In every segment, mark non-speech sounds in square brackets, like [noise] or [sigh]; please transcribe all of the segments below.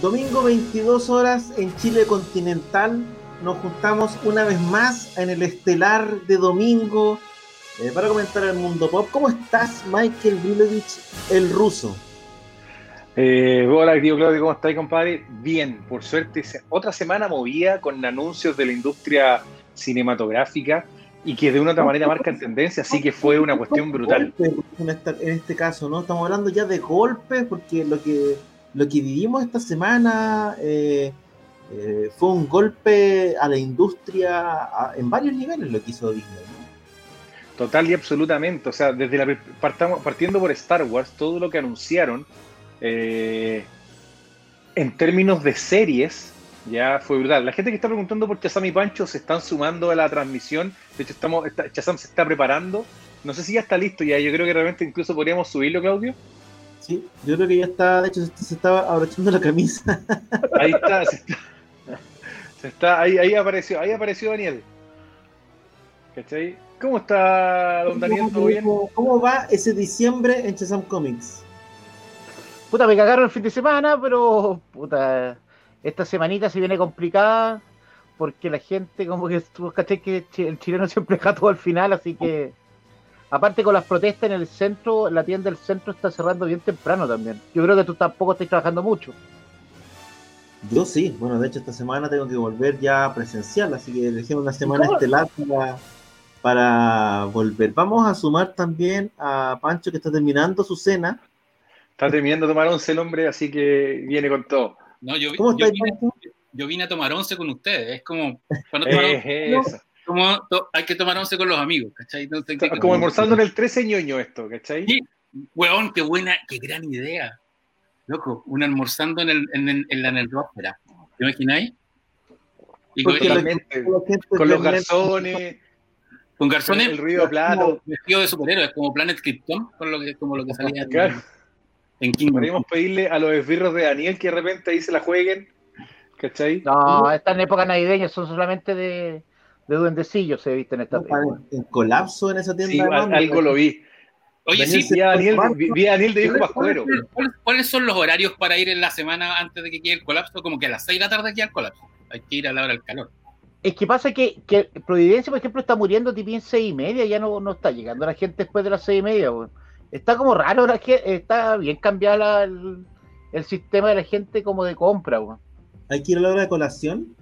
Domingo 22 horas en Chile continental. Nos juntamos una vez más en el estelar de domingo eh, para comentar el mundo pop. ¿Cómo estás, Michael Vilovich, el ruso? Eh, hola, tío Claudio, ¿cómo estás, compadre? Bien, por suerte, otra semana movida con anuncios de la industria cinematográfica y que de una otra manera marcan tendencia, así que fue una cuestión brutal. En este caso, ¿no? Estamos hablando ya de golpes, porque lo que lo que vivimos esta semana eh, eh, fue un golpe a la industria en varios niveles lo que hizo Disney. Total y absolutamente. O sea, desde la partamos, partiendo por Star Wars, todo lo que anunciaron eh, en términos de series ya fue brutal. La gente que está preguntando por Chazam y Pancho se están sumando a la transmisión. De hecho, estamos, Chazam se está preparando. No sé si ya está listo ya. Yo creo que realmente incluso podríamos subirlo, Claudio. Sí, yo creo que ya está, de hecho, se, estaba abrochando la camisa. [laughs] Ahí está, se está, ahí, ahí apareció, ahí apareció Daniel. ¿Cachai? ¿Cómo está don Daniel? ¿Todo bien? ¿Cómo va ese diciembre en Chazam Comics? Puta, me cagaron el fin de semana, pero puta, esta semanita se viene complicada porque la gente como que estuvo, ¿cachai? Que el chileno siempre [laughs] deja todo al final, así que Aparte con las protestas en el centro, la tienda del centro está cerrando bien temprano también. Yo creo que tú tampoco estás trabajando mucho. Yo sí, bueno, de hecho esta semana tengo que volver ya presencial, así que elegí una semana estelar para, volver. Vamos a sumar también a Pancho que está terminando su cena. Está terminando de tomar once el hombre, así que viene con todo. No, yo, ¿Cómo yo, vine, yo, vine, a tomar once con ustedes, es como cuando [laughs] como hay que tomar once con los amigos, ¿cachai? como almorzando en el 13 ñoño esto, ¿cachai? Sí, weón, qué buena, qué gran idea. Loco, un almorzando en, el, en, en, la nerópera. ¿Te imagináis? Y con, con los garzones. Con garzones. El ruido plano. Vestido de superhéroes, como Planet Krypton, con lo que, como lo que salía [laughs] claro. en King. Podríamos pedirle a los esbirros de Daniel que de repente ahí se la jueguen. ¿Cachai? No, estas épocas navideñas son solamente de, de duendecillos se viste en esta no, En colapso en esa tienda. Sí, algo lo vi. Oye, sí, vi a Daniel, vi a Daniel de Hijo Pascuero. ¿Cuáles son los horarios para ir en la semana antes de que quede el colapso? Como que a las 6 de la tarde queda el colapso. Hay que ir a la hora del calor. Es que pasa que, que Providencia, por ejemplo, está muriendo tipo en 6 y media, ya no, no está llegando la gente después de las 6 y media. Está como raro, está bien cambiado el, el, sistema de la gente como de compra. ¿Hay que ir a la hora de colación?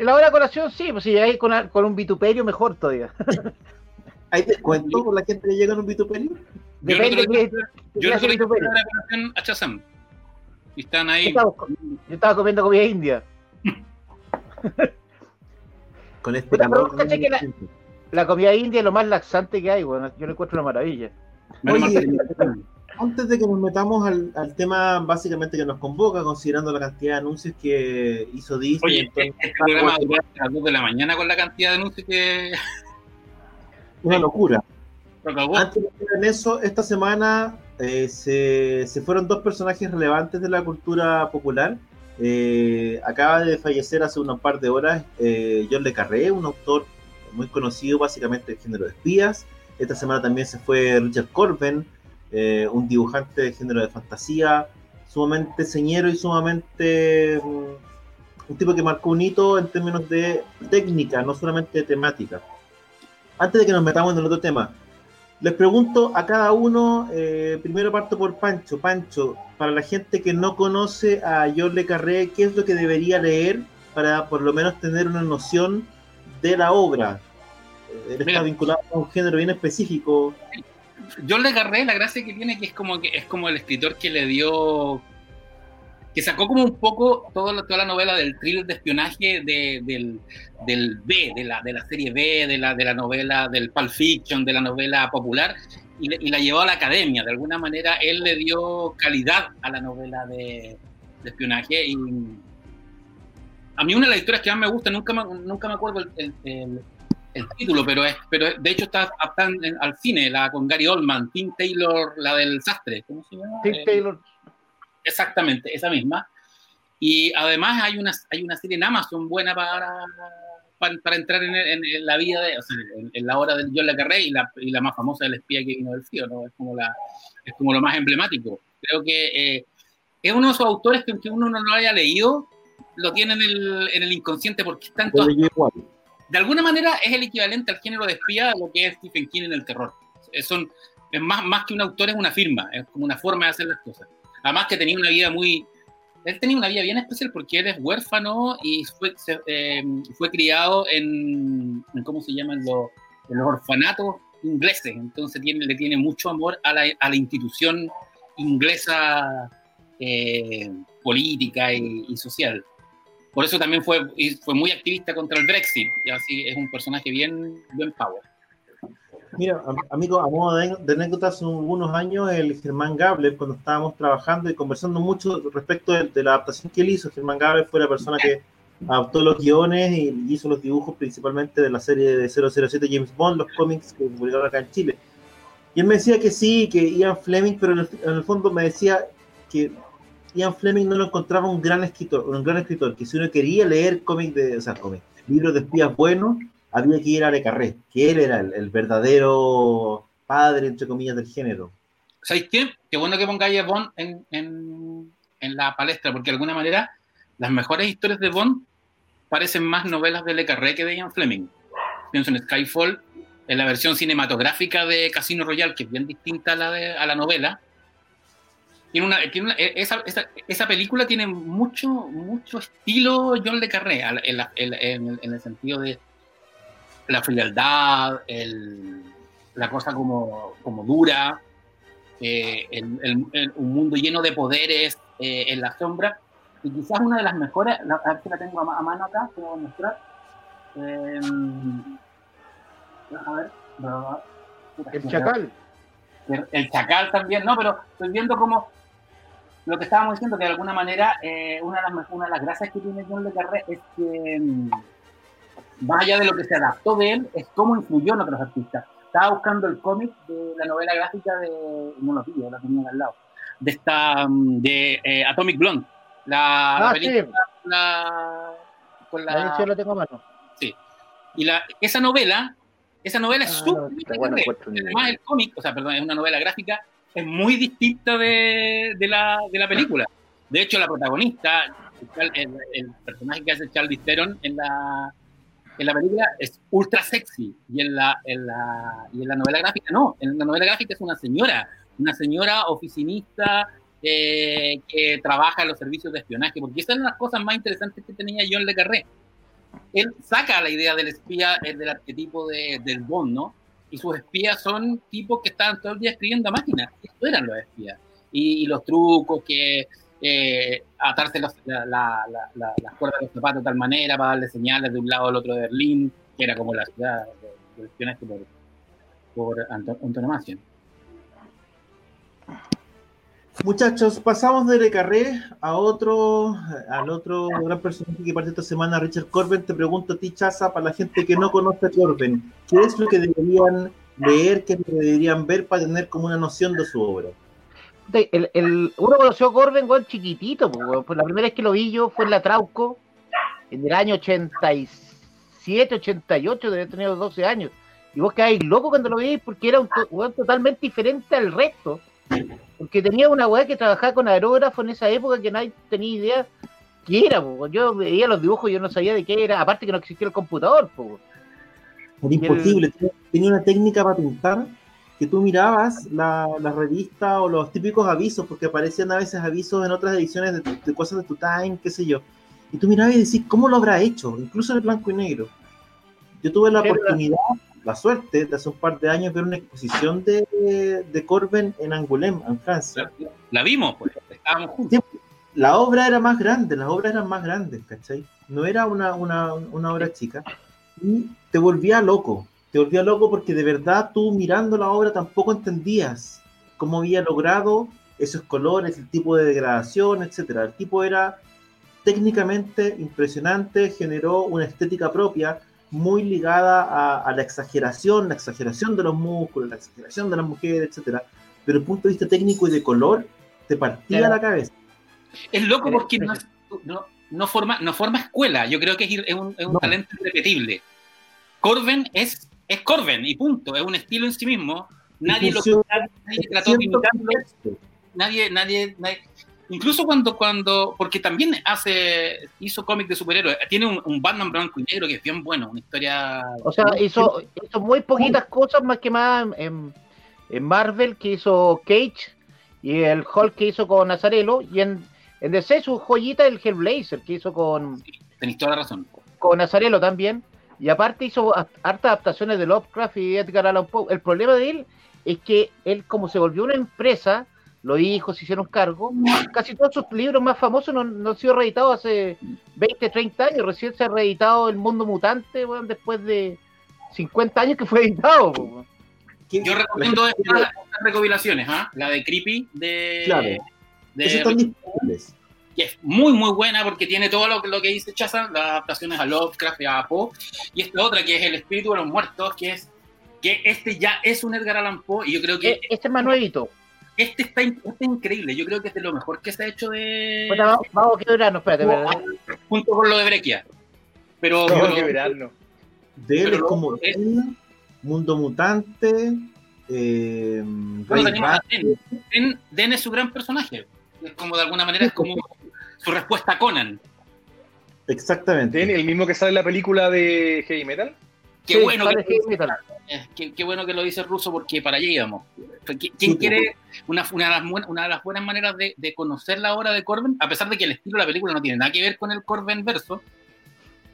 La hora de colación sí, pues si llegáis con, con un vituperio, mejor todavía. [laughs] ¿Hay descuento por la gente que llega en un vituperio? Depende yo Yo no la colación a Chazam. Y están ahí. Yo estaba, comiendo comida india. [laughs] con este calor. la, comida india es lo más laxante que hay, bueno, yo le encuentro una maravilla. Oye, antes de que nos metamos al, tema básicamente que nos convoca, considerando la cantidad de anuncios que hizo Disney. Oye, este, este programa a las 2 de la mañana con la cantidad de anuncios que. [laughs] Una locura. Antes de en eso, esta semana eh, se, se, fueron dos personajes relevantes de la cultura popular. Eh, acaba de fallecer hace unos par de horas eh, John Le Carré, un autor muy conocido básicamente del género de espías. Esta semana también se fue Richard Corben, eh, un dibujante de género de fantasía, sumamente señero y sumamente mm, un tipo que marcó un hito en términos de técnica, no solamente de temática. Antes de que nos metamos en el otro tema, les pregunto a cada uno, eh, primero parto por Pancho. Pancho, para la gente que no conoce a George Le Carré, ¿qué es lo que debería leer para por lo menos tener una noción de la obra? Eh, él está vinculado a un género bien específico. Yo le agarré la gracia que tiene que es como que es como el escritor que le dio que sacó como un poco toda la, novela del thriller de espionaje del, del, B, de la, de la serie B, de la, de la novela del Pulp Fiction, de la novela popular, y, la llevó a la academia. De alguna manera, él le dio calidad a la novela de, espionaje. Y a mí una de las historias que más me gusta, nunca me, nunca me acuerdo el, título, pero, es, pero de hecho está, al cine, la con Gary Oldman, Tim Taylor, la del sastre. ¿Cómo se llama? Tim Taylor. Exactamente, esa misma. Y además hay una, hay una serie en Amazon buena para, para, entrar en, la vida, de, o sea, en, la hora de John Le Carré y la, y la más famosa del espía que vino del frío, ¿no? Es como, la, es como lo más emblemático. Creo que eh, es uno de esos autores que aunque uno no lo haya leído, lo tiene en el, en el inconsciente porque están todas... De alguna manera es el equivalente al género de espía a lo que es Stephen King en el terror. Es, más, más que un autor, es una firma, es como una forma de hacer las cosas. Además que tenía una vida muy... Él tenía una vida bien especial porque él es huérfano y fue, eh, criado en, ¿cómo se llaman? Los, los orfanatos ingleses. Entonces tiene, le tiene mucho amor a la, a la institución inglesa eh, política y, social. Por eso también fue, fue muy activista contra el Brexit. Y así es un personaje bien, bien power. Mira, amigo, a modo de, anécdota, hace unos años el Germán Gabler, cuando estábamos trabajando y conversando mucho respecto de, la adaptación que él hizo, Germán Gabler fue la persona que adaptó los guiones y hizo los dibujos principalmente de la serie de 007 James Bond, los cómics que publicaron acá en Chile. Y él me decía que sí, que Ian Fleming, pero en el, fondo me decía que Ian Fleming no lo encontraba un gran escritor, un gran escritor, que si uno quería leer cómics de, o sea, libros de espías buenos, había que ir a Le Carré, que él era el, verdadero padre, entre comillas, del género. ¿Sabéis qué? Qué bueno que pongáis a Bond en, en, la palestra, porque de alguna manera las mejores historias de Bond parecen más novelas de Le Carré que de Ian Fleming. Pienso en Skyfall, en la versión cinematográfica de Casino Royale, que es bien distinta a la, de, a la novela. Tiene una, tiene e, esa, esa, esa, película tiene mucho, mucho estilo John Le Carré, en, en, en el sentido de la frialdad, la cosa como, como dura, eh, un mundo lleno de poderes eh, en la sombra. Y quizás una de las mejores, a ver si la tengo a, mano acá, te voy a mostrar. Eh, a ver, el chacal. El, chacal también, no, pero estoy viendo como lo que estábamos diciendo, que de alguna manera una, de las, una de las gracias que tiene John Le Carré es que mm, más allá de lo que se adaptó de él, es cómo influyó en otros artistas. Estaba buscando el cómic de la novela gráfica de. No lo pillo, la tenía al lado. De esta. Mm, de eh, Atomic Blonde. La, ah, película. La, con la. la lo tengo a mano. Sí. Y la, esa novela. Esa novela es ah, súper. bueno, Además, el cómic, o sea, perdón, es una novela gráfica, es muy distinta de, de, la, de la película. De hecho, la protagonista, el, el, personaje que hace Charlie Theron en la, en la película es ultra sexy y en la, en la, y en la novela gráfica no. En la novela gráfica es una señora, una señora oficinista eh, que trabaja en los servicios de espionaje, porque esa es una de las cosas más interesantes que tenía John Le Carré. Él saca la idea del espía, eh, del arquetipo de, del Bond, ¿no? Y sus espías son tipos que estaban todo el día escribiendo a máquinas. Eso eran los espías. Y, y los trucos que eh, atarse las cuerdas de los zapatos de tal manera para darle señales de un lado al otro de Berlín, que era como la ciudad de, espionaje por, por antonomasia. Muchachos, pasamos de Le Carré a otro, al otro gran personaje que parte esta semana, Richard Corben. Te pregunto a ti, Chaza, para la gente que no conoce a Corben, ¿qué es lo que deberían leer, qué deberían ver para tener como una noción de su obra? uno conoció a Corben, weón, chiquitito, pues, la primera vez que lo vi yo fue en la Trauco, en el año 87, 88, debe tener 12 años. Y vos quedáis loco cuando lo veis porque era un weón totalmente diferente al resto. Porque tenía una weá que trabajaba con aerógrafo en esa época que nadie tenía idea qué era, yo veía los dibujos y yo no sabía de qué era, aparte que no existía el computador. Po. Era imposible, tenía una técnica para pintar que tú mirabas la, revista o los típicos avisos, porque aparecían a veces avisos en otras ediciones de, cosas de tu time, qué sé yo. Y tú mirabas y decís, ¿cómo lo habrá hecho? Incluso en el blanco y negro. Yo tuve la oportunidad, la suerte, de hace un par de años ver una exposición de, de Corben en Angoulême, en Francia. La, vimos, pues, estábamos juntos. la obra era más grande, las obras eran más grandes, ¿cachai? No era una, una, una obra chica. Y te volvía loco, te volvía loco porque de verdad tú mirando la obra tampoco entendías cómo había logrado esos colores, el tipo de degradación, etcétera. El tipo era técnicamente impresionante, generó una estética propia muy ligada a, la exageración, la exageración de los músculos, la exageración de las mujeres, etcétera. Pero el punto de vista técnico y de color te partía la cabeza. Es loco porque no, no, forma, no forma escuela. Yo creo que es, un, talento irrepetible. Corben es, es Corben y punto. Es un estilo en sí mismo. Nadie lo nadie trató de imitarlo. Nadie, nadie, Incluso cuando, cuando, porque también hace, hizo cómic de superhéroes, tiene un, Batman blanco y negro que es bien bueno, una historia... O sea, hizo, hizo muy poquitas cosas más que más en, en Marvel, que hizo Cage, y el Hulk que hizo con Nazarelo, y en, en DC su joyita el Hellblazer que hizo con... tenéis toda la razón. Con Nazarelo también, y aparte hizo hartas adaptaciones de Lovecraft y Edgar Allan Poe. El problema de él es que él como se volvió una empresa, los hijos se hicieron cargo. Casi todos sus libros más famosos no, han sido reeditados hace 20, 30 años. Recién se ha reeditado El Mundo Mutante, después de 50 años que fue editado. Yo recomiendo estas, recopilaciones, ¿ah? la de Creepy, de... Claro. De, que es muy, muy buena porque tiene todo lo, lo que dice Chaza, las adaptaciones a Lovecraft y a Poe. Y esta otra que es El Espíritu de los Muertos, que es que este ya es un Edgar Allan Poe y yo creo que... E, este es más nuevito. Este está, este increíble, yo creo que es de lo mejor que se ha hecho de. Bueno, vamos, vamos a quebrarnos, espérate, espérate. Junto con lo de Brequia. Pero. Vamos a quebrarnos. De él es como Mundo Mutante. Eh, Den, Den, es su gran personaje. Es como de alguna manera es como su respuesta a Conan. Exactamente. Den, el mismo que sale en la película de Heavy Metal. Qué bueno que, qué, bueno que lo dice Russo porque para allá íbamos. ¿Quién quiere una, una, de las buenas maneras de, conocer la obra de Corben? A pesar de que el estilo de la película no tiene nada que ver con el Corben verso,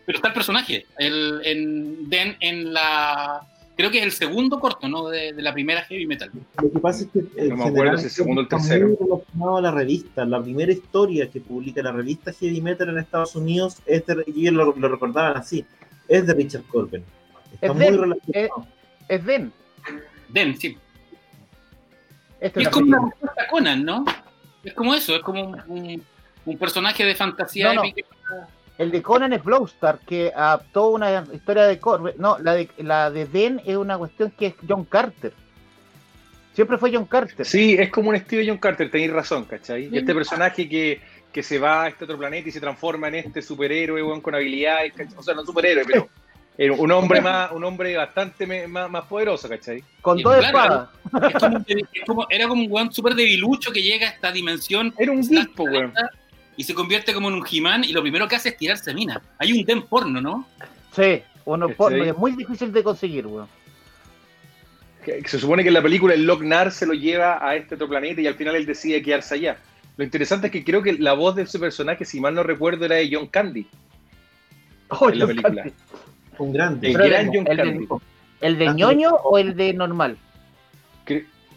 pero está el personaje. El, en, Den, en la. Creo que es el segundo corto, ¿no? De, la primera heavy metal. Lo que pasa es que. No me acuerdo si el segundo o el tercero. Muy a la revista. La primera historia que publica la revista Heavy Metal en Estados Unidos es de, y lo, lo recordaban así, es de Richard Corben es muy Es, Den. Den, sí. es como una respuesta Conan, ¿no? Es como eso, es como un, personaje de fantasía El de Conan es Blowstar, que adaptó una historia de Corbett. No, la de, la de Den es una cuestión que es John Carter. Siempre fue John Carter. Sí, es como un estilo de John Carter, tenéis razón, ¿cachai? este personaje que, que, se va a este otro planeta y se transforma en este superhéroe, con habilidades, o sea, no superhéroe, pero un hombre [laughs] más, un hombre bastante más, más poderoso, ¿cachai? Con dos espadas. era como un weón súper debilucho que llega a esta dimensión. Era un dispo, weón. Y se convierte como en un He-Man y lo primero que hace es tirarse mina. Hay un den porno, ¿no? Sí, uno porno, es muy difícil de conseguir, weón. Se supone que en la película el Lochnar se lo lleva a este otro planeta y al final él decide quedarse allá. Lo interesante es que creo que la voz de ese personaje, si mal no recuerdo, era de John Candy. Oh, en la película. Un grande. El, el, de, ñoño o el de normal?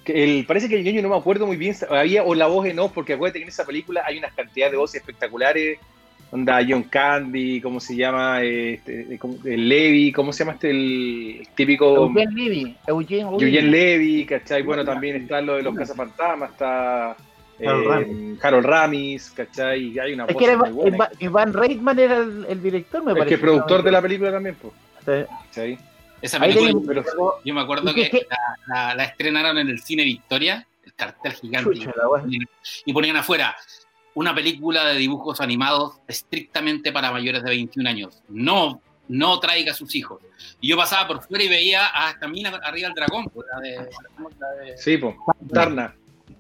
el, parece que el ñoño no me acuerdo muy bien. Había o la voz en off, porque acuérdate que en esa película hay una cantidad de voces espectaculares. Onda John Candy, ¿cómo se llama? Este, el Levi, ¿cómo se llama este? El, típico. Eugene Levy. Eugene, Levy, ¿cachai? Bueno, también está lo de los cazafantasmas, está. Harold, eh, Ramis, ¿cachai? Hay una es que Iván Reitman era el, director, me parece. Es que productor de la película también, pues. Sí. Esa película, yo me acuerdo que, la, estrenaron en el cine Victoria, el cartel gigante, y ponían afuera una película de dibujos animados estrictamente para mayores de 21 años. No, no traiga a sus hijos. Y yo pasaba por fuera y veía a esta mina arriba del dragón, pues, la de, Sí, pues, Tarna.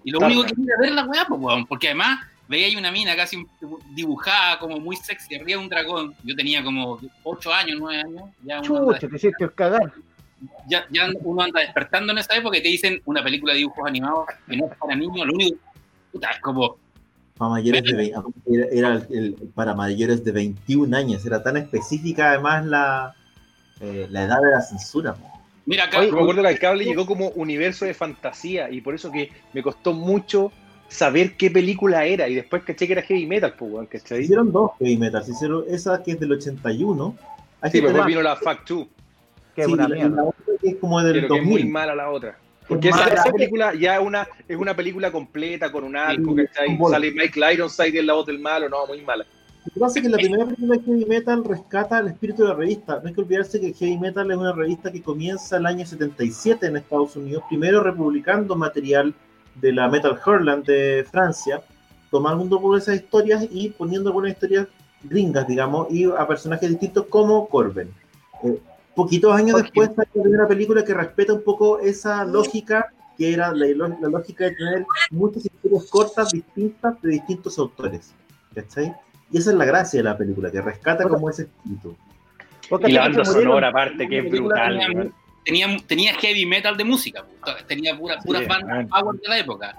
Y lo único que quería ver la weá, pues, porque además veía ahí una mina casi dibujada como muy sexy, arriba de un dragón. Yo tenía como 8 años, 9 años. Ya Chucha, te hiciste cagar. Ya, ya, uno anda despertando en esa época y te dicen una película de dibujos animados que no es para niños, lo único puta, es como para mayores de, era, el, para mayores de 21 años, era tan específica además la, eh, la edad de la censura. Mira, acá. me acuerdo que el cable llegó como universo de fantasía y por eso que me costó mucho saber qué película era y después caché que era heavy metal, pues, ¿cachai? Hicieron dos heavy metal, hicieron esa que es del 81. Sí, después vino la Fact 2. Que es una mierda. La otra que es como del Pero 2000. Que es muy mala la otra. Porque esa, esa, película ya una, es una película completa con un arco, sí, ¿cachai? Sale Michael Ironside en la voz del malo, no, muy mala. Lo que pasa es que la primera película de Heavy Metal rescata el espíritu de la revista. No hay que olvidarse que Heavy Metal es una revista que comienza el año 77 en Estados Unidos, primero republicando material de la Metal Hurland de Francia, tomando de esas historias y poniendo algunas historias gringas, digamos, y a personajes distintos como Corben. Eh, poquitos años después hay una película que respeta un poco esa lógica que era la, la, lógica de tener muchas historias cortas distintas de distintos autores. ¿Cachai? Y esa es la gracia de la película, que rescata como ese espíritu. y la banda sonora aparte, que es brutal. Tenía, tenía, heavy metal de música, tenía puras pura sí, bandas power de la época.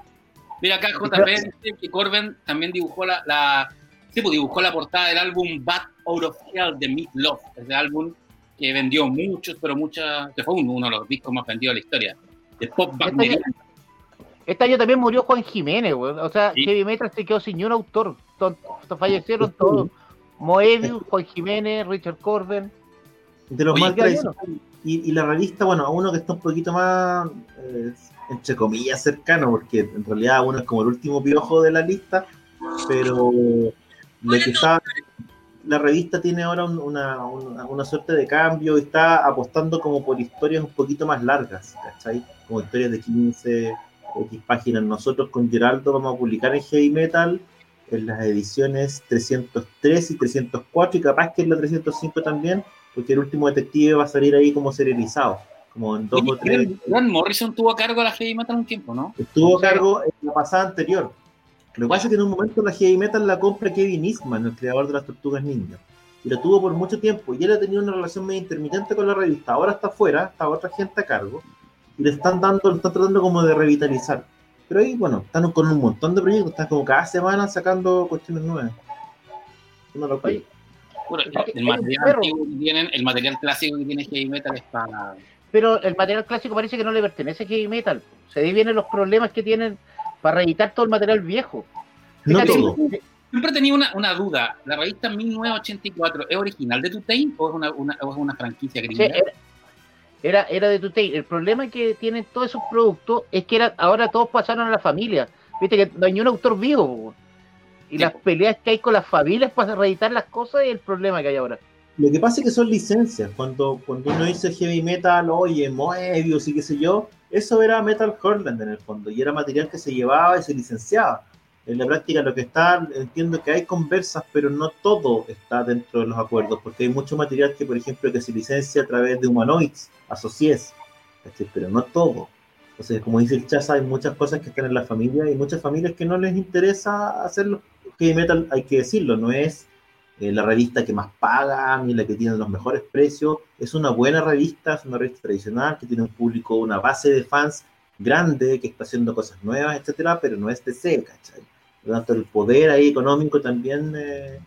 Mira acá JP dice que Corben también dibujó la, la sí, pues dibujó la portada del álbum Bad Out of Hell de Meat Love, ese álbum que vendió muchos, pero muchas, que fue uno de los discos más vendidos de la historia, de pop este año también murió Juan Jiménez, o sea, Heavy Metal se quedó sin ni un autor, fallecieron todos, Moebius, Juan Jiménez, Richard Corben. De los más y, y, la revista, bueno, a uno que está un poquito más, eh, entre comillas, cercano, porque en realidad uno es como el último piojo de la lista, pero lo que está la revista tiene ahora una, una, suerte de cambio y está apostando como por historias un poquito más largas, ¿cachai? Como historias de 15, X páginas. Nosotros con Geraldo vamos a publicar en Heavy Metal en las ediciones 303 y 304 y capaz que en la 305 también, porque el último detective va a salir ahí como serializado, como en dos o tres. Grant Morrison tuvo a cargo de la Heavy Metal un tiempo, ¿no? Estuvo a cargo en la pasada anterior. Lo que pasa es que en un momento la Heavy Metal la compra Kevin Eastman, el creador de las Tortugas Ninja. Y la tuvo por mucho tiempo. Y él ha tenido una relación medio intermitente con la revista. Ahora está afuera, está otra gente a cargo. Le están dando, le están tratando como de revitalizar. Pero ahí, bueno, están con un montón de proyectos. Están como cada semana sacando cuestiones nuevas. Bueno, el, material que tienen, el material clásico que tiene Heavy Metal es para... Pero el material clásico parece que no le pertenece a Heavy Metal. Se vienen los problemas que tienen para reeditar todo el material viejo. No todo. Siempre tenía una, una, duda. ¿La revista 1984 es original de Tutain o es una, una, o es una franquicia gringa? Sí, era, era, de Tutain. El problema que tienen todos esos productos es que era, ahora todos pasaron a la familia. Viste que no hay ni un autor vivo. Y las peleas que hay con las familias para reeditar las cosas es el problema que hay ahora. Lo que pasa es que son licencias. Cuando, cuando uno dice heavy metal, oye, Moebius y qué sé yo, eso era Metal Horland en el fondo, y era material que se llevaba y se licenciaba. En la práctica lo que está, entiendo que hay conversas, pero no todo está dentro de los acuerdos, porque hay mucho material que, por ejemplo, que se licencia a través de Humanoids, Asociés, pero no todo. Entonces, como dice el Chaza, hay muchas cosas que están en la familia y muchas familias que no les interesa hacerlo. Que Metal, hay que decirlo, no es eh, la revista que más paga, ni la que tiene los mejores precios. Es una buena revista, es una revista tradicional que tiene un público, una base de fans grande, que está haciendo cosas nuevas, etcétera, pero no es DC, ¿cachai? Por lo tanto, el poder ahí económico también eh,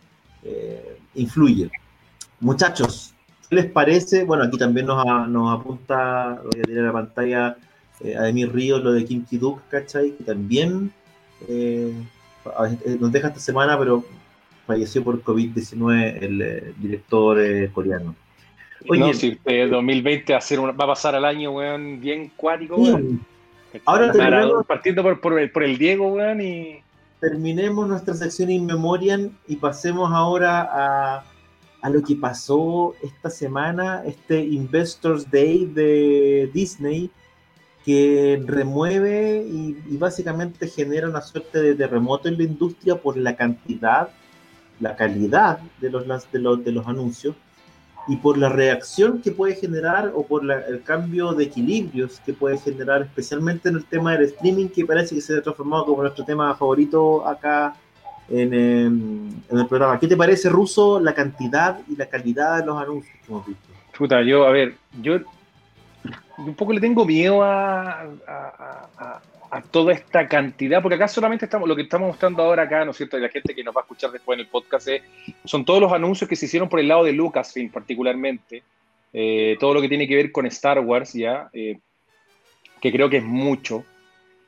eh, influye. Muchachos, ¿qué les parece? Bueno, aquí también nos, nos apunta, voy a tirar a la pantalla, a Emir Ríos, lo de Kim Ki-duk, ¿cachai? Que también nos deja esta semana, pero falleció por COVID-19 el eh, director eh, coreano. Oye, no, si 2020 va a, ser va a pasar al año, weón, bien cuático, Ahora terminamos, partiendo por, por, el, por, el, Diego, weón, y... Terminemos nuestra sección In Memoriam y pasemos ahora a, a lo que pasó esta semana, este Investors Day de Disney, que remueve y, y, básicamente genera una suerte de terremoto en la industria por la cantidad la calidad de los, de los, de los anuncios y por la reacción que puede generar o por el cambio de equilibrios que puede generar, especialmente en el tema del streaming, que parece que se ha transformado como nuestro tema favorito acá en, el programa. ¿Qué te parece, Ruso, la cantidad y la calidad de los anuncios que hemos visto? Puta, yo, a ver, yo un poco le tengo miedo a toda esta cantidad, porque acá solamente estamos, lo que estamos mostrando ahora acá, ¿no es cierto? Y la gente que nos va a escuchar después en el podcast son todos los anuncios que se hicieron por el lado de Lucasfilm particularmente, eh, todo lo que tiene que ver con Star Wars, ya, eh, que creo que es mucho.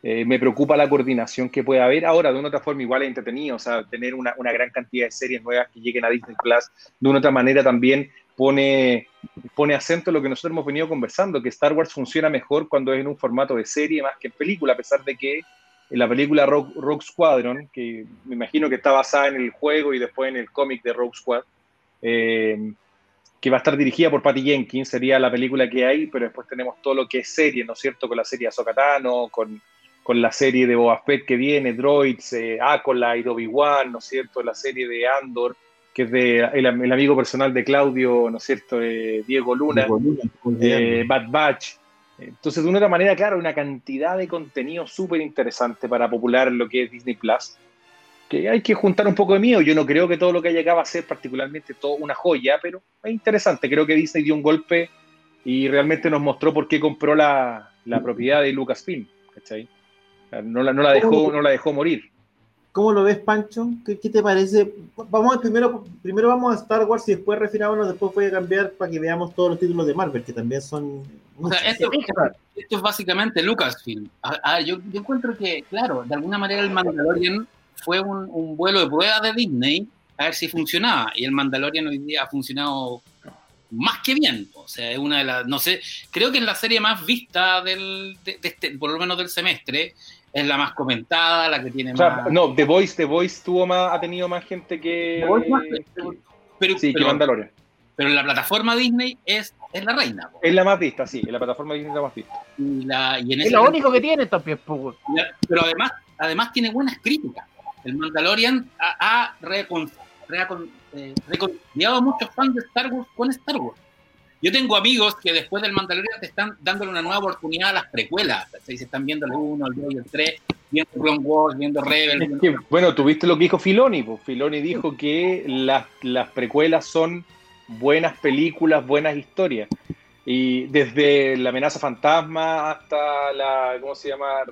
Eh, me preocupa la coordinación que puede haber. Ahora, de una otra forma, igual es entretenido, o sea, tener una, una, gran cantidad de series nuevas que lleguen a Disney Plus, de una otra manera también pone, pone acento en lo que nosotros hemos venido conversando, que Star Wars funciona mejor cuando es en un formato de serie más que en película, a pesar de que en la película Rogue, Squadron, que me imagino que está basada en el juego y después en el cómic de Rogue Squad, eh, que va a estar dirigida por Patty Jenkins, sería la película que hay, pero después tenemos todo lo que es serie, ¿no es cierto? Con la serie Azokatano, con, con la serie de Boba Fett que viene, Droids, eh, Acolyte, Obi-Wan, ¿no es cierto? La serie de Andor, que es de el, amigo personal de Claudio, ¿no es cierto? Eh, Diego Luna, eh, Bad Batch. Entonces, de una manera, claro, una cantidad de contenido súper interesante para popular lo que es Disney Plus. Que hay que juntar un poco de mío. Yo no creo que todo lo que haya acá va a ser particularmente todo una joya, pero es interesante. Creo que Disney dio un golpe y realmente nos mostró por qué compró la, la propiedad de Lucasfilm. ¿cachai? No la, no la dejó, no la dejó morir. ¿Cómo lo ves, Pancho? ¿Qué, qué te parece? Vamos primero, primero vamos a Star Wars y después refinámonos, después voy a cambiar para que veamos todos los títulos de Marvel, que también son... O sea, esto, esto, es básicamente Lucasfilm. yo, yo, encuentro que, claro, de alguna manera el Mandalorian fue un, un, vuelo de prueba de Disney a ver si funcionaba. Y el Mandalorian hoy día ha funcionado más que bien. O sea, es una de las, no sé, creo que es la serie más vista del, de, de este, por lo menos del semestre es la más comentada, la que tiene más. No, The Voice, The Voice tuvo más, ha tenido más gente que. pero, sí, que Mandalorian. Pero la plataforma Disney es, es la reina. Es la más vista, sí, en la plataforma Disney es la más vista. Y la, y en es lo único que tiene también. Pero además, además tiene buenas críticas. El Mandalorian ha, ha recon, recon, eh, reconciliado a muchos fans de Star Wars con Star Wars. Yo tengo amigos que después del Mandalorian te están dándole una nueva oportunidad a las precuelas. Se están viendo el 1, el 2 y el 3, viendo Clone Wars, viendo Rebel. bueno, tuviste lo que dijo Filoni. Pues. Filoni dijo que las, las precuelas son buenas películas, buenas historias. Y desde la amenaza fantasma hasta la, ¿cómo se llama?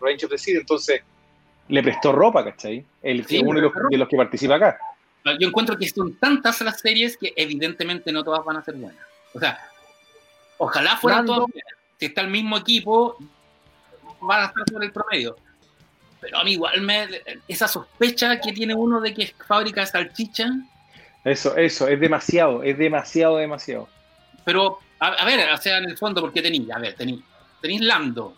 Range of the Seed. Entonces, le prestó ropa, ¿cachai? El, uno de los, de los, que participa acá. Yo encuentro que son tantas las series que evidentemente no todas van a ser buenas. O sea, ojalá fuera todo. Si está el mismo equipo, van a estar sobre el promedio. Pero a mí igual me, esa sospecha que tiene uno de que es fábrica de salchicha. Eso, eso, es demasiado, es demasiado, demasiado. Pero, a, ver, o sea, en el fondo, ¿por qué tenéis? A ver, tenéis, tenéis Lando.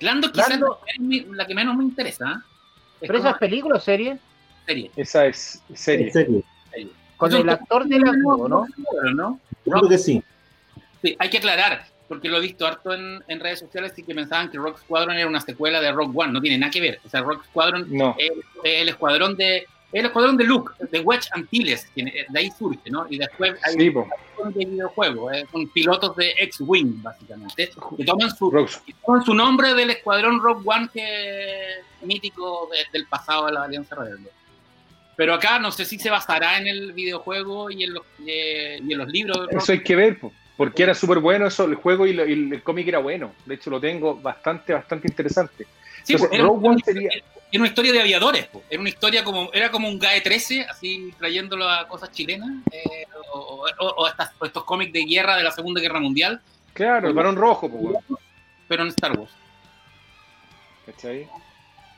Lando quizás es la que menos me interesa. ¿eh? ¿Pero esa es película o serie? Serie. Esa es serie. serie. Con el actor de Lando, ¿no? ¿no? Creo que sí. Sí, hay que aclarar, porque lo he visto harto en, en, redes sociales y que pensaban que Rock Squadron era una secuela de Rock One. No tiene nada que ver. O sea, Rock Squadron no. es, el escuadrón de el escuadrón de Luke, de Wedge Antilles, de ahí surge, ¿no? Y después hay sí, un de videojuego, eh, son pilotos de X-Wing, básicamente, que toman su, toman su nombre del escuadrón Rock One que mítico de, del pasado de la Alianza Rebelde. Pero acá no sé si se basará en el videojuego y en los, y en los libros. Eso hay que ver, porque era súper bueno eso, el juego y, el cómic era bueno. De hecho, lo tengo bastante, bastante interesante. Sí, Entonces, era, Rogue One sería... era una historia de aviadores, era una historia como, era como un GAE 13, así trayéndolo a cosas chilenas, eh, o, o, estos cómics de guerra de la Segunda Guerra Mundial. Claro, el varón rojo, pero en Star Wars. ¿Cachai?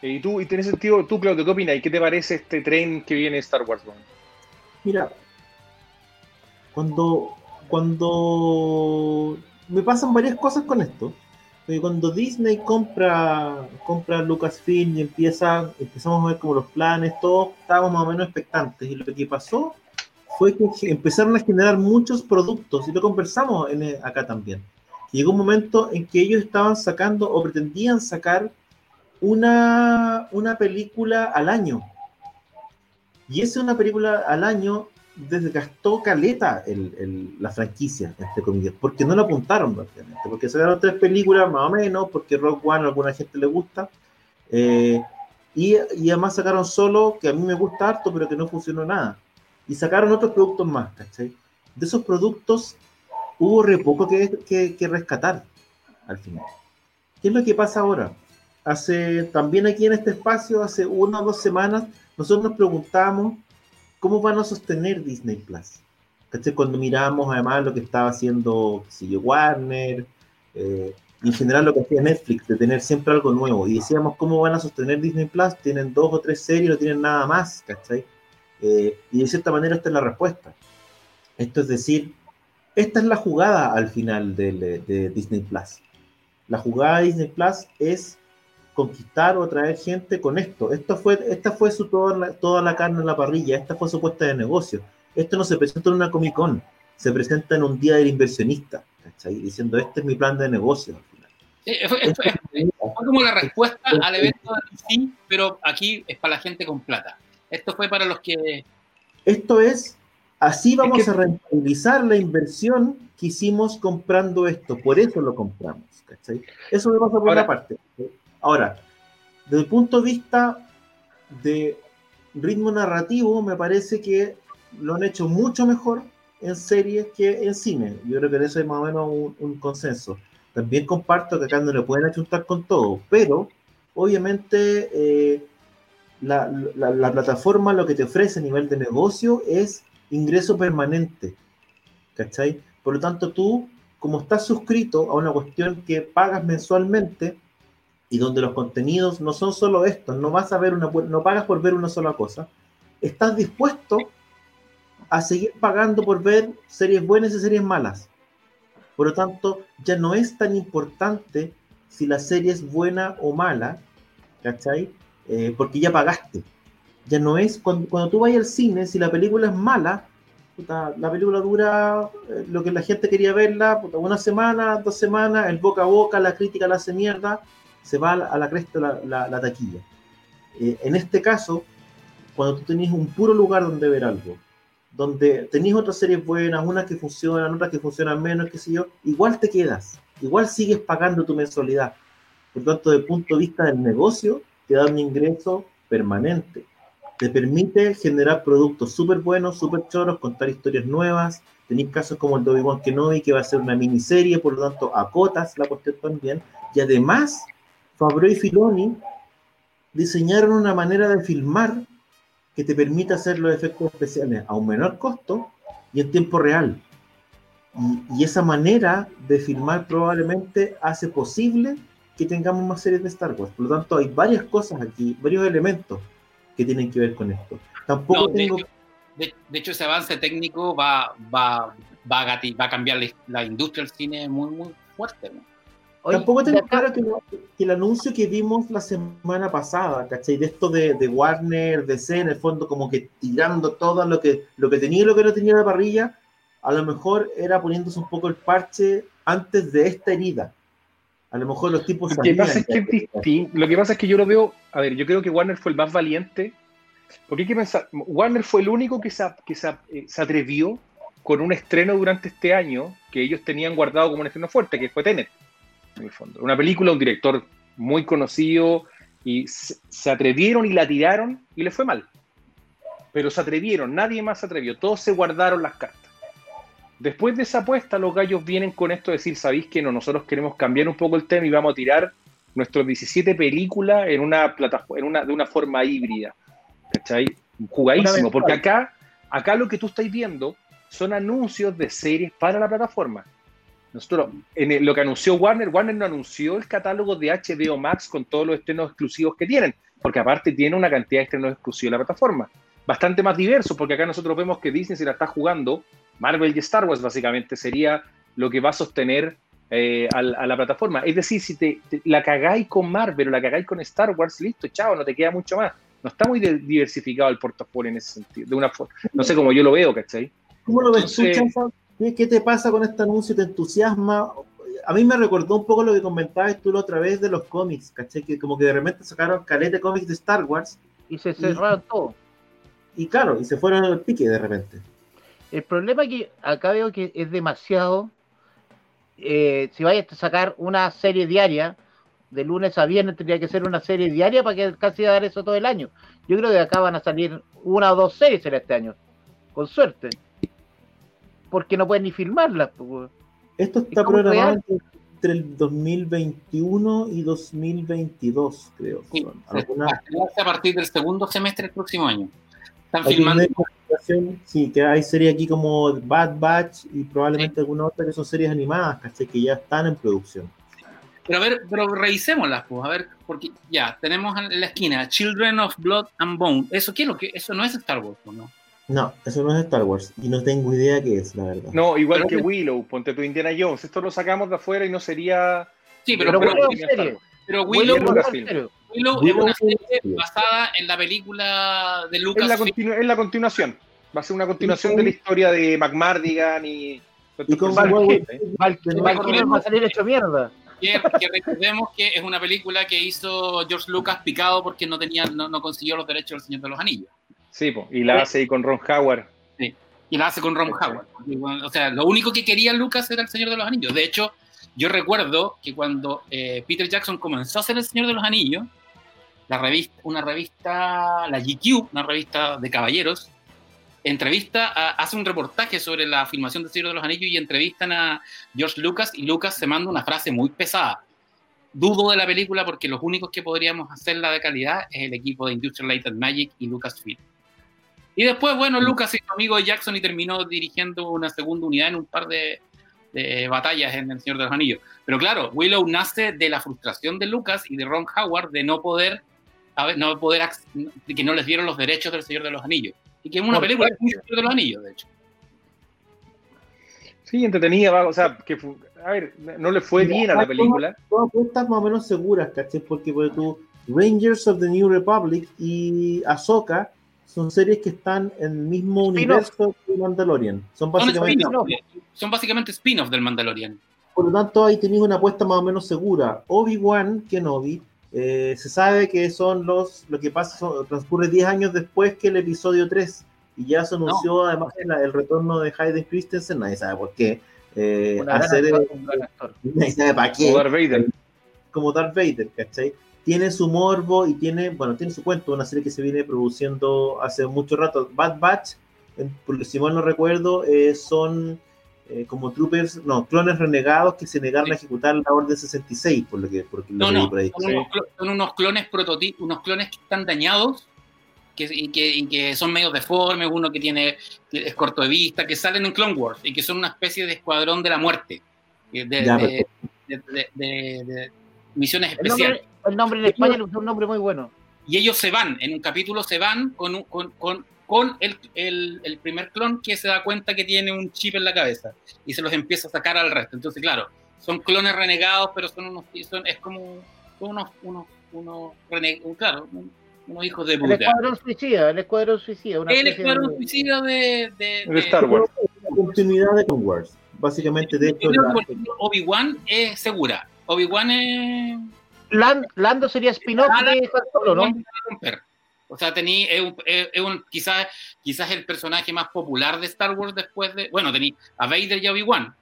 Y tú, y tiene sentido, tú, Claudio, ¿qué opinas? ¿Y qué te parece este tren que viene Star Wars? Mira, cuando cuando me pasan varias cosas con esto. Cuando Disney compra, compra Lucasfilm y empieza, empezamos a ver como los planes, todos estábamos más o menos expectantes. Y lo que pasó fue que empezaron a generar muchos productos, y lo conversamos en, acá también. Llegó un momento en que ellos estaban sacando o pretendían sacar una, una película al año. Y esa una película al año desgastó caleta el, el, la franquicia, entre comillas, porque no lo apuntaron prácticamente, porque sacaron tres películas más o menos, porque Rock One a alguna gente le gusta, eh, y, y, además sacaron solo, que a mí me gusta harto, pero que no funcionó nada, y sacaron otros productos más, ¿cachai? De esos productos hubo re poco que, que, que rescatar al final. ¿Qué es lo que pasa ahora? Hace, también aquí en este espacio, hace una o dos semanas, nosotros nos preguntamos ¿cómo van a sostener Disney Plus? ¿Cachai? Cuando miramos además lo que estaba haciendo si Warner, eh, Y en general lo que hacía Netflix, de tener siempre algo nuevo. Y decíamos, ¿cómo van a sostener Disney Plus? Tienen dos o tres series, no tienen nada más, ¿cachai? Eh, y de cierta manera esta es la respuesta. Esto es decir, esta es la jugada al final de, Disney Plus. La jugada de Disney Plus es conquistar o atraer gente con esto. Esto fue, esta fue su, toda, la, toda la carne en la parrilla, esta fue su puesta de negocio. Esto no se presenta en una Comic Con, se presenta en un día del inversionista, diciendo, este es mi plan de negocio. fue, como la respuesta al evento de sí, pero aquí es para la gente con plata. Esto fue para los que... Esto es Así vamos a rentabilizar la inversión que hicimos comprando esto. Por eso lo compramos. ¿cachai? Eso me pasa por una parte. Ahora, desde el punto de vista de ritmo narrativo, me parece que lo han hecho mucho mejor en series que en cine. Yo creo que en eso hay más o menos un, consenso. También comparto que acá no le pueden achuntar con todo, pero obviamente eh, la, la, plataforma lo que te ofrece a nivel de negocio es ingreso permanente. ¿Cachai? Por lo tanto, tú, como estás suscrito a una cuestión que pagas mensualmente y donde los contenidos no son solo estos, no vas a ver una, no pagas por ver una sola cosa, estás dispuesto a seguir pagando por ver series buenas y series malas. Por lo tanto, ya no es tan importante si la serie es buena o mala, ¿cachai? Eh, porque ya pagaste ya no es cuando, cuando tú vas al cine, si la película es mala, la película dura eh, lo que la gente quería verla, una semana, dos semanas, el boca a boca, la crítica la hace mierda, se va a la, cresta la, la, taquilla. Eh, en este caso, cuando tú tenés un puro lugar donde ver algo, donde tenés otras series buenas, unas que funcionan, otras que funcionan menos, qué sé yo, igual te quedas, igual sigues pagando tu mensualidad. Por tanto, desde el punto de vista del negocio, te da un ingreso permanente te permite generar productos súper buenos, súper choros, contar historias nuevas. Tenéis casos como el de Obi-Wan Kenobi, que va a ser una miniserie, por lo tanto, acotas la cuestión también. Y además, Fabro y Filoni diseñaron una manera de filmar que te permite hacer los efectos especiales a un menor costo y en tiempo real. Y, y, esa manera de filmar probablemente hace posible que tengamos más series de Star Wars. Por lo tanto, hay varias cosas aquí, varios elementos que tienen que ver con esto. Tampoco de, hecho, de, hecho, ese avance técnico va, va, va, a, va a cambiar la, industria del cine muy, muy fuerte. Tampoco tengo claro que, que, el anuncio que vimos la semana pasada, ¿cachai? De esto de, de Warner, DC, en el fondo, como que tirando todo lo que, lo que tenía y lo que no tenía la parrilla, a lo mejor era poniéndose un poco el parche antes de esta herida. A lo mejor los tipos. Lo que, pasa es que lo que pasa es que yo lo veo. A ver, yo creo que Warner fue el más valiente. Porque hay que pensar. Warner fue el único que se, que eh, se, atrevió con un estreno durante este año que ellos tenían guardado como un estreno fuerte, que fue Tenet, en el fondo. Una película, un director muy conocido, y se, atrevieron y la tiraron y le fue mal. Pero se atrevieron, nadie más se atrevió, todos se guardaron las cartas. Después de esa apuesta, los gallos vienen con esto de decir, sabéis que no, nosotros queremos cambiar un poco el tema y vamos a tirar nuestros 17 películas en una plataforma, en una, de una forma híbrida. ¿Cachai? Jugadísimo, porque acá, acá lo que tú estáis viendo son anuncios de series para la plataforma. Nosotros, en lo que anunció Warner, Warner no anunció el catálogo de HBO Max con todos los estrenos exclusivos que tienen, porque aparte tiene una cantidad de estrenos exclusivos de la plataforma. Bastante más diverso, porque acá nosotros vemos que Disney se la está jugando Marvel y Star Wars básicamente sería lo que va a sostener eh, a, la plataforma. Es decir, si te, la cagáis con Marvel o la cagáis con Star Wars, listo, chao, no te queda mucho más. No está muy diversificado el portafolio en ese sentido. De una forma, no sé cómo yo lo veo, ¿cachai? ¿Cómo lo ves ¿Qué te pasa con este anuncio? ¿Te entusiasma? A mí me recordó un poco lo que comentabas tú la otra vez de los cómics, ¿cachai? Que como que de repente sacaron caleta de cómics de Star Wars. Y se cerraron todo. Y claro, y se fueron al pique de repente. El problema es que acá veo que es demasiado. Eh, si vayas a sacar una serie diaria, de lunes a viernes tendría que ser una serie diaria para que casi dar eso todo el año. Yo creo que acá van a salir una o dos series en este año, con suerte. Porque no pueden ni filmarlas. Esto está programado entre el 2021 y 2022, creo. A partir del segundo semestre del próximo año. Están filmando sí, que hay series aquí como Bad Batch y probablemente alguna otra que son series animadas, ¿cachai? Que ya están en producción. Pero a ver, pero revisémoslas, pues, a ver, porque ya, tenemos en la esquina Children of Blood and Bone. ¿Eso qué es lo que? Eso no es Star Wars, ¿no? No, eso no es Star Wars. Y no tengo idea qué es, la verdad. No, igual que Willow, ponte tu Indiana Jones. Esto lo sacamos de afuera y no sería. Sí, pero, pero, pero, Willow, Willow, es una serie basada en la película de Lucas. Es la, continuación. Va a ser una continuación de la historia de McMardigan y. Y con Val, va a salir hecho mierda. Que, recordemos que es una película que hizo George Lucas picado porque no tenía, no, no consiguió los derechos del Señor de los Anillos. Sí, y la hace ahí con Ron Howard. Sí, y la hace con Ron Howard. O sea, lo único que quería Lucas era el Señor de los Anillos. De hecho, yo recuerdo que cuando eh, Peter Jackson comenzó a hacer el Señor de los Anillos, la revista, una revista, la GQ, una revista de caballeros, entrevista, hace un reportaje sobre la filmación de Señor de los Anillos y entrevistan a George Lucas y Lucas se manda una frase muy pesada. Dudo de la película porque los únicos que podríamos hacerla de calidad es el equipo de Industrial Light and Magic y Lucasfilm. Y después, bueno. Lucas hizo amigo de Jackson y terminó dirigiendo una segunda unidad en un par de, batallas en El Señor de los Anillos. Pero claro, Willow nace de la frustración de Lucas y de Ron Howard de no poder, no poder, de que no les dieron los derechos del Señor de los Anillos. Y que es una película de los anillos, de hecho. Sí, entretenida, o sea, que a ver, no le fue bien a la película. Todas apuestas más o menos seguras, ¿cachai? Porque, porque tú, Rangers of the New Republic y Ahsoka son series que están en el mismo universo que Mandalorian. Son básicamente, son básicamente spin-off del Mandalorian. Por lo tanto, ahí tenéis una apuesta más o menos segura. Obi-Wan Kenobi eh, se sabe que son los, lo que pasa, transcurre 10 años después que el episodio 3 y ya se anunció además el, retorno de Hayden Christensen, nadie sabe por qué. Eh, hacer [laughs] nadie sabe para qué. Como Darth Vader. Como Darth Vader, ¿cachai? Tiene su morbo y tiene, bueno, tiene su cuento, una serie que se viene produciendo hace mucho rato. Bad Batch, por si mal no recuerdo, eh, son eh, como troopers, no, clones renegados que se negaron a ejecutar la Orden 66, por lo que, por no, no, Son, unos, clones prototipos, unos clones que están dañados que, y, que, que, son medio deformes, uno que tiene es corto de vista, que salen en Clone Wars y que son una especie de escuadrón de la muerte, de, de, misiones especiales. El nombre, en España es un nombre muy bueno. Y ellos se van, en un capítulo se van con, con, con con el, el, primer clon que se da cuenta que tiene un chip en la cabeza y se los empieza a sacar al resto. Entonces, claro, son clones renegados, pero son unos, son, es como unos, unos, unos renegados, claro, unos hijos de puta. El escuadrón suicida, el escuadrón suicida. Una el escuadrón suicida de, de, Star Wars. La continuidad de Star Wars. Básicamente, de hecho. Obi-Wan es segura. Obi-Wan es. Lando sería spin-off de Solo, ¿no? O sea, tení, es, un, quizás, quizás el personaje más popular de Star Wars después de. Bueno, tení a Vader y a Obi-Wan.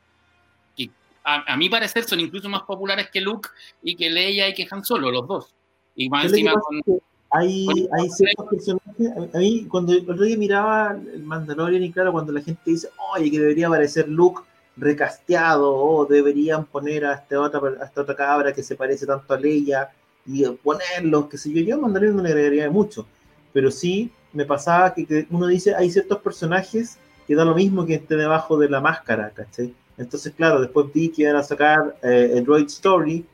Que a, mi parecer son incluso más populares que Luke y que Leia y que Han Solo, los dos. Y más encima con, hay, hay ciertos personajes. A mí, cuando el otro día miraba el Mandalorian, y claro, cuando la gente dice, oye, que debería aparecer Luke recasteado, o deberían poner a, este otra, a esta otra cabra que se parece tanto a Leia y ponerlo, que sé yo, yo a Mandalorian no le agregaría mucho pero sí me pasaba que, uno dice, hay ciertos personajes que da lo mismo que esté debajo de la máscara, ¿cachai? Entonces, claro, después vi que iban a sacar eh, el Droid Story,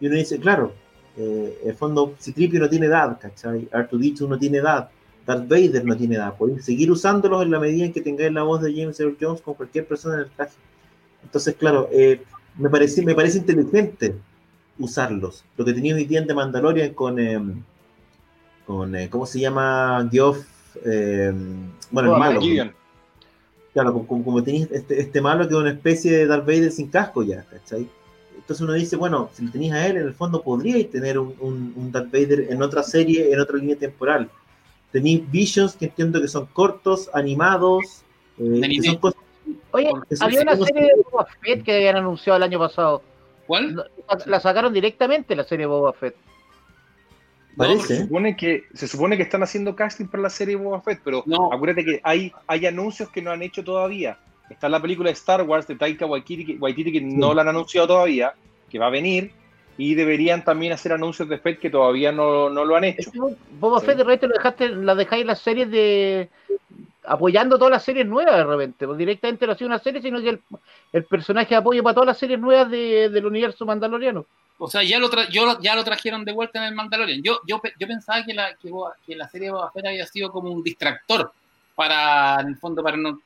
y uno dice, claro, eh, el fondo, Citripio no tiene edad, ¿cachai? Artudicho no tiene edad, Darth Vader no tiene edad, pueden seguir usándolos en la medida en que tengáis la voz de James Earl Jones con cualquier persona en el traje. Entonces, claro, eh, me, parece, me parece inteligente usarlos. Lo que tenía hoy día de Mandalorian con em, con eh, ¿cómo se llama? Geoff, eh, bueno, el malo. Claro, como, como tenéis este, este, malo que es una especie de Darth Vader sin casco ya, ¿cachai? Entonces uno dice, bueno, si lo tenéis a él, en el fondo podríais tener un, un, Darth Vader en otra serie, en otra línea temporal. Tenéis Visions que entiendo que son cortos, animados, eh, que son cosas Oye, había una serie de Boba Fett que habían anunciado el año pasado. ¿Cuál? La sacaron directamente la serie Boba Fett. Se supone, que, se supone que están haciendo casting para la serie Boba Fett, pero acuérdate que hay, hay anuncios que no han hecho todavía. Está la película de Star Wars de Taika Waititi, Waititi que no la han anunciado todavía, que va a venir, y deberían también hacer anuncios de Fett que todavía no, lo han hecho. Boba Fett de repente lo dejaste, la dejáis en las series de apoyando todas las series nuevas de repente, pues directamente no ha sido una serie, sino que el, personaje de apoyo para todas las series nuevas del universo mandaloriano. O sea, ya lo, ya lo trajeron de vuelta en el Mandalorian. Yo, yo, yo pensaba que la, que, la serie de Boba Fett había sido como un distractor para, en el fondo, para no...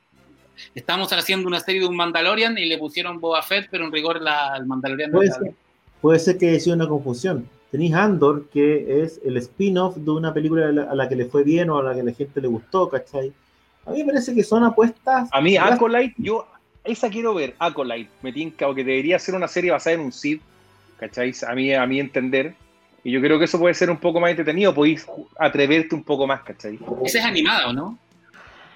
Estamos haciendo una serie de un Mandalorian y le pusieron Boba Fett, pero en rigor la, el Mandalorian... Puede, ser, puede ser que haya sido una confusión. Tenéis Andor, que es el spin-off de una película a la, que le fue bien o a la que la gente le gustó, ¿cachai? A mí me parece que son apuestas... A mí, Acolyte, yo... Esa quiero ver, Acolyte, me tinca, o que debería ser una serie basada en un Sith ¿cachai? A mí, a mí entender. Y yo creo que eso puede ser un poco más entretenido, podéis atreverte un poco más, ¿cachai? ¿Ese es animado, no?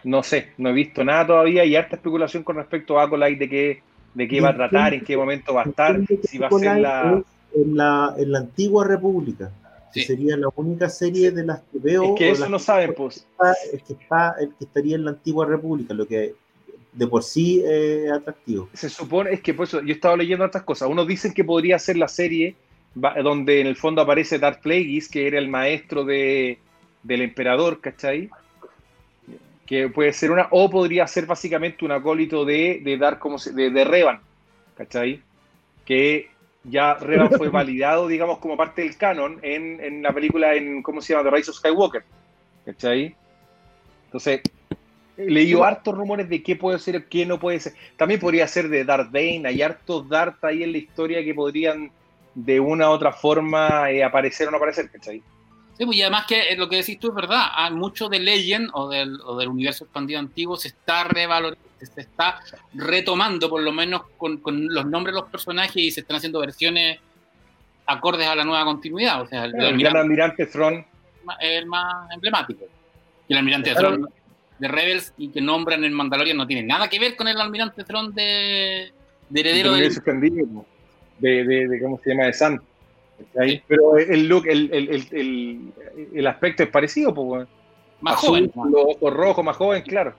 No sé, no he visto nada todavía y harta especulación con respecto a Acolyte de qué, de qué va a tratar, en qué momento va a estar, si va a ser la... En la, en la antigua república. Sería la única serie de las que veo. Es que eso no saben, pues. El que, está, el que estaría en la antigua república, lo que de por sí eh, atractivo. Se supone, es que por eso yo he estado leyendo otras cosas. Unos dicen que podría ser la serie donde en el fondo aparece Darth Plagueis, que era el maestro de, del emperador, ¿cachai? Que puede ser una, o podría ser básicamente un acólito de, de Darth, como de, de Revan, ¿cachai? Que ya Revan fue validado, digamos, como parte del canon en, en la película, en, ¿cómo se llama? The Rise of Skywalker, ¿cachai? Entonces, leí hartos rumores de qué puede ser, qué no puede ser. También podría ser de Darth Bane, hay hartos Darth ahí en la historia que podrían de una u otra forma eh, aparecer o no aparecer, ¿cachai? Sí, pues y además que eh, lo que decís tú es verdad, hay mucho de Legend o del, o del universo expandido antiguo se está revalorando, se está retomando por lo menos con, con, los nombres de los personajes y se están haciendo versiones acordes a la nueva continuidad. O sea, el, almirante, almirante Thrawn es el más emblemático. Y el almirante Thrawn de Rebels y que nombran el Mandalorian no tiene nada que ver con el almirante Thrawn de, de heredero de, de, de, de, ¿cómo se llama? de San pero el look el, el, el, el, aspecto es parecido pues, más joven los ojos rojos más joven claro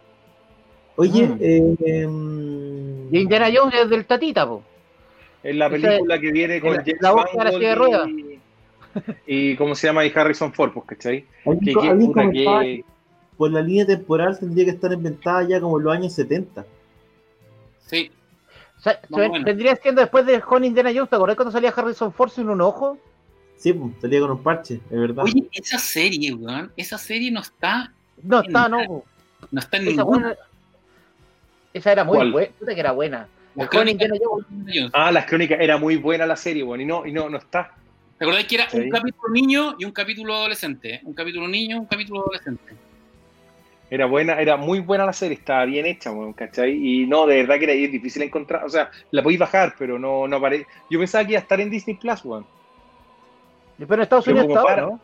oye mm. eh, y Indiana Jones es del Tatita po. es la película que viene con la, James la voz de la de ruedas y, y cómo se llama y Harrison Ford pues ¿cachai? que, que, puta, que, por la línea temporal tendría que estar inventada ya como en los años 70. Sí. O sea, vendría siendo después de Juan Indiana Jones, ¿te acordás cuando salía Harrison Ford sin un ojo? Sí, pues, salía con un parche, es verdad. Oye, esa serie, weón, esa serie no está. No está, no. No está en ninguna. Esa era muy buena, que era buena. Ah, las crónicas, era muy buena la serie, weón, y no, y no, no está. ¿Te acordás que era un capítulo niño y un capítulo adolescente? Un capítulo niño y un capítulo adolescente. Era buena, era muy buena la serie, estaba bien hecha, ¿cachai? Y no, de verdad que era difícil encontrar, o sea, la podéis bajar, pero no, no aparece. Yo pensaba que iba a estar en Disney Plus, weón. Pero en Estados Unidos está, ¿no?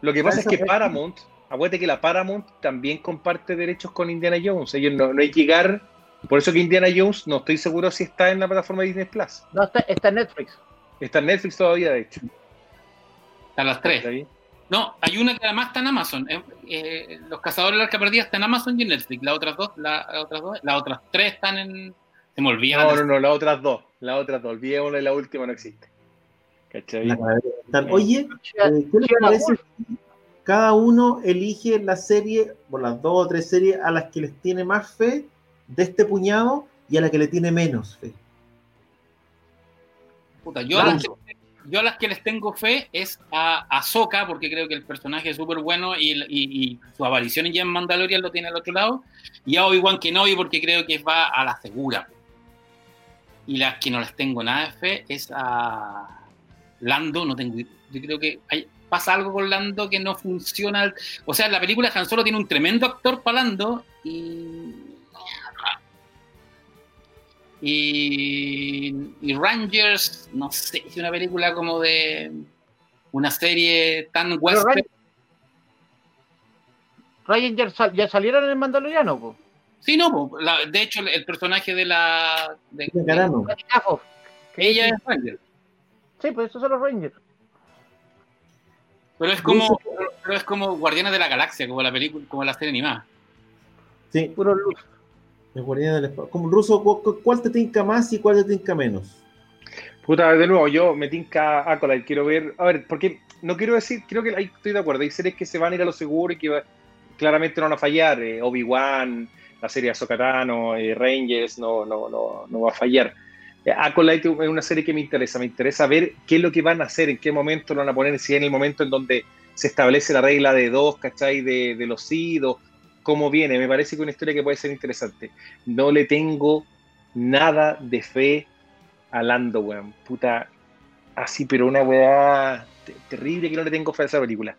Lo que pasa es que Paramount, acuérdate que la Paramount también comparte derechos con Indiana Jones. Ellos no, no hay que llegar. Por eso que Indiana Jones no estoy seguro si está en la plataforma de Disney Plus. No, está, está en Netflix. Está en Netflix todavía, de hecho. A las tres. No, hay una que además está en Amazon. Eh, eh, los Cazadores de la Arca Perdida está en Amazon y en Netflix. Las otras dos, la, las otras dos, las otras tres están en. Se me olvida. No, no, no, las otras dos. Las otras dos. Olvidémonos y la última no existe. ¿Cachai? Oye, eh, ¿qué les parece? Cada uno elige la serie, o las dos o tres series a las que les tiene más fe de este puñado y a las que le tiene menos fe. Puta, yo a las, que, yo a las que les tengo fe es a Ahsoka, porque creo que el personaje es súper bueno y, su aparición en Mandalorian lo tiene al otro lado. Y a Obi-Wan Kenobi, porque creo que va a la segura. Y las que no les tengo nada de fe es a Lando, no tengo. Yo creo que pasa algo con Lando que no funciona. O sea, la película Han Solo tiene un tremendo actor para Lando y y, Rangers, no sé, es una película como de una serie tan western. Rangers ya salieron en el Mandaloriano, Sí, no, de hecho el, personaje de la... De, ella es Ranger. Sí, pues esos son los Rangers. Pero es como, pero es como Guardianes de la Galaxia, como la película, como la serie animada. Sí. Puro luz. Como ruso, ¿cuál te tinca más y cuál te tinca menos? Puta, de nuevo, yo me tinca Acolyte, quiero ver, a ver, porque no quiero decir, creo que ahí estoy de acuerdo, hay series que se van a ir a lo seguro y que claramente no van a fallar. Eh, Obi-Wan, la serie Azokatano, eh, Rangers, no, no, no, no va a fallar. Eh, Acolyte es una serie que me interesa, me interesa ver qué es lo que van a hacer, en qué momento lo van a poner, si en el momento en donde se establece la regla de dos, ¿cachai? De, de los idos, cómo viene, me parece que es una historia que puede ser interesante. No le tengo nada de fe a Lando, weón, puta, así, pero una weá terrible que no le tengo fe a esa película.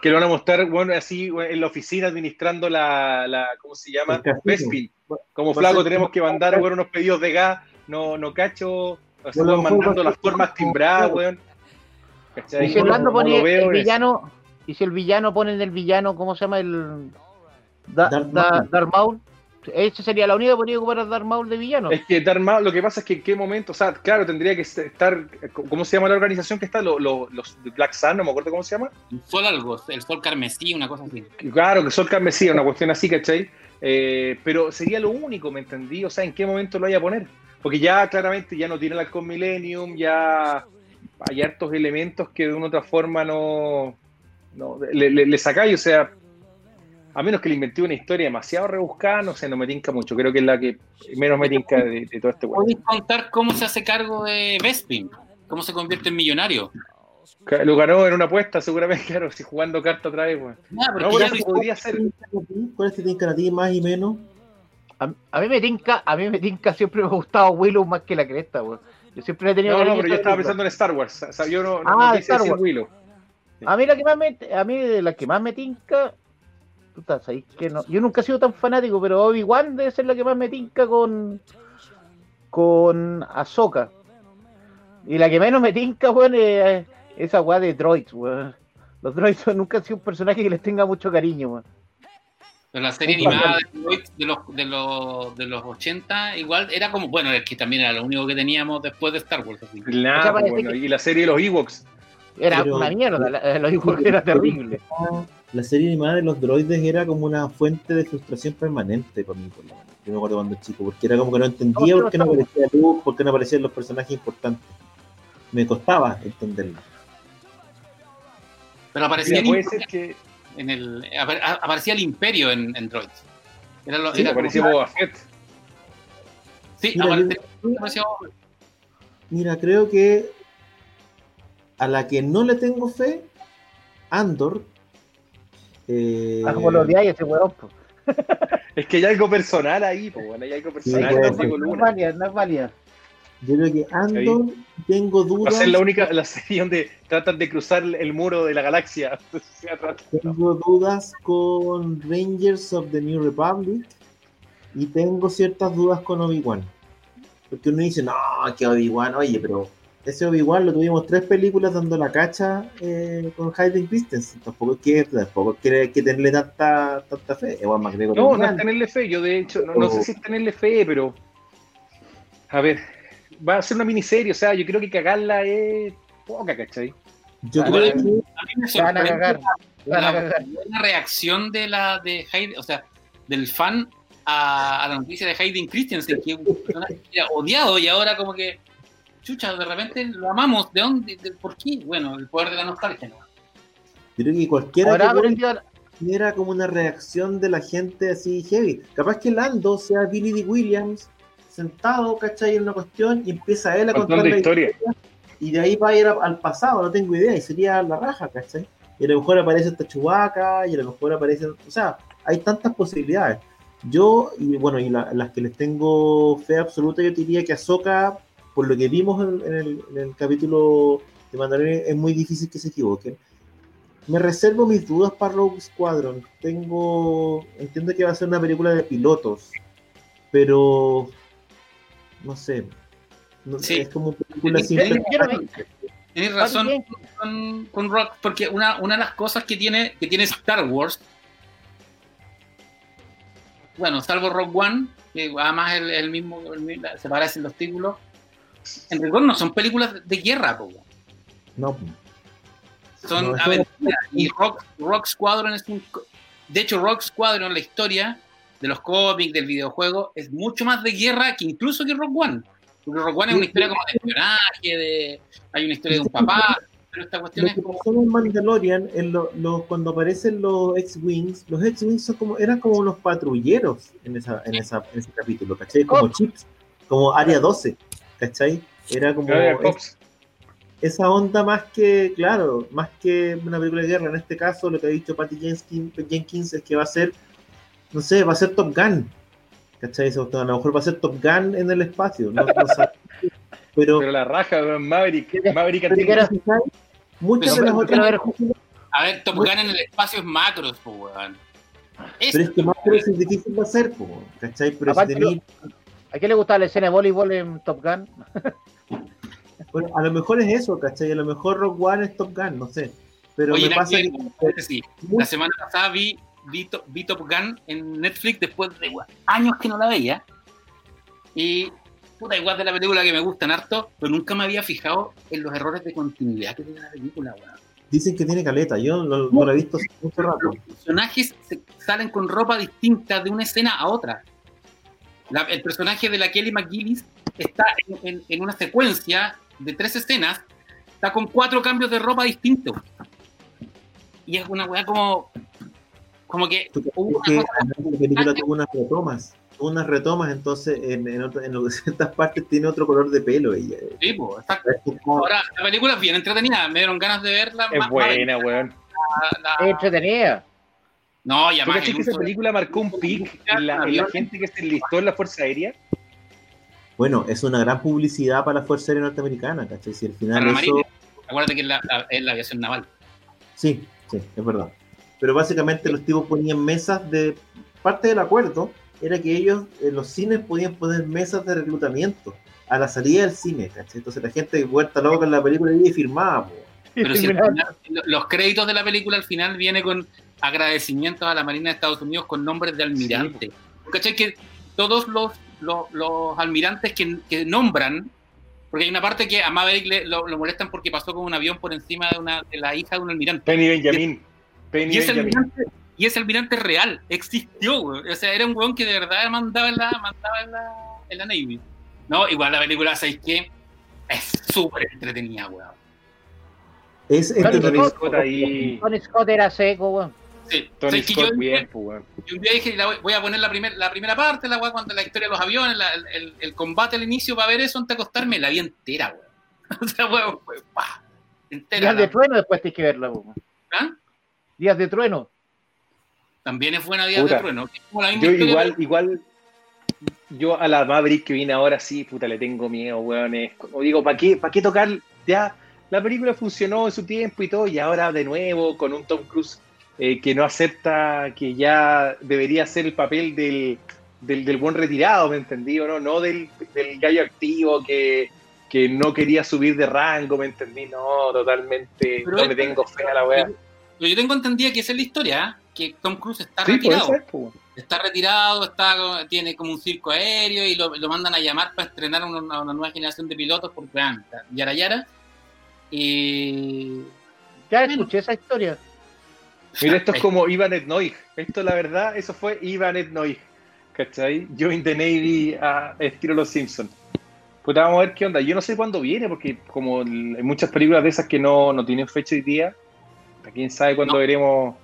Que lo van a mostrar, bueno, así en la oficina administrando la, la ¿cómo se llama? Bespin. Como flaco tenemos que mandar, weón, unos pedidos de gas no, no cacho, estamos mandando las formas timbradas, weón. Y si el pone el villano, y si el villano pone en el villano, ¿cómo se llama? El Darth Maul. Esa sería la única que podría ocupar a Darth Maul de villano. Es que Darth Maul, lo que pasa es que en qué momento, o sea, claro, tendría que estar, ¿cómo se llama la organización que está? Los, los, Black Sun, no me acuerdo cómo se llama. Sol algo, el Sol Carmesí, una cosa así. Claro, que Sol Carmesí, una cuestión así, ¿cachai? Eh, pero sería lo único, ¿me entendí? O sea, ¿en qué momento lo vaya a poner? Porque ya claramente ya no tiene la con Millennium, ya hay hartos elementos que de una u otra forma no, le, le, sacáis, o sea, a menos que le inventé una historia demasiado rebuscada, no sé, no me tinca mucho. Creo que es la que menos me tinca de, todo este juego. ¿Podéis contar cómo se hace cargo de Vespin? ¿Cómo se convierte en millonario? Lo ganó en una apuesta, seguramente, [laughs] claro, si jugando carta otra vez, bueno. no, pero podría ser. ¿Cuál es el a ti más y menos? A, mí me tinca, a mí me tinca siempre me ha gustado Willow más que la cresta, weón. Yo siempre he tenido. No, no, pero yo estaba pensando en Star Wars. O sea, yo no, ah, no Star Wars. Willow. A mí la que más me, a mí la que más me tinca, puta, ¿sabes que no? Yo nunca he sido tan fanático, pero Obi-Wan debe ser la que más me tinca con con Ahsoka. Y la que menos me tinca, weón, es esa weá de droids, weón. Los droids nunca han sido un personaje que les tenga mucho cariño, weón. Pero la serie animada de los, de, los, de los 80, igual era como, bueno, es que también era lo único que teníamos después de Star Wars. y la serie de los Ewoks. Era una mierda, los Ewoks era terrible. La serie animada de los droides era como una fuente de frustración permanente para mí, por lo menos. Yo me acuerdo cuando chico, porque era como que no entendía por qué no aparecía luz, por qué no aparecían los personajes importantes. Me costaba entenderlo. Pero aparecía. ser que en el, aparecía el Imperio en, en Droids. Era lo, sí, aparecía Boba Fett. Sí, aparecía, Mira, creo que a la que no le tengo fe, Andor. Eh... Ah, como lo odiáis ese huevón, Es que hay algo personal ahí, pues bueno, hay algo personal. Sí, no, es válida, no es válida. Yo creo que Andor, tengo dudas. Va a ser la única la serie donde tratan de cruzar el muro de la galaxia. [laughs] tengo dudas con Rangers of the New Republic y tengo ciertas dudas con Obi-Wan. Porque uno dice, no, que Obi-Wan, oye, pero ese Obi-Wan lo tuvimos tres películas dando la cacha eh, con Hayden Christensen. Tampoco es que, tampoco hay que tenerle tanta, tanta fe. no, no es tenerle fe. Yo, de hecho, no, no sé si es tenerle fe, pero. A ver, va a ser una miniserie, o sea, yo creo que cagarla es poca, ¿cachai? Yo creo que a mí me sorprende la, reacción de la de Hayden, o sea, del fan a, la noticia de Hayden Christensen, que era odiado y ahora como que, chucha, de repente lo amamos, ¿de dónde? ¿Por qué? Bueno, el poder de la nostalgia. ¿no? Yo creo que cualquiera que era como una reacción de la gente así heavy. Capaz que Lando sea Billy D. Williams sentado, ¿cachai? En una cuestión y empieza él a contar la historia. Y de ahí va a ir al pasado, no tengo idea, y sería la raja, ¿cachai? Y a lo mejor aparece esta chubaca, y a lo mejor aparece, o sea, hay tantas posibilidades. Yo, y bueno, y las que les tengo fe absoluta, yo diría que Ahsoka, por lo que vimos en, el, capítulo de Mandalorian, es muy difícil que se equivoquen. Me reservo mis dudas para Rogue Squadron. Tengo, entiendo que va a ser una película de pilotos, pero no sé. Es como película Tienes razón con, Rock, porque una, una de las cosas que tiene, que tiene Star Wars, bueno, salvo Rock One, que además el, el, mismo, se parecen los títulos, en rigor no son películas de guerra, No. Son aventuras. Y Rock, Rock Squadron es un. De hecho, Rock Squadron, la historia de los cómics, del videojuego, es mucho más de guerra que incluso que Rock One. Rogue One es una historia como de espionaje, de, hay una historia de un papá, pero esta cuestión lo que pasó en Mandalorian, en lo, cuando aparecen los X-Wings, los X-Wings son como, eran como unos patrulleros en, esa, en, esa, en ese capítulo, ¿cachai? Como chips, como Área 12, ¿cachai? Era como esa onda más que, claro, más que una película de guerra. En este caso, lo que ha dicho Patty Jenkins, es que va a ser, no sé, va a ser Top Gun. ¿Cachai? A lo mejor va a ser Top Gun en el espacio. No, [laughs] pero, pero, la raja, Maverick, Maverick Muchas de las otras. A ver, Top Gun en el espacio es macros, pues, weón. Pero es que macros es difícil de hacer, pues, ¿cachai? Pero si ¿A quién le gusta la escena de voleibol en Top Gun? [laughs] bueno, a lo mejor es eso, ¿cachai? A lo mejor Rock One es Top Gun, no sé. Pero me pasa que, sí. La semana pasada vi, vi, Top Gun en Netflix después de años que no la veía. Y puta, igual de la película que me gustan harto, pero nunca me había fijado en los errores de continuidad que tiene la película, weón. Dicen que tiene caleta, yo no, no la he visto hace mucho rato. Los personajes salen con ropa distinta de una escena a otra el personaje de la Kelly McGillis está en, una secuencia de tres escenas, está con cuatro cambios de ropa distintos. Y es una weá como. Como que. la película tuvo unas retomas. unas retomas, entonces en, en, en, ciertas [laughs] partes tiene otro color de pelo ella. Sí, pues, exacto. Ahora, la película es bien entretenida, me dieron ganas de verla. Es buena, weón. Es entretenida. No, y además. que esa película marcó un pic en la, gente que se enlistó en la Fuerza Aérea? Bueno, es una gran publicidad para la Fuerza Aérea Norteamericana, ¿cachai? Si al final. Eso... Acuérdate que es la, la, aviación naval. Sí, sí, es verdad. Pero básicamente los tipos ponían mesas de. Parte del acuerdo era que ellos, en los cines, podían poner mesas de reclutamiento a la salida del cine, ¿cachai? Entonces la gente vuelta loca en la película y firmaba, Pero [laughs] si los créditos de la película al final viene con agradecimientos a la Marina de Estados Unidos con nombres de almirante. ¿Cachai? Que todos los, los, almirantes que, nombran, porque hay una parte que a Maverick lo, molestan porque pasó con un avión por encima de, una, de la hija de un almirante. Penny Benjamin. y, ese almirante, y ese almirante real, existió, O sea, era un weón que de verdad mandaba en la, mandaba en la, en la Navy. No, igual la película, ¿sabéis qué? Es súper entretenida, weón. Es Tony Scott, ahí. Tony Scott era seco, weón. Sí. Tony Scott yo, bien, pues, yo un día dije, voy a poner la, primer, la primera parte, la cuando la historia de los aviones, el, el, combate al inicio, para ver eso antes de acostarme, la vi entera, weón. [laughs] o sea, weón, entera. Días de trueno después tienes que verla, weón. ¿Ah? Días de trueno. También es buena Días de trueno. Yo igual, igual, yo a la Maverick que viene ahora sí, puta, le tengo miedo, weón. Es, como digo, ¿para qué, ¿para qué tocar? Ya, la película funcionó en su tiempo y todo, y ahora de nuevo con un Tom Cruise eh, que no acepta que ya debería ser el papel del, del, buen retirado, ¿me entendí? ¿no? No del, del gallo activo que, que, no quería subir de rango, ¿me entendí? No, totalmente, no me tengo fe a la wea. yo tengo entendido que esa es la historia, ¿eh? que Tom Cruise está retirado. está retirado, está, tiene como un circo aéreo y lo, lo mandan a llamar para estrenar una, una, nueva generación de pilotos por vean, Yara Yara. Y... Ya escuché esa historia. Mira, esto es como Ivan Etnoig. Esto, la verdad, eso fue Ivan Etnoig. ¿Cachai? Join the Navy a estilo Los Simpsons. Pues vamos a ver qué onda. Yo no sé cuándo viene, porque como hay muchas películas de esas que no, no tienen fecha y día, quién sabe cuándo veremos.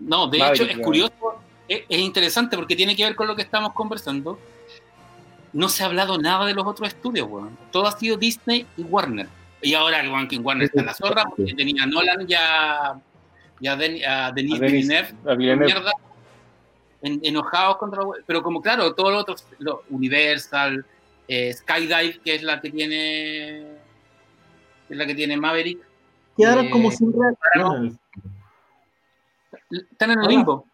No, de hecho, es curioso, es, interesante porque tiene que ver con lo que estamos conversando. No se ha hablado nada de los otros estudios, weón. Todo ha sido Disney y Warner. Y ahora que Warner está en la zorra, porque tenía Nolan ya y a, Denis Villeneuve, mierda, enojados contra pero como claro, todos los otros, Universal, eh, Skydive, que es la que tiene es la que tiene Maverick. Quedaron eh, como sin Están en el limbo.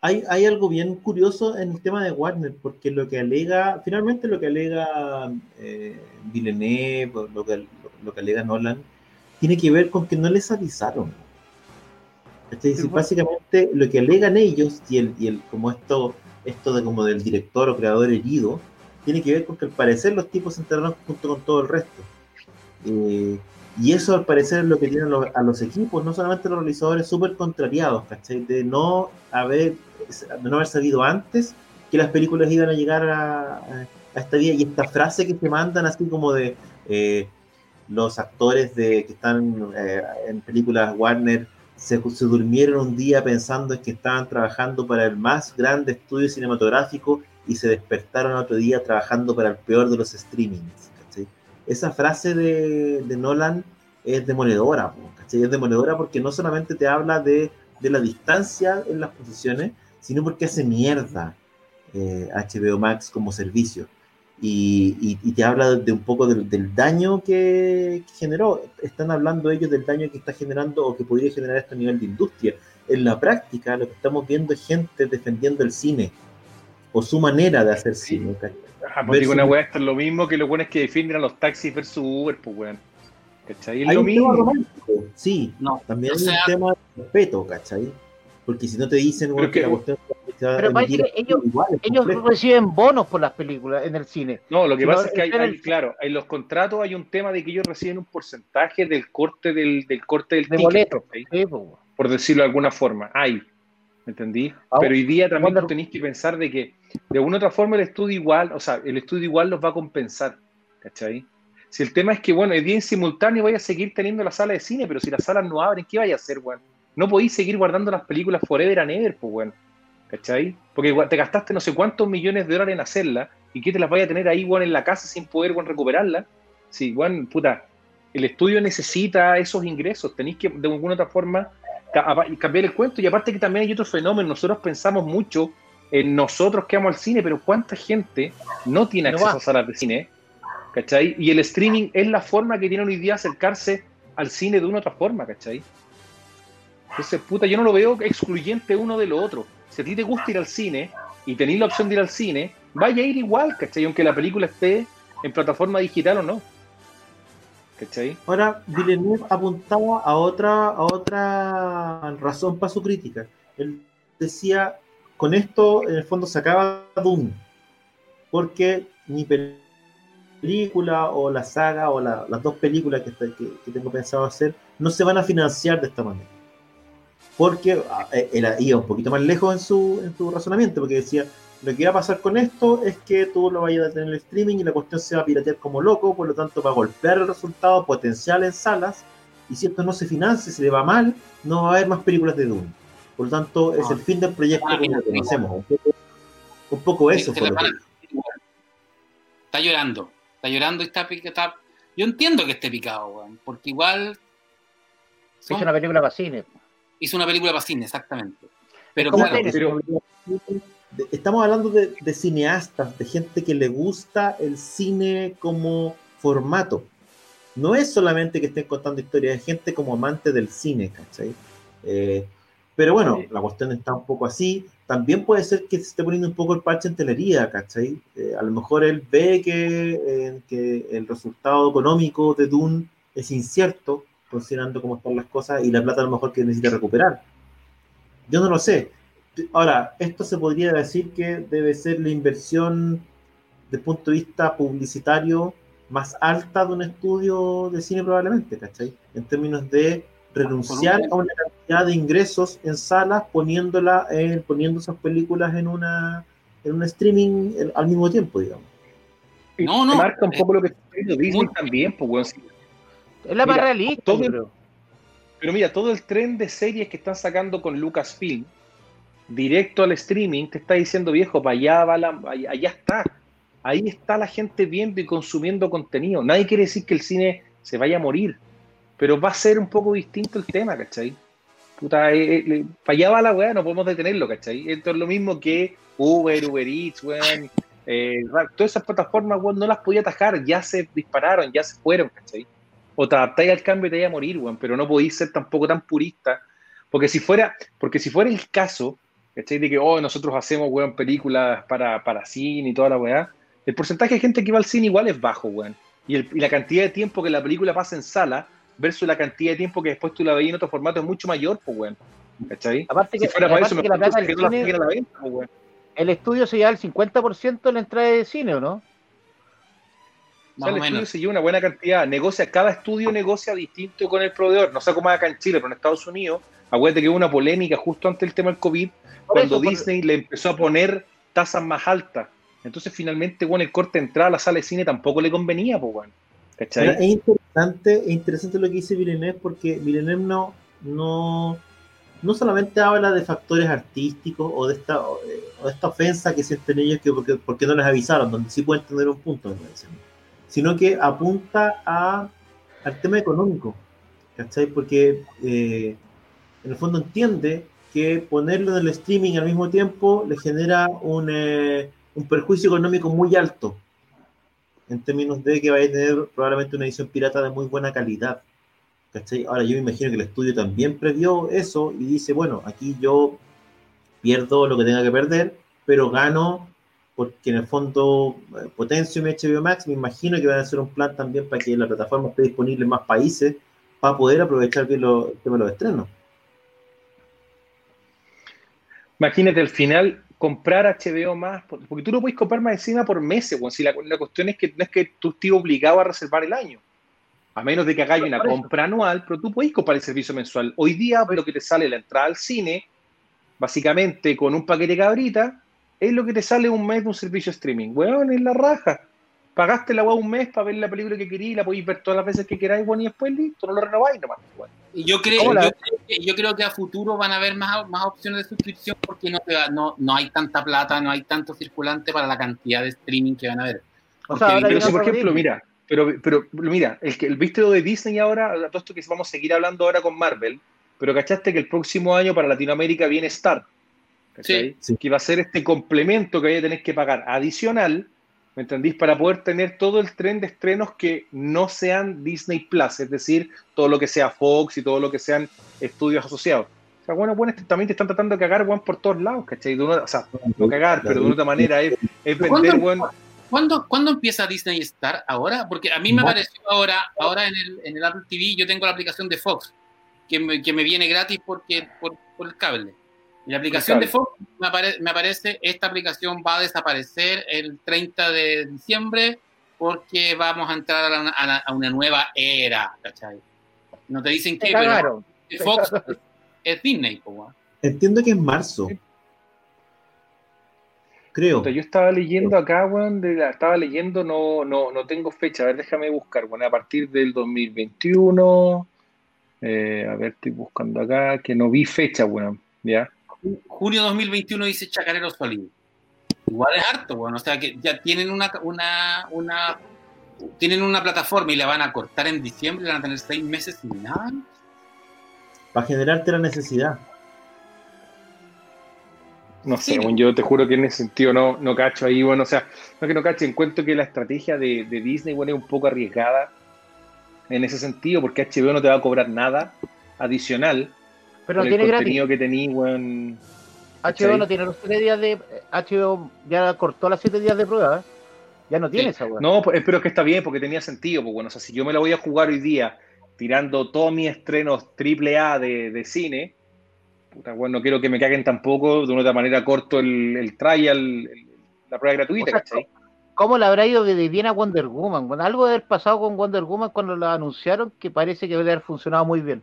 Hay, hay, algo bien curioso en el tema de Warner, porque lo que alega, finalmente lo que alega eh, Villeneuve, lo que, lo que alega Nolan, tiene que ver con que no les avisaron básicamente lo que alegan ellos y el, y el como esto, esto de como del director o creador herido, tiene que ver con que al parecer los tipos se enteraron junto con todo el resto. Eh, y eso al parecer es lo que tienen a los equipos, no solamente los realizadores súper contrariados, ¿cachai? De no haber, de no haber sabido antes que las películas iban a llegar a, a, esta vida y esta frase que se mandan así como de, eh, los actores de, que están eh, en películas Warner se, durmieron un día pensando en que estaban trabajando para el más grande estudio cinematográfico y se despertaron otro día trabajando para el peor de los streamings. Esa frase de, Nolan es demoledora, es demoledora porque no solamente te habla de, de la distancia en las posiciones, sino porque hace mierda HBO eh, Max como servicio. Y, y, te habla de un poco del, del daño que, generó. Están hablando ellos del daño que está generando o que podría generar esto a nivel de industria. En la práctica, lo que estamos viendo es gente defendiendo el cine o su manera de hacer cine. Ajá, pues digo una weá, esto es lo mismo que lo bueno es que defienden a los taxis versus Uber, pues weón. ¿Cachai? Es hay lo un mismo. tema romántico, sí. No, también hay un tema de respeto, ¿cachai? Porque si no te dicen weón, que, que la cuestión pero parece que ellos, ellos reciben bonos por las películas en el cine. No, lo que pasa es que hay, hay, claro, en los contratos hay un tema de que ellos reciben un porcentaje del corte del, del corte del de ticket, boleto, ¿sí? sí, por decirlo de alguna forma. Hay, ¿me entendí? Ah, Pero hoy día también cuando- tenéis que pensar de que de una u otra forma el estudio igual, o sea, el estudio igual los va a compensar, ¿cachai? Si el tema es que, bueno, el día en simultáneo vaya a seguir teniendo la sala de cine, pero si las salas no abren, ¿qué vaya a hacer, weón? No podéis seguir guardando las películas forever and ever, pues, weón. ¿Cachai? Porque igual te gastaste no sé cuántos millones de dólares en hacerla y que te las vaya a tener ahí, weón, en la casa sin poder, recuperarla. Sí, weón, puta, el estudio necesita esos ingresos, tenéis que de alguna otra forma ca- cambiar el cuento y aparte que también hay otro fenómeno, nosotros pensamos mucho en nosotros que vamos al cine, pero ¿cuánta gente no tiene acceso a salas de cine? ¿Cachai? Y el streaming es la forma que tienen hoy día acercarse al cine de una u otra forma, ¿cachai? Entonces, puta, yo no lo veo excluyente uno de lo otro. Si a ti te gusta ir al cine y tenéis la opción de ir al cine, vaya a ir igual, ¿cachai? Aunque la película esté en plataforma digital o no. ¿Cachai? Ahora, Villeneuve apuntaba a otra, a otra razón para su crítica. Él decía, con esto en el fondo se acaba Doom, porque mi pel- película o la saga o la- las dos películas que tengo pensado hacer no se van a financiar de esta manera. Porque ah, eh, él iba un poquito más lejos en su, en su razonamiento, porque decía, lo que va a pasar con esto es que tú lo vayas a tener en el streaming y la cuestión se va a piratear como loco, por lo tanto va a golpear el resultado potencial en salas, y si esto no se financia, si le va mal, no va a haber más películas de Doom. Por lo tanto, es Ah. el fin del proyecto Ah, como lo conocemos. Un poco, un poco eso lo que- Está llorando, está llorando y está, está- Yo entiendo que esté picado, weón, porque igual Es son- una película para cine. Hizo una película para cine, exactamente. Pero claro. Pero, estamos hablando de, de cineastas, de gente que le gusta el cine como formato. No es solamente que estén contando historias, es gente como amante del cine, ¿cachai? Eh, pero bueno, la cuestión está un poco así. También puede ser que se esté poniendo un poco el parche en telería, ¿cachai? Eh, a lo mejor él ve que, eh, que el resultado económico de Dune es incierto, considerando cómo están las cosas, y la plata a lo mejor que necesita recuperar. Yo no lo sé. Ahora, esto se podría decir que debe ser la inversión desde punto de vista publicitario más alta de un estudio de cine probablemente, ¿cachai? En términos de renunciar a una cantidad de ingresos en salas poniéndola en, poniendo esas películas en una en un streaming el- al mismo tiempo, digamos. y No, no, marca un eh, poco lo que está haciendo Disney muy- también, pues. Sí. Es la más Mira, realista, todo el- creo. Pero mira, todo el tren de series que están sacando con Lucasfilm, directo al streaming, te está diciendo, viejo, para allá va la, allá, allá está. Ahí está la gente viendo y consumiendo contenido. Nadie quiere decir que el cine se vaya a morir, pero va a ser un poco distinto el tema, ¿cachai? Puta, eh, eh, para allá va la weá, no podemos detenerlo, ¿cachai? Esto es lo mismo que Uber, Uber Eats, weón. eh, todas esas plataformas, weón, no las podía atajar, ya se dispararon, ya se fueron, ¿cachai? O te adaptáis al cambio y te vaya a morir, weón, pero no podéis ser tampoco tan purista, porque si fuera, porque si fuera el caso, ¿cachai? De que, oh, nosotros hacemos, weón, películas para, para cine y toda la weá, el porcentaje de gente que va al cine igual es bajo, weón, y, el- y la cantidad de tiempo que la película pasa en sala versus la cantidad de tiempo que después tú la veías en otro formato es mucho mayor, pues, weón, ¿cachai? Aparte que, Si fuera para aparte eso, que la plata del cine, la venta, pues, el estudio se lleva el 50% de la entrada de cine, ¿o no? O sea, más el o estudio menos. se lleva una buena cantidad, negocia, cada estudio negocia distinto con el proveedor, no sé cómo es acá en Chile, pero en Estados Unidos, acuérdate que hubo una polémica justo antes del tema del COVID, Por cuando eso, por- Disney le empezó a poner tasas más altas. Entonces finalmente, bueno, el corte de entrada a la sala de cine tampoco le convenía, pues, bueno. Ahora, ¿Cachai? es interesante bastante interesante lo que dice Villeneuve porque Villeneuve no, no, no solamente habla de factores artísticos o de esta, o de esta ofensa que sienten ellos que porque, porque no les avisaron, donde sí pueden tener un punto, me parece, sino que apunta a, al tema económico, ¿cachai? Porque eh, en el fondo entiende que ponerlo en el streaming al mismo tiempo le genera un, eh, un perjuicio económico muy alto en términos de que vaya a tener probablemente una edición pirata de muy buena calidad. ¿cachai? Ahora yo me imagino que el estudio también previó eso y dice, bueno, aquí yo pierdo lo que tenga que perder, pero gano porque en el fondo eh, potencio mi HBO Max, me imagino que van a hacer un plan también para que la plataforma esté disponible en más países para poder aprovechar bien lo, el tema de los estrenos. Imagínate, al final comprar HBO más, porque tú no puedes comprar más encima por meses, si la, cuestión es que no es que tú estés obligado a reservar el año, a menos de que hagáis una compra anual, pero tú puedes comprar el servicio mensual. Hoy día lo que te sale la entrada al cine, básicamente con un paquete cabrita, es lo que te sale un mes de un servicio streaming. Weón, es la raja. Pagaste la weá un mes para ver la película que querías, la podéis ver todas las veces que queráis, bueno, y después listo, no lo renováis nomás. Y yo creo, yo, creo que, yo creo que a futuro van a haber más, más opciones de suscripción porque no, no, no hay tanta plata, no hay tanto circulante para la cantidad de streaming que van a haber. O sea, pero si, por ejemplo, mira, pero, pero mira, el que el viste lo de Disney ahora, todo esto que vamos a seguir hablando ahora con Marvel, pero cachaste que el próximo año para Latinoamérica viene Star. Sí. Que va a ser este complemento que vaya a tener que pagar adicional, ¿me entendís? Para poder tener todo el tren de estrenos que no sean Disney Plus, es decir, todo lo que sea Fox y todo lo que sean estudios asociados. O sea, bueno, bueno, este, también te están tratando de cagar, Juan, por todos lados, ¿cachai? o sea, no cagar, pero de otra manera es, vender, bueno, ¿Cuándo, ¿Cuándo, empieza Disney Star? ¿Ahora? Porque a mí me apareció ahora, ahora en el, en el Apple TV, yo tengo la aplicación de Fox, que me, que me viene gratis porque, por, por el cable. Y la aplicación de Fox me, me, aparece, esta aplicación va a desaparecer el 30 de diciembre porque vamos a entrar a, una nueva era, ¿cachai? No te dicen qué, pero Fox es, Disney, Entiendo que es marzo. Creo. Yo estaba leyendo acá, weón, estaba leyendo, no, no, no tengo fecha, a ver, déjame buscar, bueno, a partir del 2021, eh, a ver, estoy buscando acá, que no vi fecha, weón, ¿ya? Junio 2021 dice Chacarero Sólido. Igual es harto, bueno, o sea que ya tienen una, una, una, tienen una plataforma y la van a cortar en diciembre, van a tener seis meses sin nada. Para generarte la necesidad. No sé, yo te juro que en ese sentido no, no cacho ahí, bueno, o sea, no que no cacho, encuentro que la estrategia de, Disney, bueno, es un poco arriesgada en ese sentido, porque HBO no te va a cobrar nada adicional. Pero no tiene gratis. que tenía, bueno, HBO no tiene los siete días de. HBO ya cortó las siete días de prueba, ¿eh? Ya no tiene esa, weón. No, pues, pero es que está bien, porque tenía sentido, pues bueno, o sea, si yo me la voy a jugar hoy día tirando todos mis estrenos triple A de, de cine, bueno, no quiero que me caguen tampoco, de una otra manera corto el, el trial, la prueba gratuita, ¿Cómo le habrá ido de bien a Wonder Woman? Bueno, algo debe haber pasado con Wonder Woman cuando lo anunciaron que parece que debe haber funcionado muy bien.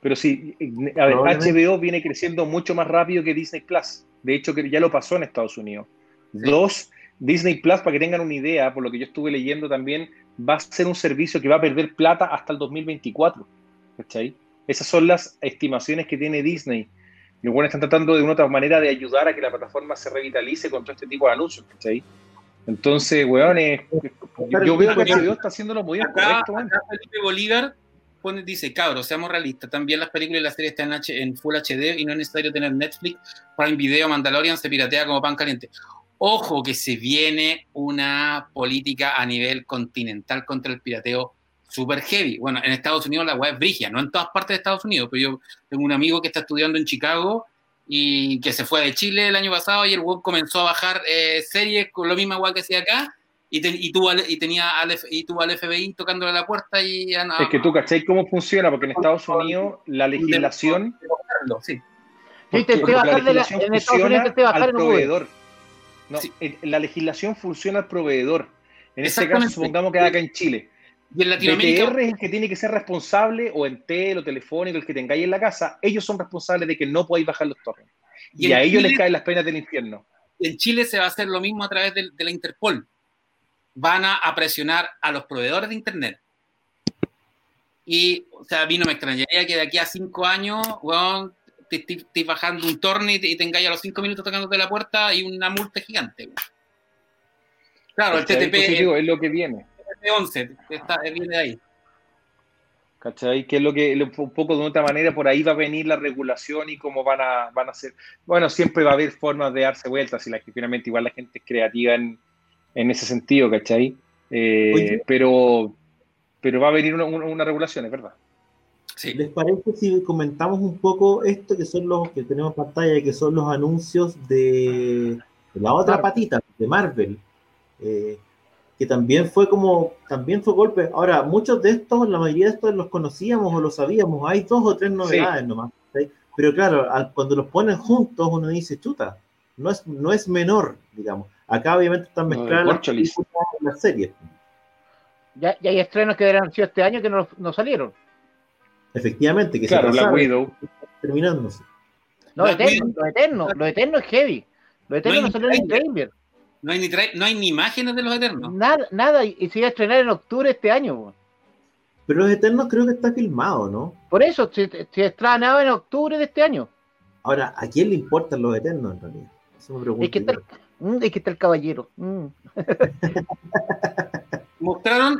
Pero sí, a ver, HBO viene creciendo mucho más rápido que Disney Plus. De hecho, que ya lo pasó en Estados Unidos. Dos, Disney Plus, para que tengan una idea, por lo que yo estuve leyendo también, va a ser un servicio que va a perder plata hasta el 2024. ¿Cachai? Esas son las estimaciones que tiene Disney. Y bueno, están tratando de una otra manera de ayudar a que la plataforma se revitalice con todo este tipo de anuncios, ¿cachai? Entonces, weón, yo, veo que HBO está haciéndolo muy bien correcto. Felipe Bolívar dice, cabros, seamos realistas, también las películas y las series están en, en Full HD y no es necesario tener Netflix, un Video, Mandalorian se piratea como pan caliente. Ojo que se viene una política a nivel continental contra el pirateo super heavy. Bueno, en Estados Unidos la web es brigia, no en todas partes de Estados Unidos, pero yo tengo un amigo que está estudiando en Chicago y que se fue de Chile el año pasado y el web comenzó a bajar eh, series con lo mismo web que hacía acá y, y, tuvo, y tenía al, y tuvo al FBI tocándole la puerta y... es que tú, ¿cachai cómo funciona? Porque en Estados Unidos la legislación... Sí. Yo intenté bajar de la, en Estados Unidos intenté bajar al proveedor. No, La legislación funciona al proveedor. En este caso, supongamos que acá en Chile y en Latinoamérica. BTR es el que tiene que ser responsable, o en tel o telefónico, el que tengáis en la casa, ellos son responsables de que no podáis bajar los torrents. Y, a ellos les caen las penas del infierno. En Chile se va a hacer lo mismo a través de, la Interpol. Van a, presionar a los proveedores de Internet Y, o sea, a mí no me extrañaría que de aquí a cinco años, weón, te estés bajando un torneo y, tengáis a los cinco minutos tocándote la puerta y una multa gigante. Claro, el TTP es lo que viene. El TTP 11 está, viene de ahí. ¿Cachai? Que es lo que un poco de otra manera por ahí va a venir la regulación y cómo van a, van a ser. Bueno, siempre va a haber formas de darse vueltas y la que finalmente igual la gente es creativa en, en ese sentido, ¿cachai? Eh, pero, pero va a venir una, una, regulación, es verdad. Sí. ¿Les parece si comentamos un poco esto que son los que tenemos en pantalla, que son los anuncios de, la otra patita, de Marvel? Eh, que también fue como, también fue golpe. Ahora, muchos de estos, la mayoría de estos los conocíamos o los sabíamos, hay dos o tres novedades nomás. Pero claro, cuando los ponen juntos uno dice, chuta, no es, no es menor, digamos. Acá obviamente están mezcladas las, series. Ya, ya, hay estrenos que eran sido este año que no, no salieron. Efectivamente, que claro, se la Widow. terminándose. No, lo eterno, lo eterno, lo eterno es heavy. Lo eterno no, salió en trailer. No hay, ni no hay ni imágenes de los Eternos. Nada, nada, y se iba a estrenar en octubre este año. Pero los Eternos creo que está filmado, ¿no? Por eso, se, se estrenaba en octubre de este año. Ahora, ¿a quién le importan los Eternos en realidad? Eso me es, que está, mm, que está el caballero. Mm. [laughs] mostraron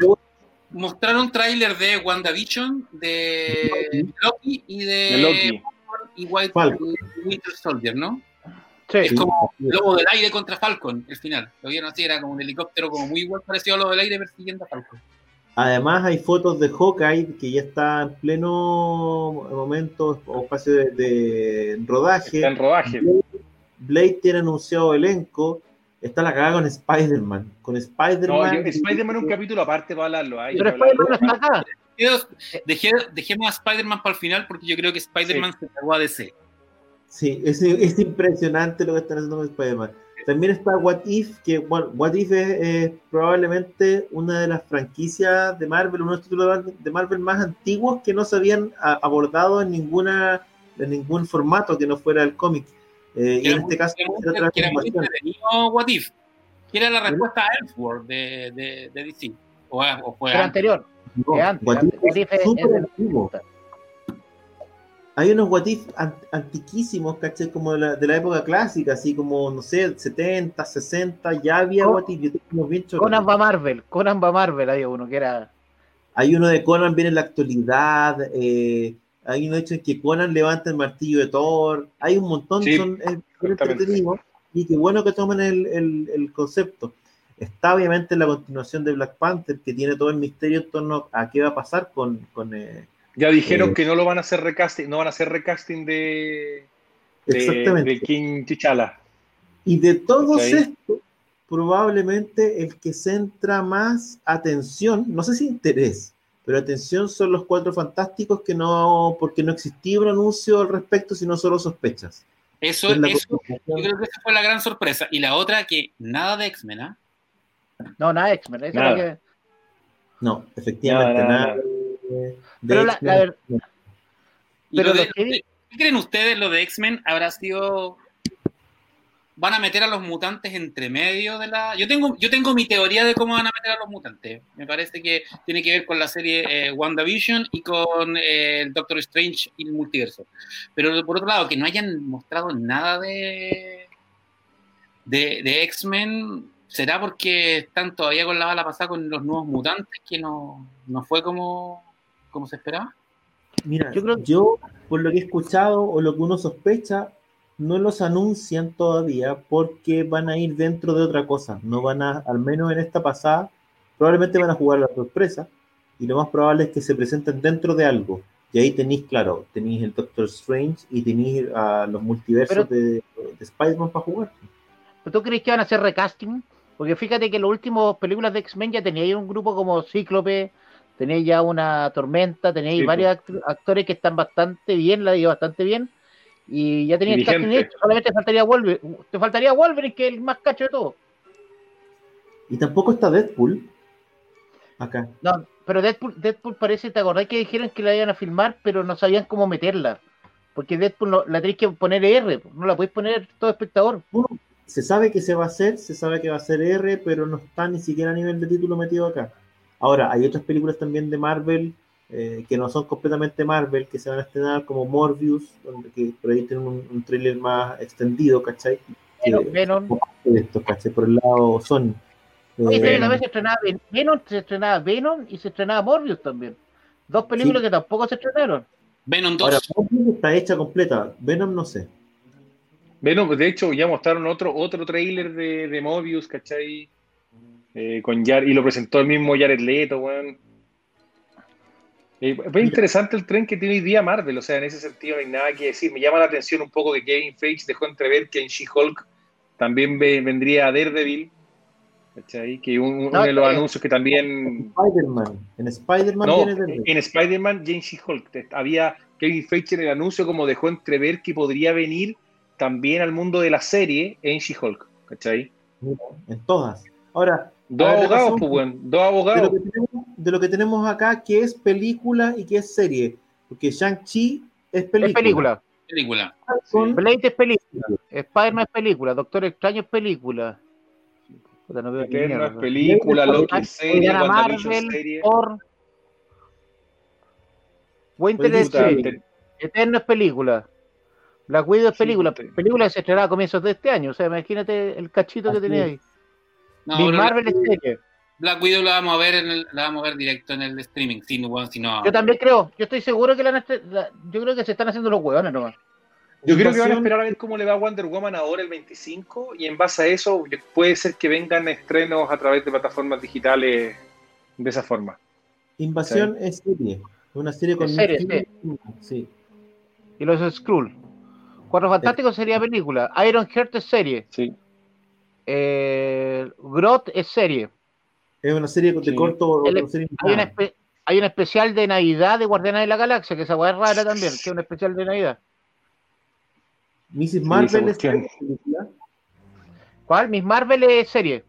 mostraron tráiler de WandaVision, de Loki y de, Loki. y White Winter Soldier, ¿no? Es como Lobo del Aire contra Falcon, el final. Lo vieron así, era como un helicóptero como muy igual parecido a Lobo del Aire persiguiendo a Falcon. Además hay fotos de Hawkeye que ya está en pleno momento o espacio de, rodaje. Está en rodaje. Blade, tiene anunciado elenco. Está la cagada con Spider-Man. Con Spider-Man. No, Spider-Man es un capítulo aparte para hablarlo. Ahí, Pero Spider-Man está acá. dejemos a Spider-Man para el final porque yo creo que Spider-Man se cagó a DC. Sí, es, es, impresionante lo que están haciendo con Spider-Man. También está What If, que bueno, What If es probablemente una de las franquicias de Marvel, uno de los títulos de Marvel más antiguos que no se habían abordado en ninguna en ningún formato que no fuera el cómic. Eh, y en este caso, era, era muy What If, que era la respuesta a Elseworld de, de, de DC. O, o fue anterior. No, antes, What If es, es, hay unos what antiquísimos, ¿cachai? Como de la, de la, época clásica, así como, no sé, 70, 60, ya había what if. Conan va Marvel, Conan va Marvel, hay uno que era... Hay uno de Conan viene en la actualidad, eh, hay uno hecho en que Conan levanta el martillo de Thor, hay un montón, son eh, entretenidos, y qué bueno que tomen el, el, el, concepto. Está obviamente la continuación de Black Panther, que tiene todo el misterio en torno a qué va a pasar con... con eh, ya dijeron que no lo van a hacer recasting, no van a hacer recasting de, de, King Chichala. Y de todos estos, probablemente el que centra más atención, no sé si interés, pero atención son los cuatro fantásticos que no, porque no existía un anuncio al respecto, sino solo sospechas. Eso, es eso yo creo que esa fue la gran sorpresa. Y la otra, que nada de X-Men, ¿ah? No, nada de X-Men. No, efectivamente, nada pero la, la Pero ¿Qué creen ustedes lo de X-Men habrá sido van a meter a los mutantes entre medio de la. Yo tengo, yo tengo mi teoría de cómo van a meter a los mutantes. Me parece que tiene que ver con la serie eh, WandaVision y con eh, el Doctor Strange y el multiverso. Pero por otro lado, que no hayan mostrado nada de, de, de X-Men, ¿será porque están todavía con la bala pasada con los nuevos mutantes que no, no fue como como se esperaba? Mira, yo, creo... yo, por lo que he escuchado o lo que uno sospecha, no los anuncian todavía porque van a ir dentro de otra cosa. No van a, al menos en esta pasada, probablemente van a jugar la sorpresa y lo más probable es que se presenten dentro de algo. Y ahí tenéis, claro, tenéis el Doctor Strange y tenéis a los multiversos de, de Spider-Man para jugar. ¿Pero tú crees que van a hacer recasting? Porque fíjate que en las últimas películas de X-Men ya teníais un grupo como Cíclope, tenéis ya una tormenta, tenéis varios actores que están bastante bien, la digo bastante bien, y ya tenéis el hecho, solamente faltaría Wolverine, te faltaría Wolverine, que es el más cacho de todo. Y tampoco está Deadpool acá. No, pero Deadpool, Deadpool parece, ¿te acordás que dijeron que la iban a filmar, pero no sabían cómo meterla? Porque Deadpool no, la tenéis que poner R, no la podéis poner todo espectador. se sabe que se va a hacer, se sabe que va a ser R, pero no está ni siquiera a nivel de título metido acá. Ahora, hay otras películas también de Marvel eh, que no son completamente Marvel, que se van a estrenar como Morbius, donde que por ahí tienen un, un thriller más extendido, ¿cachai? Venom. Esto, ¿cachai? Por el lado Sony. Oye, eh, también se estrenaba Venom, se estrenaba Venom y se estrenaba Morbius también. Dos películas que tampoco se estrenaron. Venom 2. Ahora, Morbius está hecha completa. Venom no sé. Venom, de hecho, ya mostraron otro, otro trailer de, de Morbius, ¿cachai? Eh, con y lo presentó el mismo Jared Leto, weón. Eh, es interesante el tren que tiene hoy día Marvel, o sea, en ese sentido no hay nada que decir. Me llama la atención un poco que Kevin Feige dejó entrever que en She-Hulk también vendría Daredevil, ¿cachai? Que uno de los eh, anuncios que también... Spider-Man, en Spider-Man no, En Spider-Man y en She-Hulk había Kevin Feige en el anuncio como dejó entrever que podría venir también al mundo de la serie en She-Hulk, ¿cachai? En todas. Ahora, Dos abogados, pues, bueno, dos abogados. De lo, que tenemos, acá, que es película y que es serie. Porque Shang-Chi es película. Es película. Película. Blade es película. Spider-Man es película. Doctor Extraño es película. no veo Eterno es película. Loki es serie. Marvel, serie. Thor. Winter es serie. Eterno es película. Black Widow es película. Película que se estrenaba a comienzos de este año. O sea, imagínate el cachito que tenía ahí. No, Marvel es serie. Black Widow la vamos a ver en el, la vamos a ver directo en el streaming, si no, si no... Yo también creo, yo estoy seguro que la, yo creo que se están haciendo los huevones nomás. Yo creo que van a esperar a ver cómo le va a Wonder Woman ahora el 25 y en base a eso puede ser que vengan estrenos a través de plataformas digitales de esa forma. Invasión es serie, una serie con serie, sí. Y los Skrull. Cuatro Fantásticos sería película. Iron Heart es serie. Sí. Eh, Grot es serie. Es una serie de corto. hay, una hay, un especial de Navidad de Guardianes de la Galaxia, que esa es rara también, que es un especial de Navidad. Mrs. Marvel es serie. ¿Cuál? Miss Marvel es serie.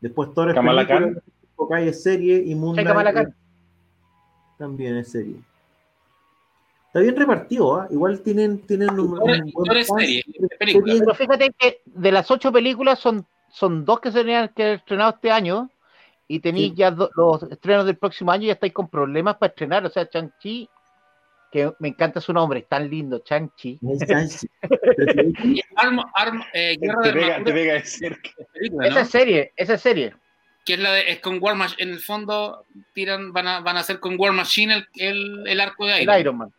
Después Thor es es serie y Moon también es serie. Está bien repartido, ¿eh? igual tienen, tienen un, un buen serie, Pero fíjate que de las ocho películas son, son dos que se tenían que estrenado este año y tenéis ya los estrenos del próximo año y ya estáis con problemas para estrenar. O sea, Chang-Chi, que me encanta su nombre, es tan lindo, Chang-Chi. [laughs] eh, Esa serie, esa serie. Que es la de, es con War Machine, en el fondo tiran, van a, van a hacer con War Machine el, el, arco de Iron, Iron Man.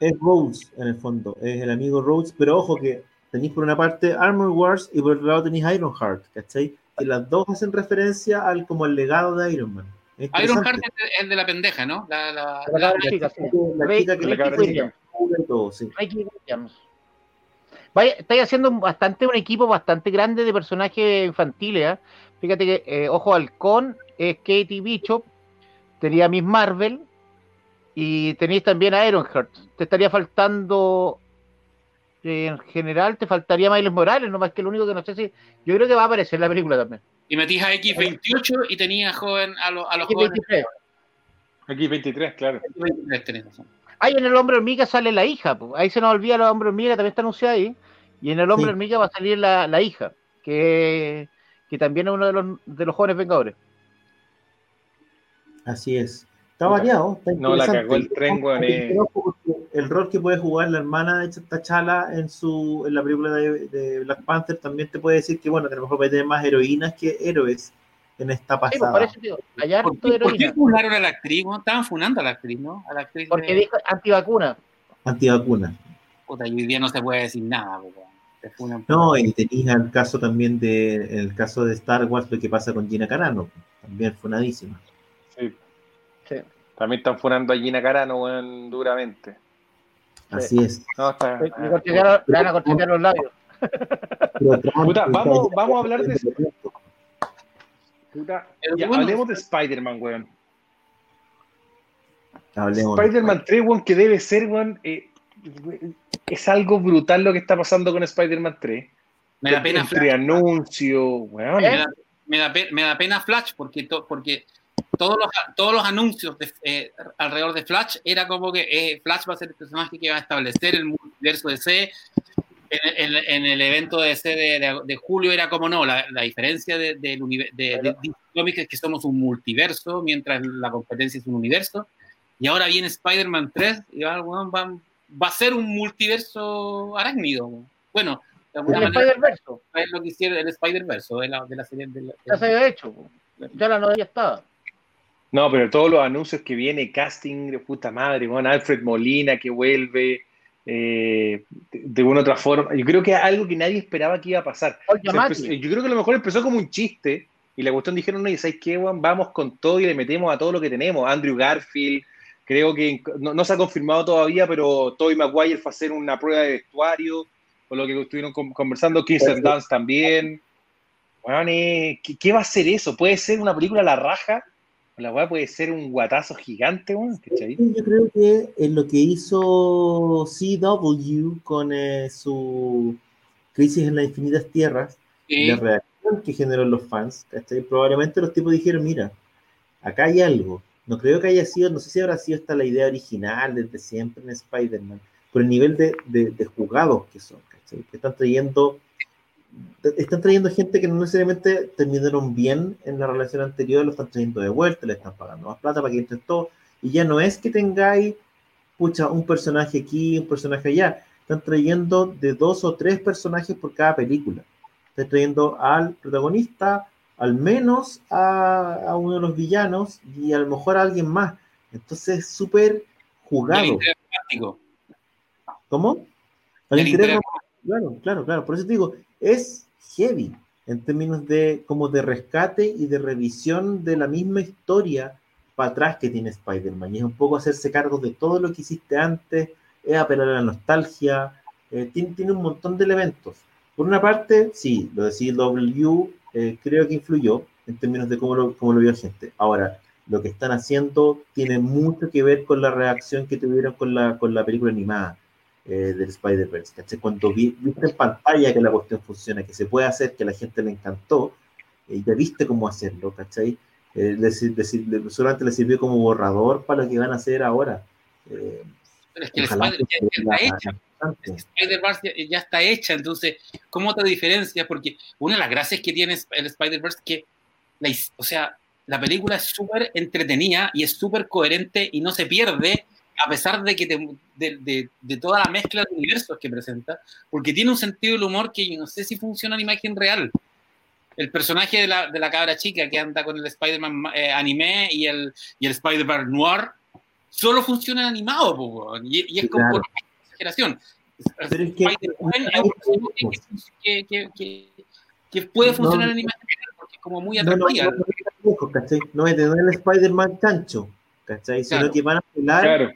Es Rhodes en el fondo, es el amigo Rhodes, pero ojo que tenéis por una parte Armor Wars y por otro lado tenéis Iron Heart, ¿cachai? Que las dos hacen referencia al como el legado de Iron Man. Iron Heart es el de la pendeja, ¿no? La, la, la, la chica, sí. chica que le todo, sí. Vaya, estáis haciendo bastante un equipo bastante grande de personajes infantiles, ¿eh? Fíjate que, eh, ojo, Halcón es Katie Bishop, tenía Miss Marvel y tenéis también a Ironheart. Te estaría faltando, eh, en general, te faltaría Miles Morales, no más que lo único que no sé si. Yo creo que va a aparecer en la película también. Y metís a X28 y tenía joven, a, a los jóvenes. X23, claro. X23 tenés razón. Ahí en el hombre hormiga sale la hija, ahí se nos olvida el hombre hormiga, también está anunciado ahí. Y en el hombre hormiga va a salir la, la hija, que que también es uno de los, de los jóvenes vengadores. Así es. Está variado. no, la cagó el tren, weón. El rol que puede jugar la hermana de T'Challa en su en la película de, Black Panther también te puede decir que, bueno, que a lo mejor puede tener más heroínas que héroes en esta pues, pasada. Sí, por, ¿Por, ¿Por qué funaron a la actriz? Estaban funando a la actriz, ¿no? A la actriz Porque dijo antivacuna. Antivacuna. Puta, y hoy día no se puede decir nada, weón. No, y tenías el caso también de el caso de Star Wars, lo que pasa con Gina Carano, también funadísima. Sí. También están funando a Gina Carano, duramente. Así es. No, está, le, van a cortar los labios. Puta, vamos, vamos a hablar de Puta, ya, hablemos de Spider-Man, weón. Spider-Man 3, weón, que debe ser, weón, eh, es algo brutal lo que está pasando con Spider-Man 3. Me da pena Flash. anuncio, me, da, pena Flash porque, porque todos, los, todos los anuncios eh, alrededor de Flash era como que eh, Flash va a ser el personaje que va a establecer el multiverso de C. En, el evento de C de, julio era como no, la, diferencia de, de, cómics es que somos un multiverso, mientras la competencia es un universo. Y ahora viene Spider-Man 3 y va, va, a ser un multiverso arácnido. Bueno, de alguna el Spider-Verse. Es lo que hicieron el Spider-Verse de la, de la serie. De ya se había hecho. Ya la novela estaba. No, pero todos los anuncios que viene, casting de puta madre, bueno, Alfred Molina que vuelve, eh, de, una u otra forma. Yo creo que algo que nadie esperaba que iba a pasar. yo creo que a lo mejor empezó como un chiste y la cuestión dijeron, no, y ¿sabes qué, Vamos con todo y le metemos a todo lo que tenemos. Andrew Garfield, creo que no, se ha confirmado todavía, pero Tobey Maguire fue a hacer una prueba de vestuario, con lo que estuvieron conversando, Kirsten Dance también. Bueno, ¿qué, ¿qué, va a ser eso? ¿Puede ser una película a la raja? La weá puede ser un guatazo gigante, weón. Yo creo que en lo que hizo CW con eh, su Crisis en las Infinitas Tierras, la reacción que generó los fans, probablemente los tipos dijeron, mira, acá hay algo. No creo que haya sido, no sé si habrá sido esta la idea original desde siempre en Spider-Man, por el nivel de, de, jugados que son, ¿cachai? Que están trayendo están trayendo gente que no necesariamente terminaron bien en la relación anterior, lo están trayendo de vuelta, le están pagando más plata para que entre todo, y ya no es que tengáis, pucha, un personaje aquí, un personaje allá, están trayendo de dos o tres personajes por cada película. Están trayendo al protagonista, al menos a, uno de los villanos y a lo mejor a alguien más. Entonces, súper jugado. ¿Cómo? Claro, claro, claro. Por eso te digo, es heavy en términos de como de rescate y de revisión de la misma historia para atrás que tiene Spider-Man. Es un poco hacerse cargo de todo lo que hiciste antes, es apelar a la nostalgia, eh, tiene, un montón de elementos. Por una parte, sí, lo de CW eh, creo que influyó en términos de cómo lo, cómo lo vio la gente. Ahora, lo que están haciendo tiene mucho que ver con la reacción que tuvieron con la, con la película animada eh, del Spider-Verse, Cuando viste en pantalla que la cuestión funciona, que se puede hacer, que a la gente le encantó, y ya viste cómo hacerlo, ¿cachai? Eh, solamente le sirvió como borrador para lo que van a hacer ahora. Eh, Pero es que el Spider-Verse ya, está hecha, entonces, ¿cómo te diferencias? Porque una de las gracias que tiene el Spider-Verse es que, la, o sea, la película es súper entretenida y es súper coherente y no se pierde a pesar de que de, de, toda la mezcla de universos que presenta, porque tiene un sentido del humor que yo no sé si funciona en imagen real. El personaje de la, de la cabra chica que anda con el Spider-Man eh, anime y el, y el Spider-Man noir solo funciona en animado, y, y, es como por exageración. Pero es que, que, que, que, puede funcionar en imagen real porque es como muy atractiva. No, no, no, es el Spider-Man chancho, ¿cachai? Sino que van a pelar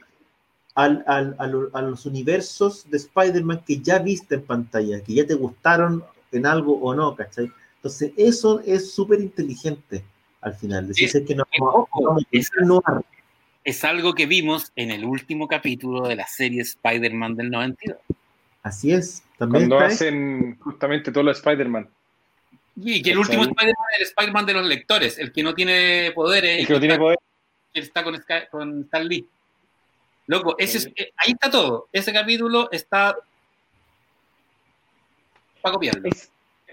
al, al, a los universos de Spider-Man que ya viste en pantalla, que ya te gustaron en algo o no, ¿cachai? Entonces, eso es súper inteligente al final. es, que no, es, algo que vimos en el último capítulo de la serie Spider-Man del 92. Así es. También Cuando hacen justamente todo lo de Spider-Man. Y que el último Spider-Man es el Spider-Man de los lectores, el que no tiene poderes. El que no tiene poder. está con, con Stan Lee. Loco, ese eh, ahí está todo. Ese capítulo está para copiarlo.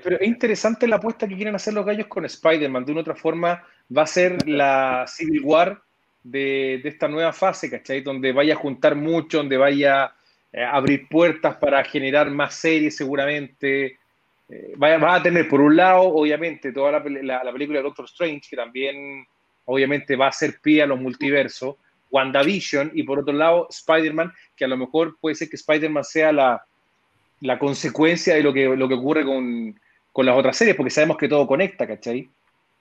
pero es interesante la apuesta que quieren hacer los gallos con Spider-Man. De una otra forma, va a ser la Civil War de, esta nueva fase, ¿cachai? Donde vaya a juntar mucho, donde vaya eh, a abrir puertas para generar más series seguramente. Eh, va, a tener, por un lado, obviamente, toda la, la, película de Doctor Strange, que también, obviamente, va a ser pie a los multiversos WandaVision y por otro lado Spider-Man, que a lo mejor puede ser que Spider-Man sea la, la, consecuencia de lo que, lo que ocurre con, con, las otras series, porque sabemos que todo conecta, ¿cachai?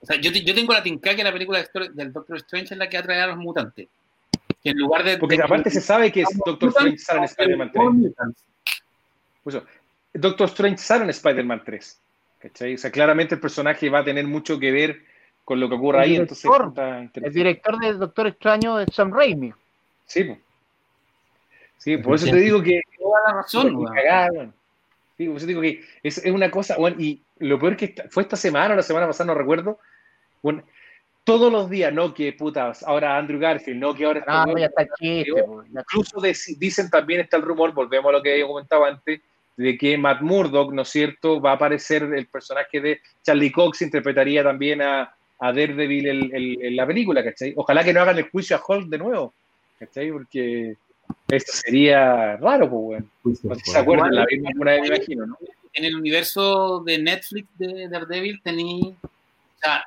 O sea, yo, yo tengo la tinca que la película del Doctor Strange es la que atrae a los mutantes. Que en lugar de. Porque aparte se sabe que Doctor Strange sale en Spider-Man 3. Doctor Strange sale en Spider-Man 3. ¿Cachai? O sea, claramente el personaje va a tener mucho que ver con lo que ocurre ahí. entonces, el director del Doctor Extraño es Sam Raimi. Sí, sí por eso te digo que. Toda la razón, Sí, por eso te digo que es, es una cosa, bueno, y lo peor que fue esta semana o la semana pasada, no recuerdo. Bueno, todos los días, no que putas, ahora Andrew Garfield, no que ahora está. ya está chiste, Incluso dicen también, está el rumor, volvemos a lo que yo comentaba antes, de que Matt Murdock, ¿no es cierto?, va a aparecer el personaje de Charlie Cox, interpretaría también a, a Daredevil en la película, ¿cachai? Ojalá que no hagan el juicio a Hulk de nuevo, ¿cachai? Porque esto sería raro, pues, bueno. se acuerdan, la vez me imagino, ¿no? En el universo de Netflix de Daredevil tenía, o sea,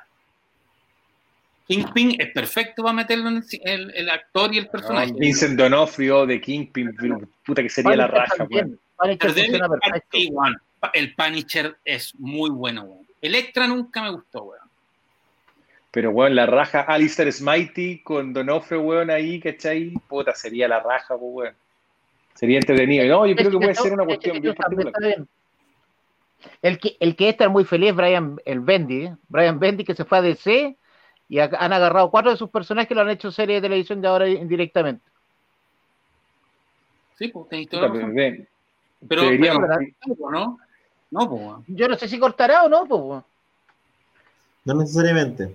Kingpin es perfecto para meterlo en el, el, actor y el personaje. Vincent Donofrio de Kingpin, puta que sería la raja, weón. El Punisher es muy bueno, weón. Electra nunca me gustó, weón. Pero, weón, la raja Alistair Smitey con Donofrio, weón, ahí, ¿cachai? Puta, sería la raja, weón. Sería entretenido. No, yo creo que puede ser una cuestión bien particular. El que, el que está muy feliz es Brian el Bendy, ¿eh? Brian Bendy que se fue a DC y han agarrado cuatro de sus personajes que lo han hecho serie de televisión de ahora indirectamente. Sí, pues tenéis todo. Pero, pero, ¿no? No, pues. Yo no sé si cortará o no, pues. No necesariamente.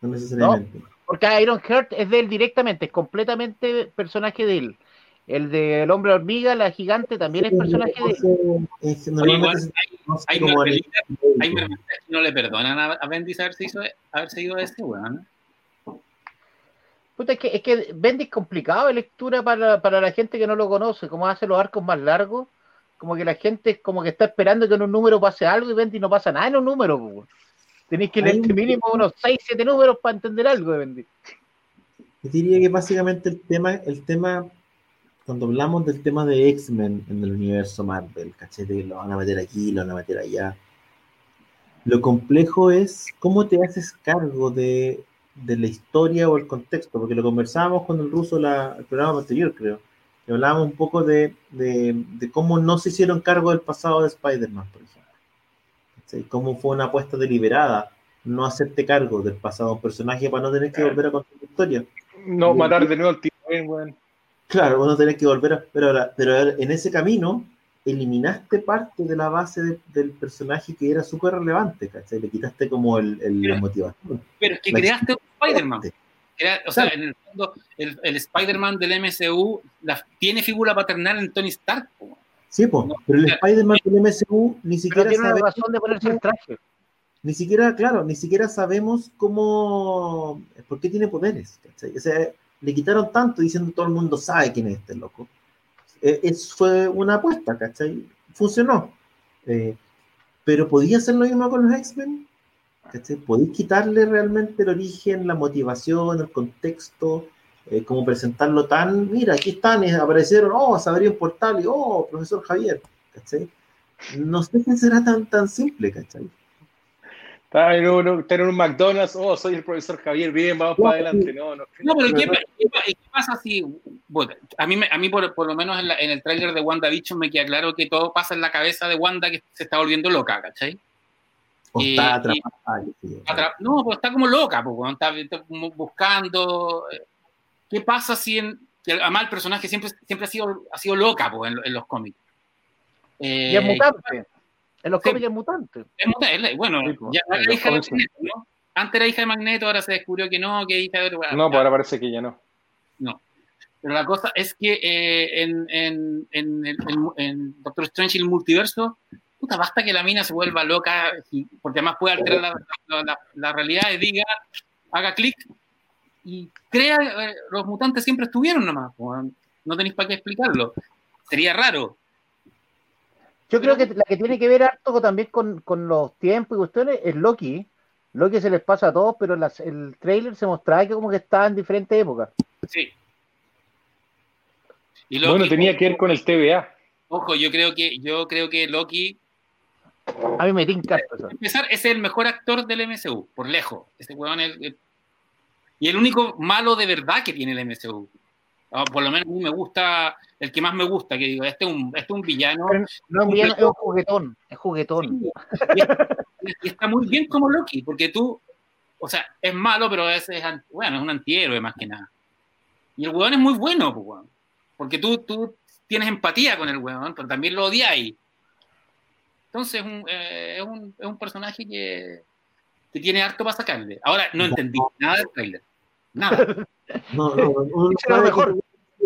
No necesariamente. porque Iron Heart es de él directamente, es completamente personaje de él. El del hombre hormiga, la gigante, también es personaje de él. hay, hay, que no le perdonan a, Bendis haberse, hizo, haberse ido a ese weón. Puta, es que, es que Bendis es complicado de lectura para, para la gente que no lo conoce, como hace los arcos más largos, como que la gente como que está esperando que en un número pase algo y Bendis no pasa nada en un número, pues. Tenéis que leer mínimo unos 6, 7 números para entender algo de Bendis. Yo diría que básicamente el tema, el tema cuando hablamos del tema de X-Men en el universo Marvel, cachete, lo van a meter aquí, lo van a meter allá. Lo complejo es cómo te haces cargo de, la historia o el contexto, porque lo conversábamos con el ruso la, el programa anterior, creo, que hablábamos un poco de, cómo no se hicieron cargo del pasado de Spider-Man, por ejemplo. Cómo fue una apuesta deliberada no hacerte cargo del pasado un personaje para no tener que volver a contar la historia. No, matar de nuevo al tío, bueno. Claro, vos no tenés que volver a. Pero, pero en ese camino eliminaste parte de la base del personaje que era súper relevante, ¿cachai? Le quitaste como el, el la motivación. Pero es que creaste un Spider-Man. O sea, en el fondo, el, el Spider-Man del MCU la, tiene figura paternal en Tony Stark. Sí, pues, pero el Spider-Man del MCU ni siquiera tiene sabe razón de ponerse el traje. Ni siquiera, claro, ni siquiera sabemos cómo, por qué tiene poderes, ¿cachai? O sea, le quitaron tanto diciendo todo el mundo sabe quién es este loco. Eh, eso fue una apuesta, ¿cachai? Funcionó. Eh, pero ¿podía hacer lo mismo con los X-Men? ¿Podéis quitarle realmente el origen, la motivación, el contexto? Eh, como presentarlo tan, mira, aquí están, aparecieron, oh, se abrió un portal y, oh, profesor Javier, ¿cachai? No sé si será tan, tan simple, ¿cachai? Está en un, McDonald's, oh, soy el profesor Javier, bien, vamos para adelante. No, no, no pero ¿qué, pasa si, bueno, a mí, a mí por, por lo menos en, en el tráiler de WandaVision me queda claro que todo pasa en la cabeza de Wanda que se está volviendo loca, ¿cachai? O está atrapada. no, pues está como loca, pues, está, buscando. Eh, ¿Qué pasa si en, además el personaje siempre, siempre ha sido, ha sido loca pues, en, los cómics? y es mutante. En los cómics es mutante. Es mutante, bueno, ya era hija de Magneto, ¿no? Antes era hija de Magneto, ahora se descubrió que no, que hija de... No, pues ahora parece que ya no. No. Pero la cosa es que eh, en, en, en, en, Doctor Strange y el multiverso, puta, basta que la mina se vuelva loca, porque además puede alterar la, la, la, realidad y diga, haga clic y crea, eh, los mutantes siempre estuvieron nomás, no tenéis para qué explicarlo. Sería raro, yo creo que la que tiene que ver harto también con, los tiempos y cuestiones es Loki. Loki se les pasa a todos, pero el trailer se mostraba que como que estaba en diferentes épocas. Sí. bueno, tenía que ver con el TVA. Ojo, yo creo que, yo creo que Loki. A mí me tinca empezar, es el mejor actor del MCU, por lejos. Este weón es y el único malo de verdad que tiene el MCU. Ah, por lo menos a mí me gusta, el que más me gusta, que digo, este es un, este es un villano. no, un villano, es un juguetón, es juguetón. Y, está muy bien como Loki, porque tú, o sea, es malo, pero es, es bueno, es un antihéroe más que nada. Y el weón es muy bueno, pues, porque tú, tú tienes empatía con el weón, pero también lo odiáis. Entonces eh, es, un, es un personaje que, que tiene harto para sacarle. Ahora, no entendí nada del trailer. Nada. [laughs] No, no, no mejor.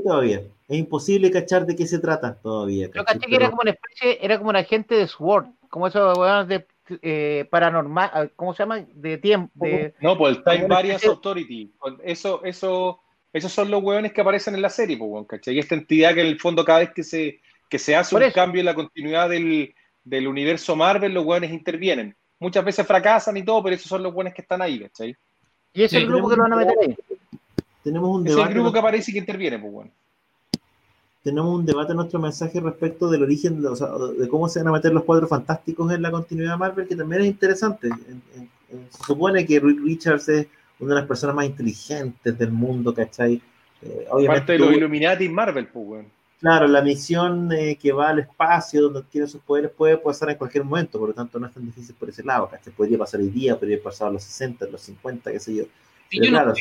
Todavía. Es imposible cachar de qué se trata todavía. Yo caché que era como una especie, era como un agente de SWORD, como esos weones de eh, paranormal, ¿cómo se llama? De tiempo. De, no, pues el Time Variance Authority. Eso, eso, esos son los hueones que aparecen en la serie, pues, ¿cachai? Y esta entidad que en el fondo cada vez que se, que se hace un cambio en la continuidad del, del universo Marvel, los hueones intervienen. Muchas veces fracasan y todo, pero esos son los hueones que están ahí, ¿cachai? Y es el grupo que lo van a meter ahí. Tenemos un debate. Es el grupo que aparece y que interviene, pues bueno. Tenemos un debate en nuestro mensaje respecto del origen, de, o sea, de cómo se van a meter los cuadros fantásticos en la continuidad Marvel, que también es interesante. se supone que Rick Richards es una de las personas más inteligentes del mundo, ¿cachai? Eh, obviamente, Parte de los Illuminati Marvel, pues, bueno. Claro, la misión eh, que va al espacio, donde adquiere sus poderes, puede pasar en cualquier momento, por lo tanto no es tan difícil por ese lado, ¿cachai? Podría pasar hoy día, podría pasar a los 60, a los 50, qué sé yo. yo, no,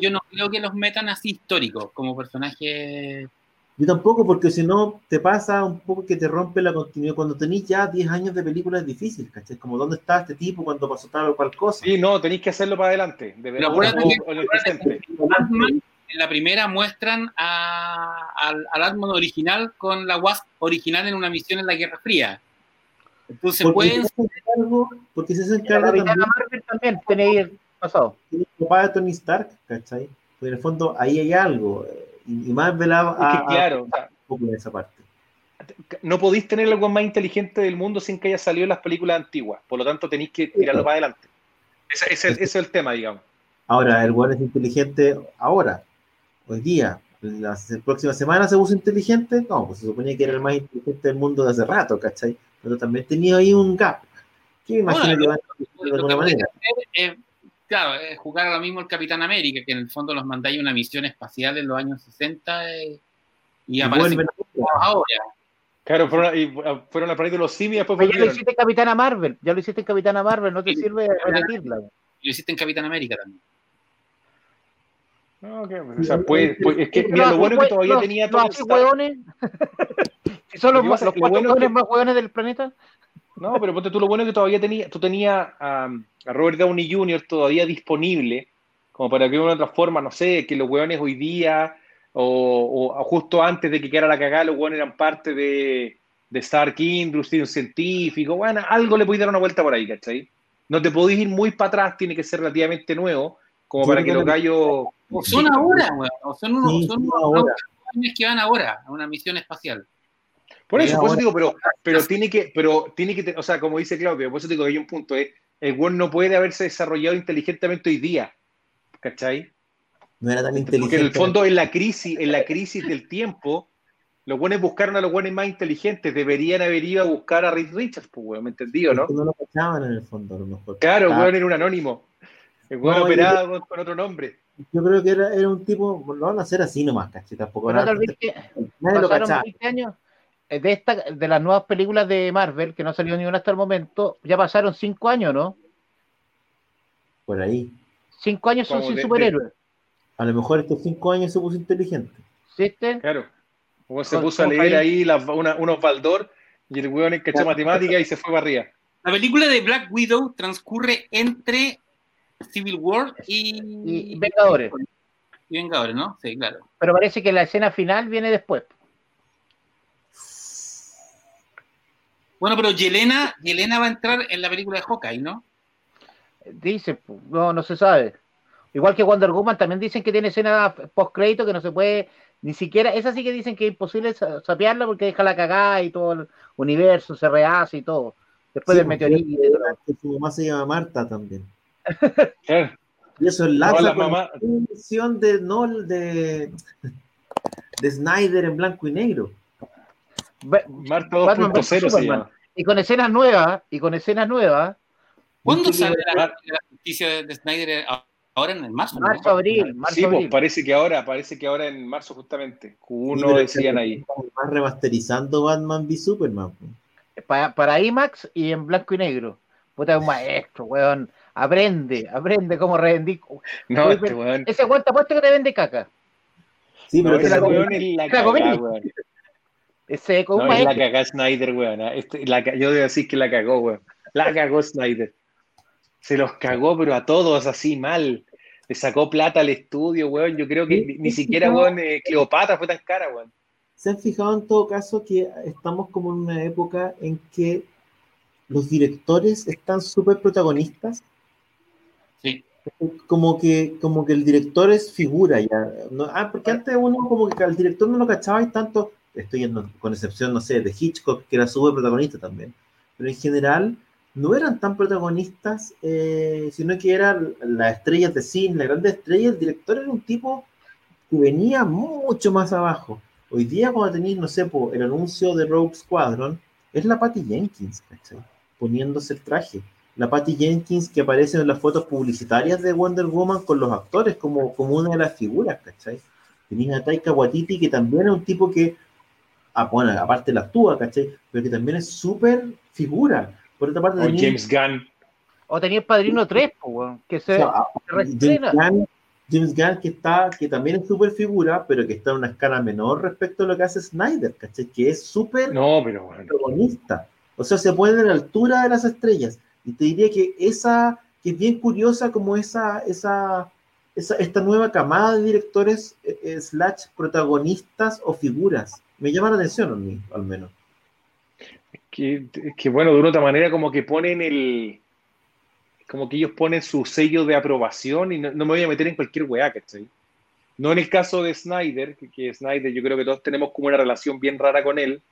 yo, no, creo que los metan así históricos, como personajes yo tampoco, porque si no, te pasa un poco que te rompe la continuidad. Cuando tenés ya 10 años de película es difícil, ¿cachai? Como, ¿dónde está este tipo cuando pasó tal o cual cosa? Sí, no, tenéis que hacerlo para adelante. De verdad, en, la primera muestran al, al original con la Wasp original en una misión en la Guerra Fría. Entonces porque pueden... porque se encarga también... Marvel también tenéis pasado. El papá de Tony Stark, ¿cachai? Porque en el fondo ahí hay algo y, más velado a, claro, poco de esa parte. No podéis tener algo más inteligente del mundo sin que haya salido en las películas antiguas. Por lo tanto, tenéis que tirarlo para adelante. Ese, es el tema, digamos. Ahora, el bueno es inteligente ahora, hoy día. La, próxima semana se usa inteligente. No, pues se suponía que era el más inteligente del mundo de hace rato, ¿cachai? Pero también tenía ahí un gap. ¿Qué me imagino que va a de alguna manera? claro, jugar ahora mismo el Capitán América, que en el fondo los mandáis una misión espacial en los años 60 eh, y, aparecen ahora. Claro, fueron, y, ah, fueron a de los simios después Ya lo hiciste en Capitana Marvel, ya lo hiciste en Capitana Marvel, no te sirve repetirla. Lo hiciste en Capitán América también. No, okay, o sea, pues, pues, es que mira, lo bueno que todavía tenía todos los hueones. [laughs] si son los, los cuatro hueones más hueones del planeta. No, pero ponte tú lo bueno que todavía tenía, tú tenías a, Robert Downey Jr. todavía disponible, como para que de una otra forma, no sé, que los hueones hoy día, o, justo antes de que quedara la cagada, los hueones eran parte de, de Stark Industries, un científico, bueno, algo le podéis dar una vuelta por ahí, ¿cachai? No te podéis ir muy para atrás, tiene que ser relativamente nuevo, como para que los gallos... O son ahora, weón, o son unos, son unos que van ahora a una misión espacial. Por eso, por eso digo, pero, pero tiene que, pero tiene que, o sea, como dice Claudio, por eso digo que hay un punto, es, el Word no puede haberse desarrollado inteligentemente hoy día, ¿cachai? No era tan inteligente. Porque en el fondo, en la crisis, en la crisis del tiempo, los buenos buscaron a los buenos más inteligentes, deberían haber ido a buscar a Rick Richards, pues, weón, ¿me entendido, no? No lo cachaban en el fondo, a lo mejor. Claro, el weón era un anónimo. El weón operaba con, otro nombre. Yo creo que era, era un tipo, lo van a hacer así nomás, ¿cachai? Tampoco no, nadie lo cachaba. años eh, de, esta, de las nuevas películas de Marvel, que no ha salido ni una hasta el momento, ya pasaron cinco años, ¿no? Por ahí. Cinco años son sin superhéroes. A lo mejor estos cinco años se puso inteligente. ¿Viste? Claro. O se puso a leer ahí unos Baldor y el weón cachó matemática y se fue para arriba. La película de Black Widow transcurre entre Civil War y, y Vengadores. Y Vengadores, ¿no? Sí, claro. Pero parece que la escena final viene después. Bueno, pero Yelena, Yelena va a entrar en la película de Hawkeye, ¿no? Dice, no, no se sabe. Igual que Wonder Woman también dicen que tiene escena post crédito que no se puede ni siquiera, esa sí que dicen que es imposible sapearla porque deja la cagada y todo el universo se rehace y todo. Después del meteorito. Su mamá se llama Marta también. Y eso enlaza la con mamá... la versión de, no, de, de Snyder en blanco y negro. Marta 2.0 Y con escenas nuevas, y con escenas nuevas. ¿Cuándo sale la, la justicia de Snyder? Ahora en marzo. Marzo, abril. Marzo, sí, pues parece que ahora, parece que ahora en marzo justamente. Uno decían ahí. Más remasterizando Batman v Superman. Para, para IMAX y en blanco y negro. Puta, un maestro, weón. Aprende, aprende cómo revendir. No, este weón. Ese weón te apuesto que te vende caca. Sí, pero no, ese weón es la caca, weón. Ese no, es la cagó Snyder, weón. Este, la, yo debo decir que la cagó, weón. La cagó Snyder. Se los cagó, pero a todos así mal. Le sacó plata al estudio, weón. Yo creo que ni, siquiera, weón, eh, Cleopatra fue tan cara, weón. ¿Se han fijado en todo caso que estamos como en una época en que los directores están súper protagonistas. Sí. Como que, como que el director es figura ya. ah, porque antes uno como que al director no lo cachaba y tanto, estoy con excepción, no sé, de Hitchcock, que era súper protagonista también. Pero en general no eran tan protagonistas, eh, sino que eran las estrellas de cine, las grandes estrellas. El director era un tipo que venía mucho más abajo. Hoy día cuando tenéis, no sé, el anuncio de Rogue Squadron, es la Patty Jenkins, ¿cachai? Poniéndose el traje. La Patty Jenkins que aparece en las fotos publicitarias de Wonder Woman con los actores como, como una de las figuras, ¿cachai? Tenéis a Taika Waititi que también es un tipo que, ah, bueno, aparte la actúa, ¿cachai? Pero que también es súper figura. Por otra parte, o James Gunn. O tenía el Padrino 3, que se, James Gunn que está, que también es súper figura, pero que está en una escala menor respecto a lo que hace Snyder, ¿cachai? Que es súper no, pero protagonista. O sea, se pone a la altura de las estrellas. Y te diría que esa, que es bien curiosa como esa, esa, esta nueva camada de directores eh, eh, slash protagonistas o figuras. Me llama la atención a mí, al menos. Que, que bueno, de una otra manera como que ponen el, como que ellos ponen su sello de aprobación y no, me voy a meter en cualquier weá, ¿cachai? No en el caso de Snyder, que, Snyder yo creo que todos tenemos como una relación bien rara con él,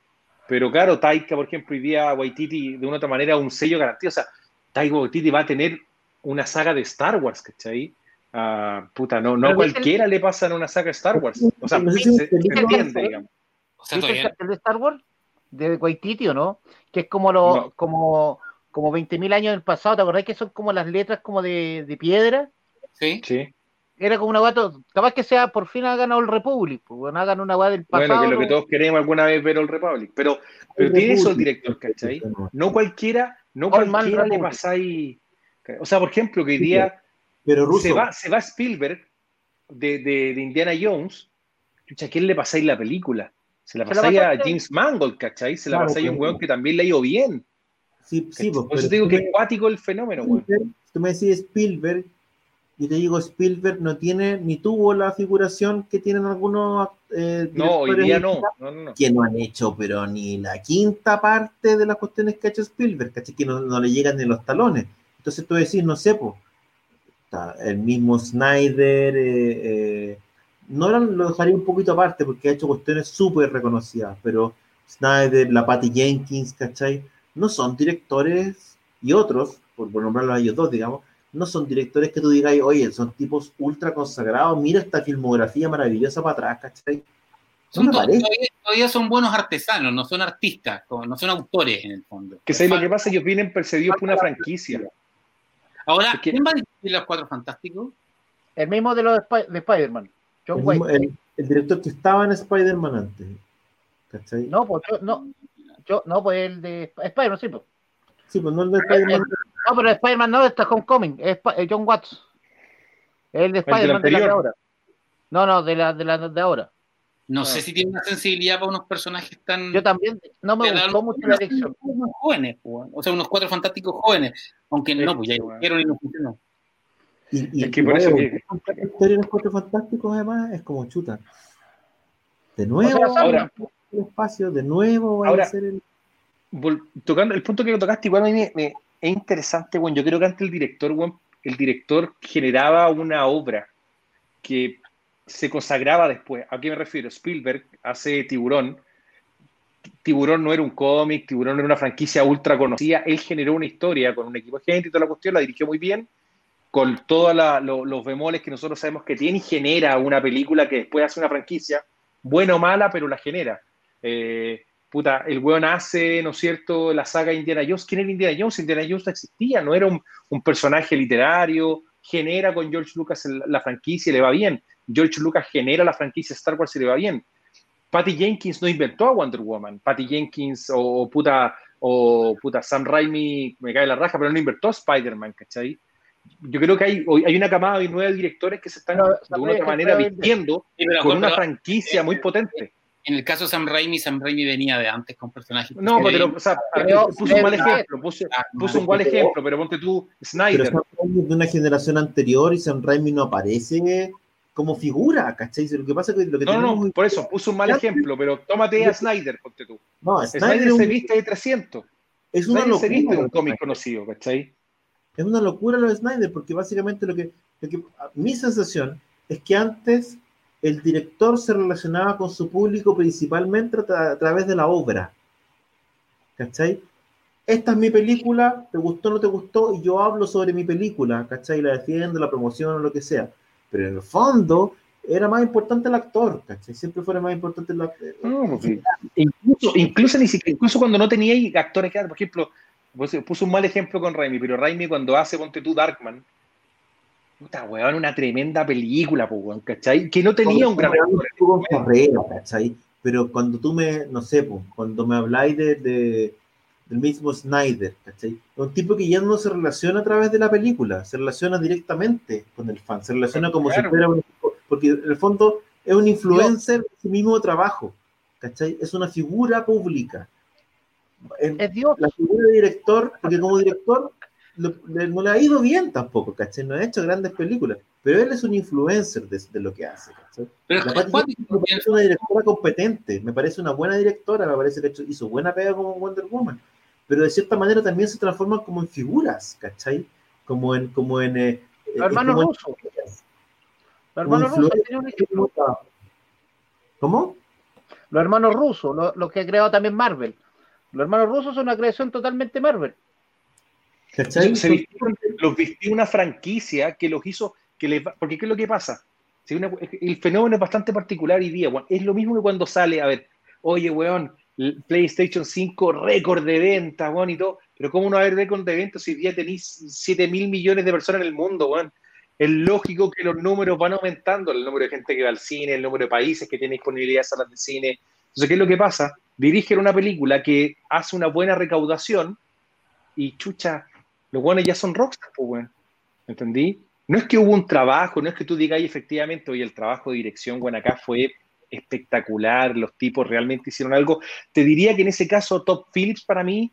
pero claro, Taika, por ejemplo, hoy día Waititi de una otra manera un sello garantía, o sea, Taika Waititi va a tener una saga de Star Wars, ¿cachai? Uh, puta, no, no cualquiera le pasa en una saga de Star Wars. O sea, [laughs] se, entiende, digamos. O sea, el de Star Wars? ¿De Waititi o no? Que es como lo, como como 20.000 años en el pasado, ¿te acordás que son como las letras como de, de piedra? Sí. Sí. Era como una guato, capaz que sea por fin ha ganado el Republic, pues hagan una guada del pasado. Bueno, que lo que todos queremos alguna vez ver el Republic, pero, pero tiene eso el director, ¿cachai? No cualquiera, no cualquiera le pasáis. O sea, por ejemplo, que hoy día pero se, va, se va Spielberg de, de, de Indiana Jones, ¿a quién le pasáis la película? Se la pasáis a James Mangold, ¿cachai? Se la pasáis a un weón que también le ha ido bien. Sí, sí, pues, Por eso te digo que es cuático el fenómeno, güey. Tú me decís Spielberg, y te digo, Spielberg no tiene, ni tuvo la figuración que tienen algunos. Eh, no, hoy día no. No, no. Que no han hecho, pero ni la quinta parte de las cuestiones que ha hecho Spielberg, ¿cachai? Que no, le llegan ni los talones. Entonces tú decís, no sé, pues, el mismo Snyder, eh, eh, no lo dejaría un poquito aparte porque ha hecho cuestiones súper reconocidas, pero Snyder, la Patty Jenkins, ¿cachai? no son directores, y otros, por, por nombrarlos a ellos dos, digamos, no son directores que tú digas, oye, son tipos ultra consagrados, mira esta filmografía maravillosa para atrás, ¿cachai? Son, todavía, son buenos artesanos, no son artistas, no son autores en el fondo. Que sé lo que pasa, ellos vienen perseguidos por una franquicia. Ahora, ¿quién va a dirigir los cuatro fantásticos? El mismo de los de, Spider-Man, John el, White. El, director que estaba en Spider-Man antes. ¿Cachai? No, pues no, yo, no, pues el de Spider-Man, sí, pues. Sí, pues no el de Spider-Man. No, pero Spider-Man no, está Homecoming, es John Watts. El de Spider-Man de, la de ahora. No, no, de la de, la de ahora. No, sé si tiene una sensibilidad para unos personajes tan. Yo también, no me gustó mucho la elección. Unos jóvenes, o sea, unos cuatro fantásticos jóvenes. Aunque no, pues ya hicieron y no funcionó. Y, y es que por eso que. La historia de los cuatro fantásticos, además, es como chuta. De nuevo. ahora, el espacio, de nuevo Ahora, a ser el... Tocando el punto que tocaste, igual a mí me, es interesante, bueno, yo creo que antes el director, bueno, el director generaba una obra que se consagraba después. ¿A qué me refiero? Spielberg hace Tiburón. Tiburón no era un cómic, Tiburón era una franquicia ultra conocida. Él generó una historia con un equipo de gente y toda la cuestión, la dirigió muy bien, con todos los bemoles que nosotros sabemos que tiene y genera una película que después hace una franquicia, buena o mala, pero la genera. Eh, puta, el weón hace, ¿no es cierto?, la saga Indiana Jones. ¿Quién era Indiana Jones? Indiana Jones no existía, no era un, personaje literario, genera con George Lucas la franquicia y le va bien. George Lucas genera la franquicia Star Wars y le va bien. Patty Jenkins no inventó a Wonder Woman. Patty Jenkins o, puta, o puta Sam Raimi, me cae la raja, pero no inventó a Spider-Man, ¿cachai? Yo creo que hay, hay una camada de nueve directores que se están de una otra manera vistiendo con una franquicia muy potente en el caso de Sam Raimi, Sam Raimi venía de antes con personajes. No, pero, o sea, puso un mal ejemplo, puso, un mal ejemplo, pero ponte tú, Snyder. Pero Sam Raimi es de una generación anterior y Sam Raimi no aparece como figura, ¿cachai? Lo que pasa es que lo que No, no, por eso, puso un mal ejemplo, pero tómate a Snyder, ponte tú. No, Snyder, se viste de 300. Es una locura. un cómic conocido, ¿cachai? Es una locura lo de Snyder, porque básicamente lo que, mi sensación es que antes el director se relacionaba con su público principalmente a, través de la obra. ¿Cachai? Esta es mi película, te gustó o no te gustó, y yo hablo sobre mi película, ¿cachai? La defiendo, la promoción o lo que sea. Pero en el fondo, era más importante el actor, ¿cachai? Siempre fuera más importante el actor. Pues incluso, incluso, incluso cuando no tenía actores que por ejemplo, pues, puso un mal ejemplo con Raimi, pero Raimi cuando hace, ponte tú, Darkman, puta, weón, una tremenda película, pues, ¿cachai? Que no tenía un gran actor. ¿cachai? Pero cuando tú me, no sé, pues, cuando me habláis de, de, del mismo Snyder, ¿cachai? Un tipo que ya no se relaciona a través de la película, se relaciona directamente con el fan, se relaciona como si fuera un porque en el fondo es un influencer de su mismo trabajo, ¿cachai? Es una figura pública. es Dios. La figura de director, porque como director no le ha ido bien tampoco, ¿cachai? No ha hecho grandes películas, pero él es un influencer de, lo que hace, ¿cachai? Pero la me parece una directora competente, me parece una buena directora, me parece que hizo buena pega como Wonder Woman, pero de cierta manera también se transforma como en figuras, ¿cachai? Como en... Como en eh, hermano ruso. Los hermanos rusos ¿Cómo? Los hermanos rusos, los que ha creado también Marvel. Los hermanos rusos son una creación totalmente Marvel. Los vistió una franquicia que los hizo, que les, porque ¿qué es lo que pasa? el fenómeno es bastante particular hoy día, es lo mismo que cuando sale, a ver, oye, weón, PlayStation 5 récord de ventas, weón, y todo, pero ¿cómo no va a haber récord de ventas si día tenéis 7 mil millones de personas en el mundo, weón? es lógico que los números van aumentando, el número de gente que va al cine, el número de países que tienen disponibilidad de salas de cine. Entonces, ¿qué es lo que pasa? Dirigen una película que hace una buena recaudación y chucha, los buenos ya son rockstars, pues. ¿entendí? No es que hubo un trabajo, no es que tú digas efectivamente, oye, el trabajo de dirección, bueno, acá fue espectacular, los tipos realmente hicieron algo. Te diría que en ese caso Top Phillips para mí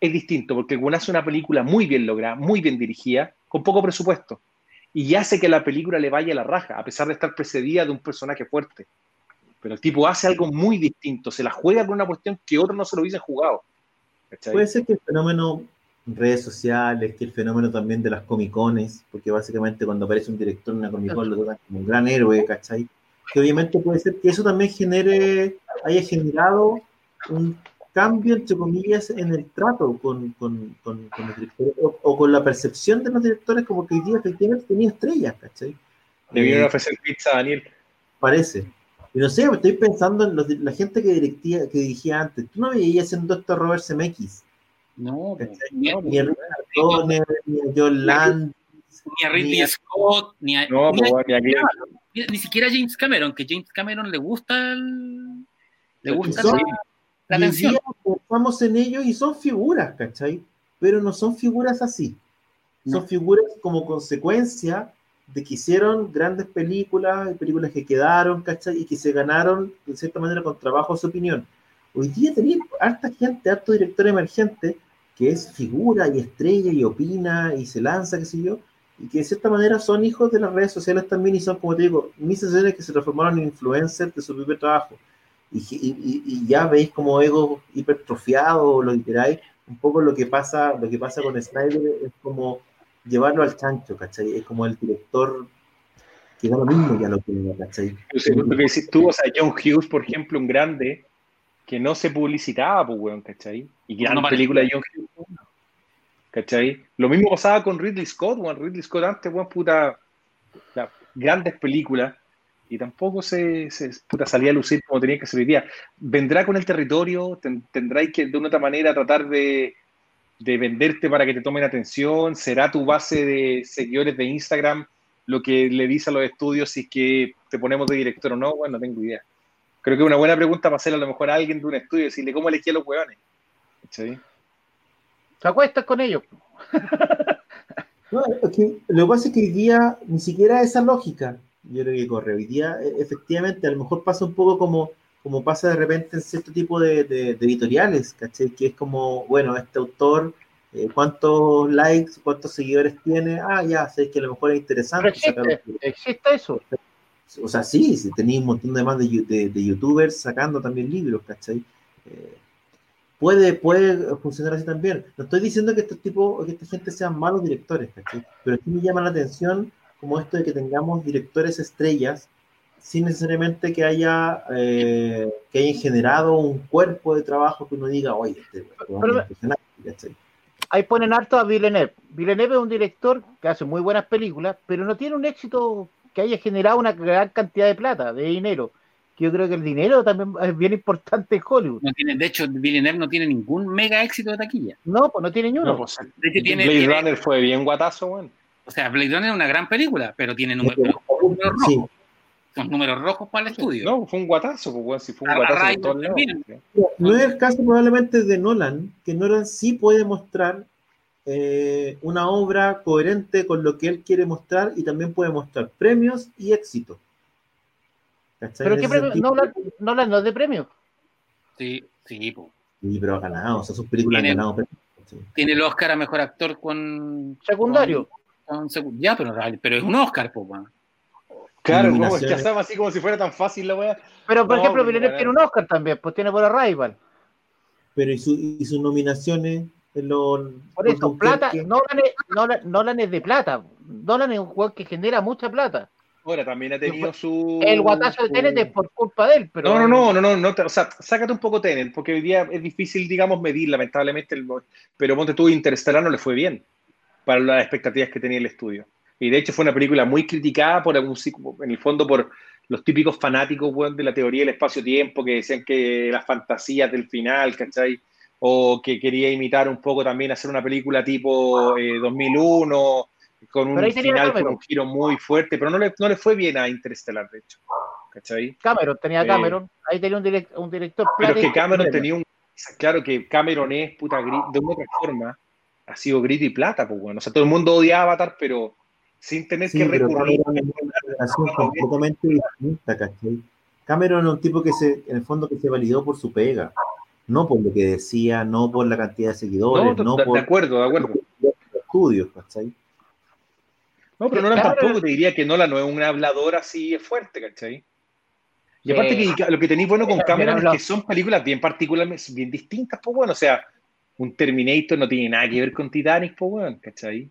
es distinto, porque bueno, hace una película muy bien lograda, muy bien dirigida, con poco presupuesto y hace que la película le vaya a la raja, a pesar de estar precedida de un personaje fuerte. Pero el tipo hace algo muy distinto, se la juega con una cuestión que otros no se lo hubiesen jugado. Puede ser que el fenómeno redes sociales, que el fenómeno también de las comicones, porque básicamente cuando aparece un director en una comicón lo tratan como un gran héroe, ¿cachai? Que obviamente puede ser que eso también genere, haya generado un cambio, entre comillas, en el trato con, con, con, los directores o, con la percepción de los directores como que hoy día efectivamente tenía estrellas, ¿cachai? Le vinieron a eh, ofrecer pizza a Daniel. Parece. Y no sé, estoy pensando en la gente que, dirigía, que dirigía antes. ¿Tú no veías haciendo esto a Robert Zemeckis? No, ni, a Richard Donner, ni a John Landis. Ni a Ridley Scott, ni a, no, ni, a, ni, ni, siquiera a James Cameron, que James Cameron le gusta el, le gusta la atención. Pensamos en ellos y son figuras, ¿cachai? Pero no son figuras así. Son figuras como consecuencia de que hicieron grandes películas, películas que quedaron, ¿cachai? Y que se ganaron, de cierta manera, con trabajo su opinión. Hoy día tenía harta gente, harto director emergente, que es figura y estrella y opina y se lanza, qué sé yo, y que de cierta manera son hijos de las redes sociales también y son, como te digo, mis sesiones que se transformaron en influencers de su propio trabajo y, ya veis como ego hipertrofiado lo que queráis, un poco lo que pasa, lo que pasa con Snyder es como llevarlo al chancho, ¿cachai? Es como el director que da lo mismo ya lo tiene, ¿cachai? Lo que decís tú, o sea, John Hughes, por ejemplo, un grande que no se publicitaba, pues, weón, ¿cachai? Y gran no película de John Hughes, ¿cachai? Lo mismo pasaba con Ridley Scott, weón, Ridley Scott antes, weón, puta, grandes películas, y tampoco se, se puta, salía a lucir como tenía que ser hoy día. ¿Vendrá con el territorio? ¿Tendráis que de una otra manera tratar de, de, venderte para que te tomen atención? ¿Será tu base de seguidores de Instagram lo que le dice a los estudios si es que te ponemos de director o no? Bueno, no tengo idea. Creo que es una buena pregunta para hacerle a lo mejor a alguien de un estudio, decirle cómo elegí a los hueones. ¿Sí? ¿Te acuestas con ellos? [laughs] no, lo que pasa es que hoy día ni siquiera esa lógica yo creo que corre. Hoy día, e, efectivamente, a lo mejor pasa un poco como, como pasa de repente en cierto tipo de, editoriales, ¿caché? Que es como, bueno, este autor, eh, ¿cuántos likes, cuántos seguidores tiene? Ah, ya, sé que a lo mejor es interesante. existe, eso. O sea, sí, sí tenéis un montón de más de, de, youtubers sacando también libros, ¿cachai? Eh, puede, puede funcionar así también. No estoy diciendo que estos tipos, que esta gente sean malos directores, pero sí me llama la atención como esto de que tengamos directores estrellas sin necesariamente que haya eh, que hayan generado un cuerpo de trabajo que uno diga, oye, este, este Ahí ponen harto a Villeneuve. Villeneuve es un director que hace muy buenas películas, pero no tiene un éxito que haya generado una gran cantidad de plata, de dinero. Que yo creo que el dinero también es bien importante en Hollywood. No tiene, de hecho, Villeneuve no tiene ningún mega éxito de taquilla. No, pues no tiene ni uno. Pues, Blade Runner fue bien guatazo, bueno. O sea, Blade Runner es una gran película, pero tiene números, rojos. Son números rojos para el estudio. No, fue un guatazo, pues, si fue un guatazo. no es el caso probablemente de Nolan, que Nolan sí puede mostrar eh, una obra coherente con lo que él quiere mostrar y también puede mostrar premios y éxito. ¿Pero qué premio? Nolan, Nolan no es de premios. Sí, sí, pues. Sí, pero ha ganado, o sea, sus películas han ganado Tiene el Oscar a mejor actor con. Secundario. ya, pero, pero es un Oscar, pues, Claro, no, es que hacemos así como si fuera tan fácil la weá. Pero, por ejemplo, Villeneuve tiene un Oscar también, pues tiene por Arrival. Pero, ¿y, sus nominaciones? Lo, por eso, plata, Nolan es, Nolan, Nolan es de plata. Nolan es un jugador que genera mucha plata. Ahora también ha tenido su. El guatazo de Tenet es por culpa de él, pero. No, no, no, no, no, o sea, sácate un poco Tenet, porque hoy día es difícil, digamos, medir, lamentablemente, el, pero Monte tú Interstellar no le fue bien para las expectativas que tenía el estudio. Y de hecho fue una película muy criticada por algún, en el fondo por los típicos fanáticos de la teoría del espacio-tiempo que decían que las fantasías del final, ¿cachai? O que quería imitar un poco también hacer una película tipo 2001 eh, con un final con un giro muy fuerte, pero no le, no le fue bien a Interstellar, de hecho. ¿cachai? Cameron, tenía eh, Cameron, ahí tenía un, un director. Pero que Cameron tenía un. Claro que Cameron es puta de una otra forma, ha sido grito y plata, pues bueno. O sea, todo el mundo odia Avatar, pero sin tener que recurrir. Cameron es una relación completamente distinta, ¿cachai? Cameron es un tipo que se, en el fondo, que se validó por su pega, no por lo que decía, no por la cantidad de seguidores, no, por. De acuerdo, de acuerdo. Estudios, ¿cachai? No, pero Nolan tampoco te diría que Nolan no es un hablador así fuerte, ¿cachai? Y aparte que lo que tenéis bueno con Cameron es que son películas bien particulares, bien distintas, pues bueno, o sea, un Terminator no tiene nada que ver con Titanic, pues bueno, ¿cachai?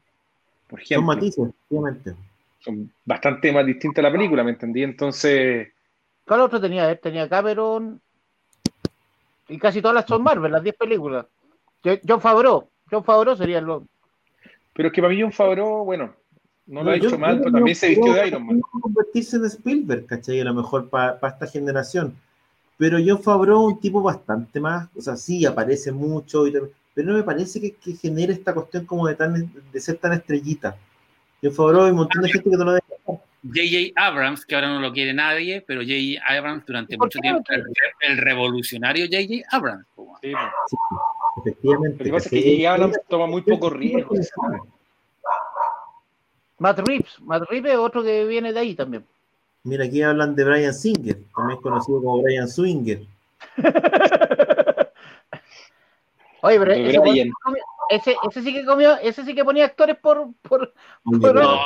Por ejemplo. Son matices, obviamente. Son bastante más distintas la película, ¿me entendí? Entonces. ¿Cuál otro tenía? Tenía Cameron. Y casi todas las son Marvel, las 10 películas. John Favreau. John Favreau sería lo. Pero es que para mí John Favreau, bueno, no lo ha hecho mal, pero también se vistió de Iron Man. convertirse en Spielberg, ¿cachai? A lo mejor para esta generación. Pero John Favreau un tipo bastante más, o sea, sí, aparece mucho, y, pero no me parece que, que genere esta cuestión como de, tan, de ser tan estrellita. Yo favor hay un montón de gente que no lo deja. J.J. Abrams, que ahora no lo quiere nadie, pero J.J. Abrams durante mucho tiempo, el, revolucionario J.J. Abrams. Sí, efectivamente. Lo que pasa es que J.J. Abrams toma muy poco riesgo. Matt Reeves, Matt Reeves es otro que viene de ahí también. Mira, aquí hablan de Brian Singer, también conocido como Brian Swinger. [laughs] Oye, pero ese, ese, sí que comió, ese sí que ponía actores por. por, no,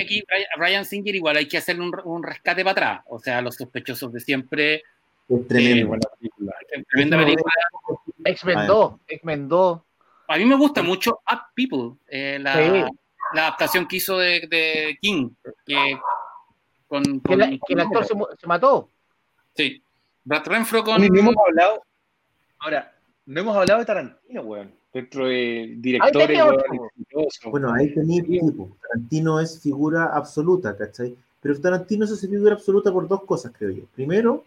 aquí Ryan Singer igual hay que hacerle un, un, rescate para atrás. O sea, los sospechosos de siempre. Es tremendo. Eh, tremenda película. X-Men 2, A mí me gusta mucho Up People, eh, la, la, adaptación que hizo de, de King. Que, con, que, el actor se, se, mató. Sí. Brad Renfro con. hemos hablado. Ahora, no hemos hablado de Tarantino, weón. Dentro de directores, Bueno, ahí tenía tipo. Tarantino es figura absoluta, ¿cachai? Pero Tarantino es figura absoluta por dos cosas, creo yo. Primero,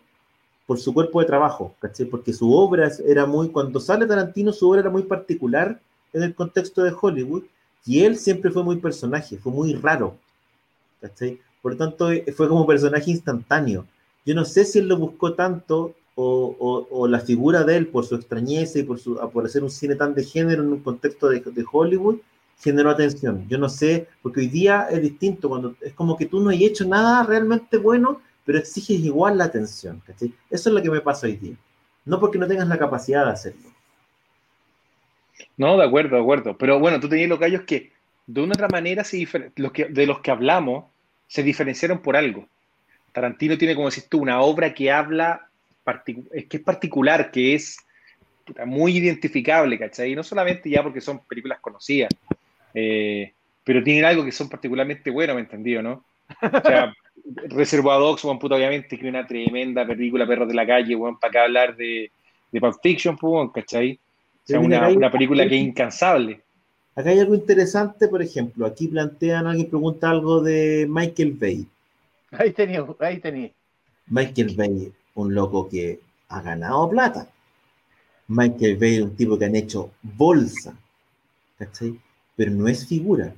por su cuerpo de trabajo, ¿cachai? Porque su obra era muy, cuando sale Tarantino, su obra era muy particular en el contexto de Hollywood, y él siempre fue muy personaje, fue muy raro, ¿cachai? Por lo tanto, fue como personaje instantáneo. Yo no sé si él lo buscó tanto o, la figura de él por su extrañeza y por, su, por hacer un cine tan de género en un contexto de, Hollywood, generó atención. Yo no sé, porque hoy día es distinto, cuando es como que tú no has hecho nada realmente bueno, pero exiges igual la atención. Eso es lo que me pasa hoy día. No porque no tengas la capacidad de hacerlo. No, de acuerdo, de acuerdo. Pero bueno, tú tenías los gallos que de una otra manera los que, de los que hablamos se diferenciaron por algo. Tarantino tiene, como decís tú, una obra que habla que es particular, que es muy identificable, ¿cachai? Y no solamente ya porque son películas conocidas, eh, pero tienen algo que son particularmente buenos, ¿me entendido, no? O sea, [laughs] Reservoir Dogs, puta, obviamente, que una tremenda película, Perros de la Calle, bueno, para acá hablar de, de Pulp Fiction, pues, ¿cachai? O sea, una, una película que es incansable. Acá hay algo interesante, por ejemplo, aquí plantean, alguien pregunta algo de Michael Bay. Ahí tenía, ahí tenía. Michael Bay, un loco que ha ganado plata. Michael Bay es un tipo que han hecho bolsa, ¿cachai? Pero no es figura.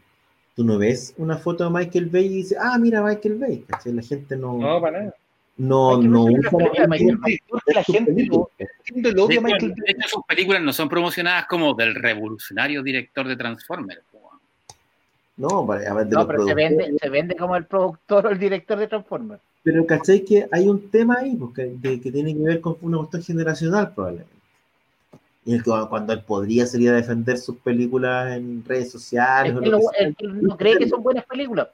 Tú no ves una foto de Michael Bay y dices, ah, mira Michael Bay, ¿cachai? La gente no. No, para nada. No, no, la gente lo odia Michael Bay. De hecho, sus películas no son promocionadas como del revolucionario director de Transformers. No, a ver, no pero se vende, se vende como el productor o el director de Transformers. Pero ¿cachai? Que hay un tema ahí porque, que, que tiene que ver con una cuestión generacional probablemente. Y el que, cuando él podría salir a defender sus películas en redes sociales. Es que no, él no cree que son buenas películas.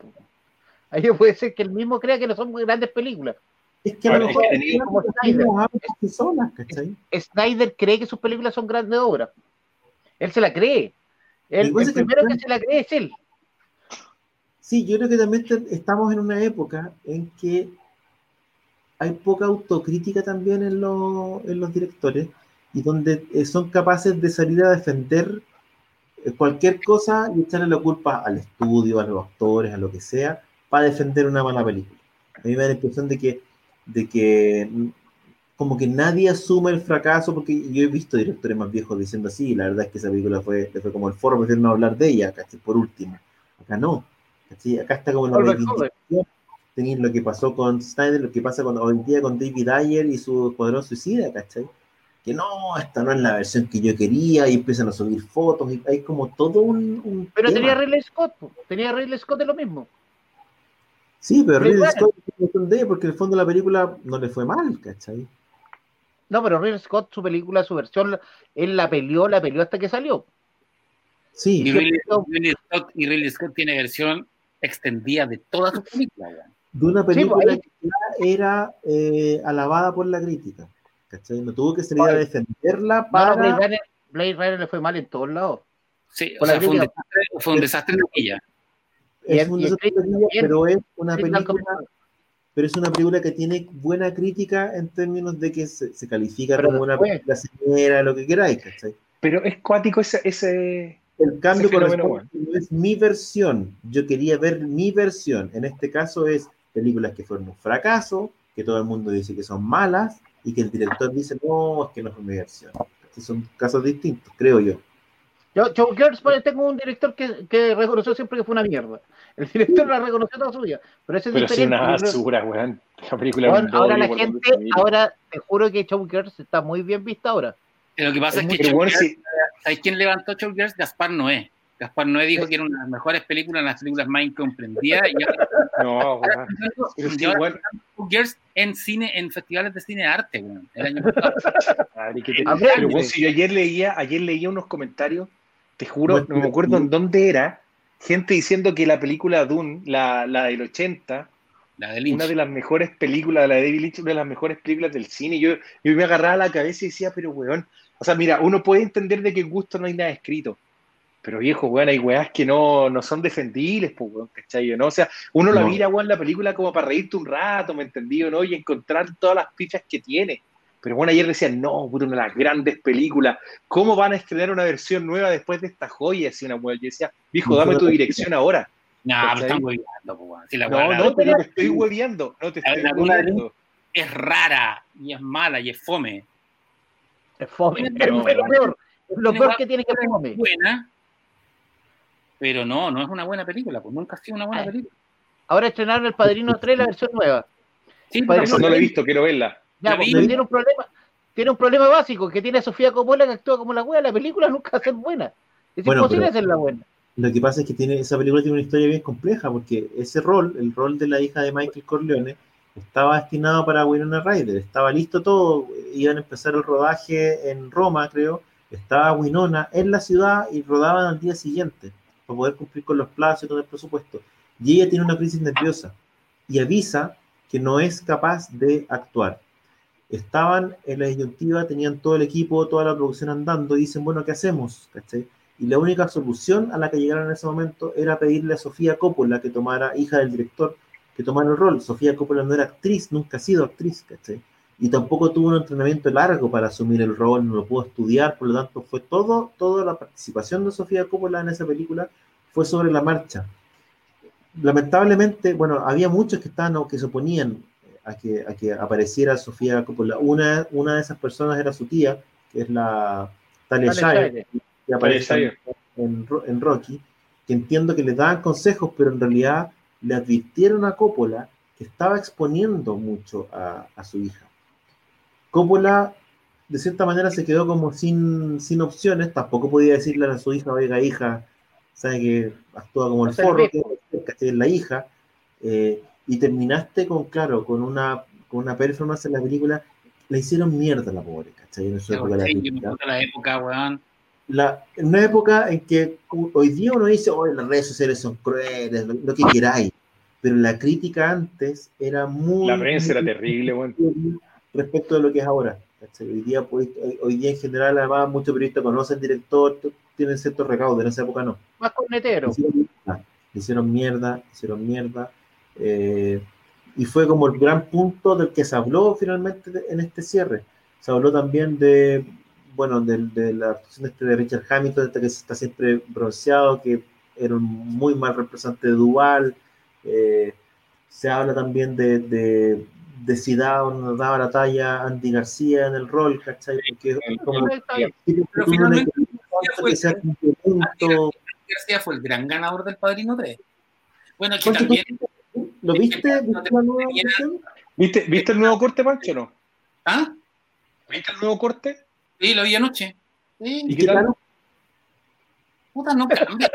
Ahí puede ser que él mismo crea que no son muy grandes películas. Es que a lo mejor Snyder. Snyder cree que sus películas son grandes obras. Él se la cree. El, el primero que se la cree es él. Sí, yo creo que también estamos en una época en que hay poca autocrítica también en, en los directores y donde eh, son capaces de salir a defender eh, cualquier cosa y echarle la culpa al estudio, a los actores, a lo que sea, para defender una mala película. A mí me da la impresión de que, de que mm, como que nadie asume el fracaso, porque yo he visto directores más viejos diciendo así, la verdad es que esa película fue, fue como el foro, prefiero no hablar de ella, casi por último. Acá no. Acá está como la reivindicación. Tenéis lo que pasó con Snyder, lo que pasa con, hoy en día con David Ayer y su Escuadrón Suicida, ¿cachai? que no, esta no es la versión que yo quería, y empiezan a subir fotos, y hay como todo un. pero tenía Ridley Scott, tenía Ridley Scott de lo mismo. Sí, pero Ridley Scott de porque en el fondo la película no le fue mal, ¿cachai? No, pero Ridley Scott, su película, su versión, él la peleó, la peleó hasta que salió. Sí. Y Ridley, Scott, y Ridley Scott tiene versión extendida de todas sus películas. De una película pues, que era eh, alabada por la crítica. ¿cachai? No tuvo que salir a defenderla para. Blade, Runner, le fue mal en todos lados. Sí, o sea, fue, un desastre, fue, un desastre, en ella. Es un desastre pero es una película. Pero es una película que tiene buena crítica en términos de que se, se califica como una película señora, lo que queráis, ¿cachai? Pero es cuático ese, ese, el cambio con no es mi versión. Yo quería ver mi versión. En este caso es películas que fueron un fracaso, que todo el mundo dice que son malas, y que el director dice, no, es que no fue mi versión. Estos son casos distintos, creo yo. Yo, Joe Girls, tengo un director que, que, reconoció siempre que fue una mierda. El director la reconoció toda su vida. Pero ese es pero diferente. Es una basura, weón. La película ahora la gente, ahora te juro que Joe Girls está muy bien vista ahora. Lo que pasa es, que bueno, sí. ¿hay quien levantó Joe Girls? Gaspar Noé. Gaspar Noé dijo que era una de las mejores películas, las películas más incomprendidas. Y ahora, [laughs] no, bueno. Girls en cine, en festivales de cine de arte, El año [laughs] Pero si yo ayer leía, ayer leía unos comentarios, te juro, no me acuerdo en dónde era, gente diciendo que la película Dune, la, la del 80, la de una de las mejores películas, la de David Lynch, una de las mejores películas del cine. Yo, yo me agarraba la cabeza y decía, pero weón, o sea, mira, uno puede entender de que en gusto no hay nada escrito, pero viejo, weón, hay weas que no, no son defendibles, pues, weón, ¿cachai? ¿no? O sea, uno la mira, weón, la película como para reírte un rato, ¿me entendí? ¿no? Y encontrar todas las fichas que tiene. Pero bueno, ayer decían, no, puta, una de las grandes películas. ¿Cómo van a estrenar una versión nueva después de esta joya? Así una weón. Yo decía, viejo, dame tu dirección ahora. No, pero están hueveando, pues, si la No, no, pero te estoy hueveando. No te estoy hueveando. Es rara, y es mala, y es fome. Es fome, pero, es lo peor. Lo peor que tiene que ser fome. Buena, pero no, no es una buena película, pues nunca ha sido una buena película. Ahora estrenaron El Padrino 3, la versión nueva. Sí, pero no la he visto, quiero verla. Ya, porque tiene un problema, tiene un problema básico, que tiene a Sofía Coppola que actúa como la wea, la película nunca va a ser buena. Es imposible hacerla buena. Lo que pasa es que tiene, esa película tiene una historia bien compleja, porque ese rol, el rol de la hija de Michael Corleone, estaba destinado para Winona Ryder, estaba listo todo, iban a empezar el rodaje en Roma, creo, estaba Winona en la ciudad y rodaban al día siguiente poder cumplir con los plazos y con el presupuesto. Y ella tiene una crisis nerviosa y avisa que no es capaz de actuar. estaban en la disyuntiva, tenían todo el equipo, toda la producción andando y dicen, bueno, ¿qué hacemos? Y la única solución a la que llegaron en ese momento era pedirle a Sofía Coppola que tomara, hija del director, que tomara el rol. Sofía Coppola no era actriz, nunca ha sido actriz. Y tampoco tuvo un entrenamiento largo para asumir el rol, no lo pudo estudiar, por lo tanto fue todo, toda la participación de Sofía Coppola en esa película fue sobre la marcha. Lamentablemente, bueno, había muchos que estaban que se oponían a que, a que apareciera Sofía Coppola. Una, una de esas personas era su tía, que es la Talia Shire, que aparece en, en, Rocky, que entiendo que le daban consejos, pero en realidad le advirtieron a Coppola que estaba exponiendo mucho a, a su hija. Coppola, de cierta manera, se quedó como sin, sin opciones, tampoco podía decirle a su hija, oiga, hija, sabe que actúa como el forro, que es la hija, eh, y terminaste con, claro, con una, con una performance en la película, la hicieron mierda la pobre, ¿cachai? En, época la época, weón. La, en una época en que hoy día uno dice, oh, las redes sociales son crueles, lo, que queráis, pero la crítica antes era muy... La prensa era terrible, bueno. Respecto de lo que es ahora. Hoy día, pues, hoy día en general, además, muchos periodistas conocen al director, tienen ciertos recaudos, en esa época no. Más cornetero. Le hicieron mierda, hicieron mierda. Eh, y fue como el gran punto del que se habló finalmente en este cierre. Se habló también de, bueno, de, la actuación este de Richard Hamilton, este que está siempre bronceado, que era un muy mal representante de Duval. Eh, se habla también de, de, de si daba, daba la talla Andy García en el rol, ¿cachai? Porque como, pero finalmente García fue el gran ganador del Padrino 3. Bueno, que también ¿Lo viste? ¿Viste, ¿Viste el nuevo corte, Pancho, no? ¿Ah? ¿Viste el nuevo corte? Sí, lo vi anoche. ¿Y qué tal? Puta, no cambia.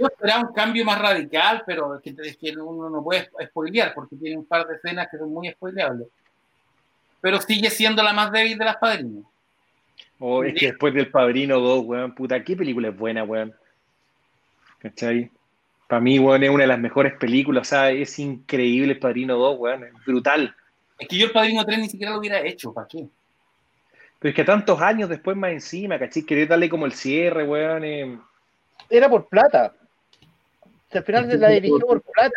Yo esperaba un cambio más radical, pero es que, es que uno no puede spoilear porque tiene un par de escenas que son muy spoileables. Pero sigue siendo la más débil de las padrinas. Oh, es que después del Padrino 2, weón, puta, qué película es buena, weón. ¿Cachai? Para mí, weón, es una de las mejores películas. O sea, es increíble el Padrino 2, weón. Es brutal. Es que yo el Padrino 3 ni siquiera lo hubiera hecho. ¿Para qué? Pero es que tantos años después más encima, ¿cachai? Quería darle como el cierre, weón. Eh. Era por plata. O al final la dirigió por plata.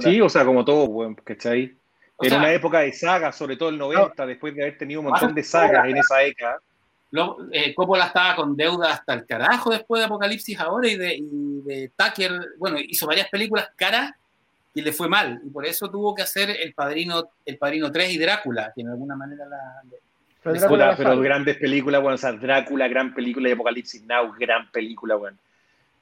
Sí, o sea, como todo, weón, ¿cachai? Era una época de sagas, sobre todo el 90, después de haber tenido un montón de sagas en esa época. Eh, Coppola estaba con deuda hasta el carajo después de Apocalipsis ahora y de, y de Tucker, bueno, hizo varias películas caras y le fue mal. Y por eso tuvo que hacer El Padrino, el Padrino 3 y Drácula, que en alguna manera la... pero, grandes películas, bueno, o sea, Drácula, gran película y Apocalipsis Now, gran película, bueno.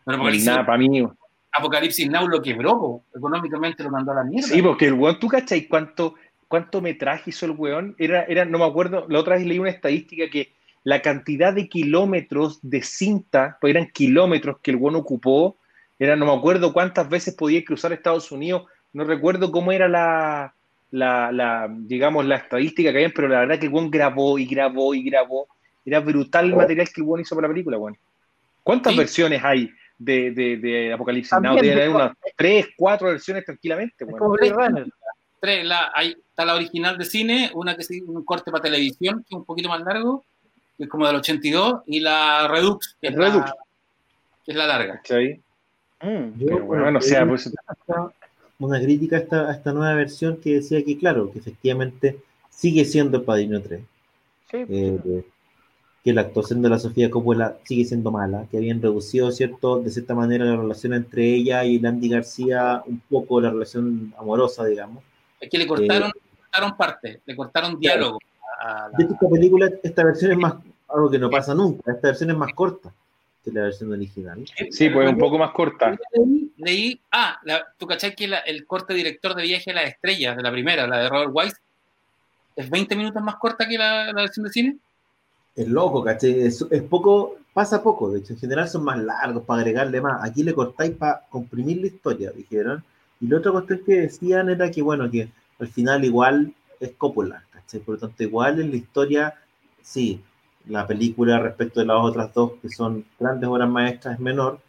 Pero Apocalipsis, nada, para mí. Apocalipsis Now lo quebró, económicamente lo mandó a la mierda. Sí, porque el weón, ¿tú cachai cuánto, cuánto metraje hizo el weón? Era, era, no me acuerdo, la otra vez leí una estadística que la cantidad de kilómetros de cinta, pues eran kilómetros que el buen ocupó, era no me acuerdo cuántas veces podía cruzar Estados Unidos, no recuerdo cómo era la, la, digamos, la estadística que había, pero la verdad que el buen grabó y grabó y grabó. Era brutal el material que el buen hizo para la película, bueno. ¿Cuántas versiones hay de, de, Apocalipsis Now? Debe unas tres, cuatro versiones tranquilamente. Bueno. Tres, la, hay, está la original de cine, una que es un corte para televisión, que es un poquito más largo, que es como del 82, y la Redux, que es, Redux. La, que es la larga. ¿Sí? Mm, bueno, o sea, pues... Una crítica a esta, a esta, nueva versión que decía que, claro, que efectivamente sigue siendo el Padrino 3. Eh, que la actuación de la Sofía Coppola sigue siendo mala, que habían reducido, ¿cierto?, de cierta manera la relación entre ella y Landy García, un poco la relación amorosa, digamos. Es que le cortaron, eh, le cortaron parte, le cortaron diálogo. De esta película, esta versión es más, algo que no pasa nunca, esta versión es más corta que la versión original. Sí, pues un poco más corta. Leí, ah, tú cachai que el corte director de Viaje a las Estrellas, de la primera, la de Robert Wise, es 20 minutos más corta que la, versión de cine. Es loco, ¿cachai? Es, poco, pasa poco, de hecho, en general son más largos para agregarle más. Aquí le cortáis para comprimir la historia, dijeron. Y la otra cuestión que decían era que, bueno, que al final igual es Coppola, por lo tanto, igual en la historia, sí, la película respecto de las otras dos, que son grandes obras maestras, es menor,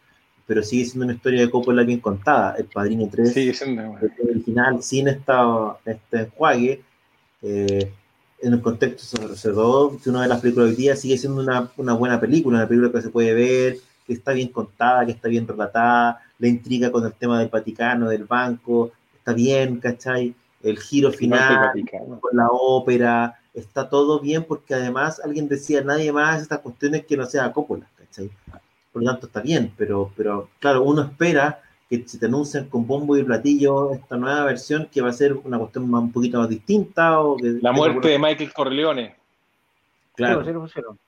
pero sigue siendo una historia de Coppola bien contada. El Padrino 3, sigue siendo, el original, sin esta, este enjuague, eh, en el contexto sobre, todo, si uno ve las películas hoy día, sigue siendo una, una, buena película, una película que se puede ver, que está bien contada, que está bien relatada, la intriga con el tema del Vaticano, del banco, está bien, ¿cachai? El giro final, con la ópera, está todo bien porque además alguien decía, nadie más estas cuestiones que no sea Coppola, ¿cachai? Por lo tanto está bien, pero, pero claro, uno espera que se te anuncien con bombo y platillo esta nueva versión que va a ser una cuestión más, un poquito más distinta. O la muerte de Michael Corleone. Claro. así le pusieron.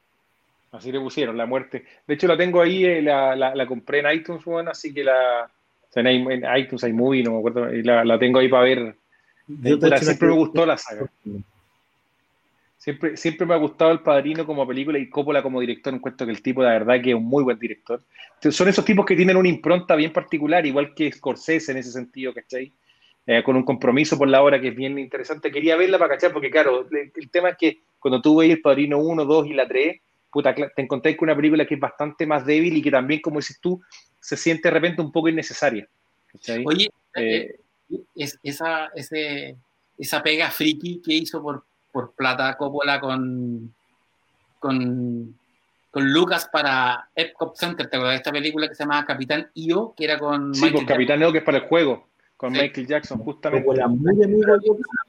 Así le pusieron, la muerte. De hecho, la tengo ahí, eh, la, la, compré en iTunes, bueno, así que la. en, iTunes hay movie, no me acuerdo, y la, la tengo ahí para ver. siempre me gustó la saga. Siempre, siempre me ha gustado El Padrino como película y Coppola como director. Encuentro que el tipo, de verdad, que es un muy buen director. Son esos tipos que tienen una impronta bien particular, igual que Scorsese en ese sentido, ¿cachai? Eh, con un compromiso por la hora que es bien interesante. Quería verla para cachar, porque claro, el, tema es que cuando tú veis El Padrino 1, 2 y la 3, puta, te encontráis con una película que es bastante más débil y que también, como dices tú, se siente de repente un poco innecesaria. Oye, eh, eh, esa, esa pega friki que hizo por por plata Coppola con, con, con Lucas para Epcot Center. ¿Te acuerdas de esta película que se llama Capitán Io? Que era con. Sí, con Capitán Io, que es para el juego. Con Michael Jackson, justamente.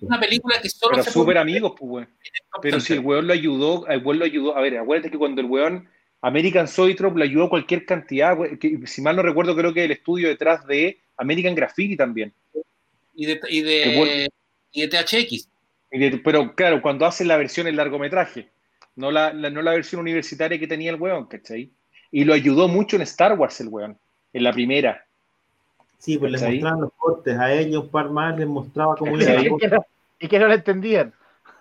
Una película que solo Pero súper amigos, pues. Pero si el weón lo ayudó, el weón lo ayudó. A ver, acuérdate que cuando el weón American Soytrop lo ayudó cualquier cantidad, que, si mal no recuerdo, creo que el estudio detrás de American Graffiti también. Y de, y de, y de THX. Pero claro, cuando hace la versión en largometraje, no la, no la versión universitaria que tenía el weón, ¿cachai? Y lo ayudó mucho en Star Wars el weón, en la primera. Sí, pues les mostraban los cortes, a ellos un par más les mostraba cómo era. Y que no, lo entendían.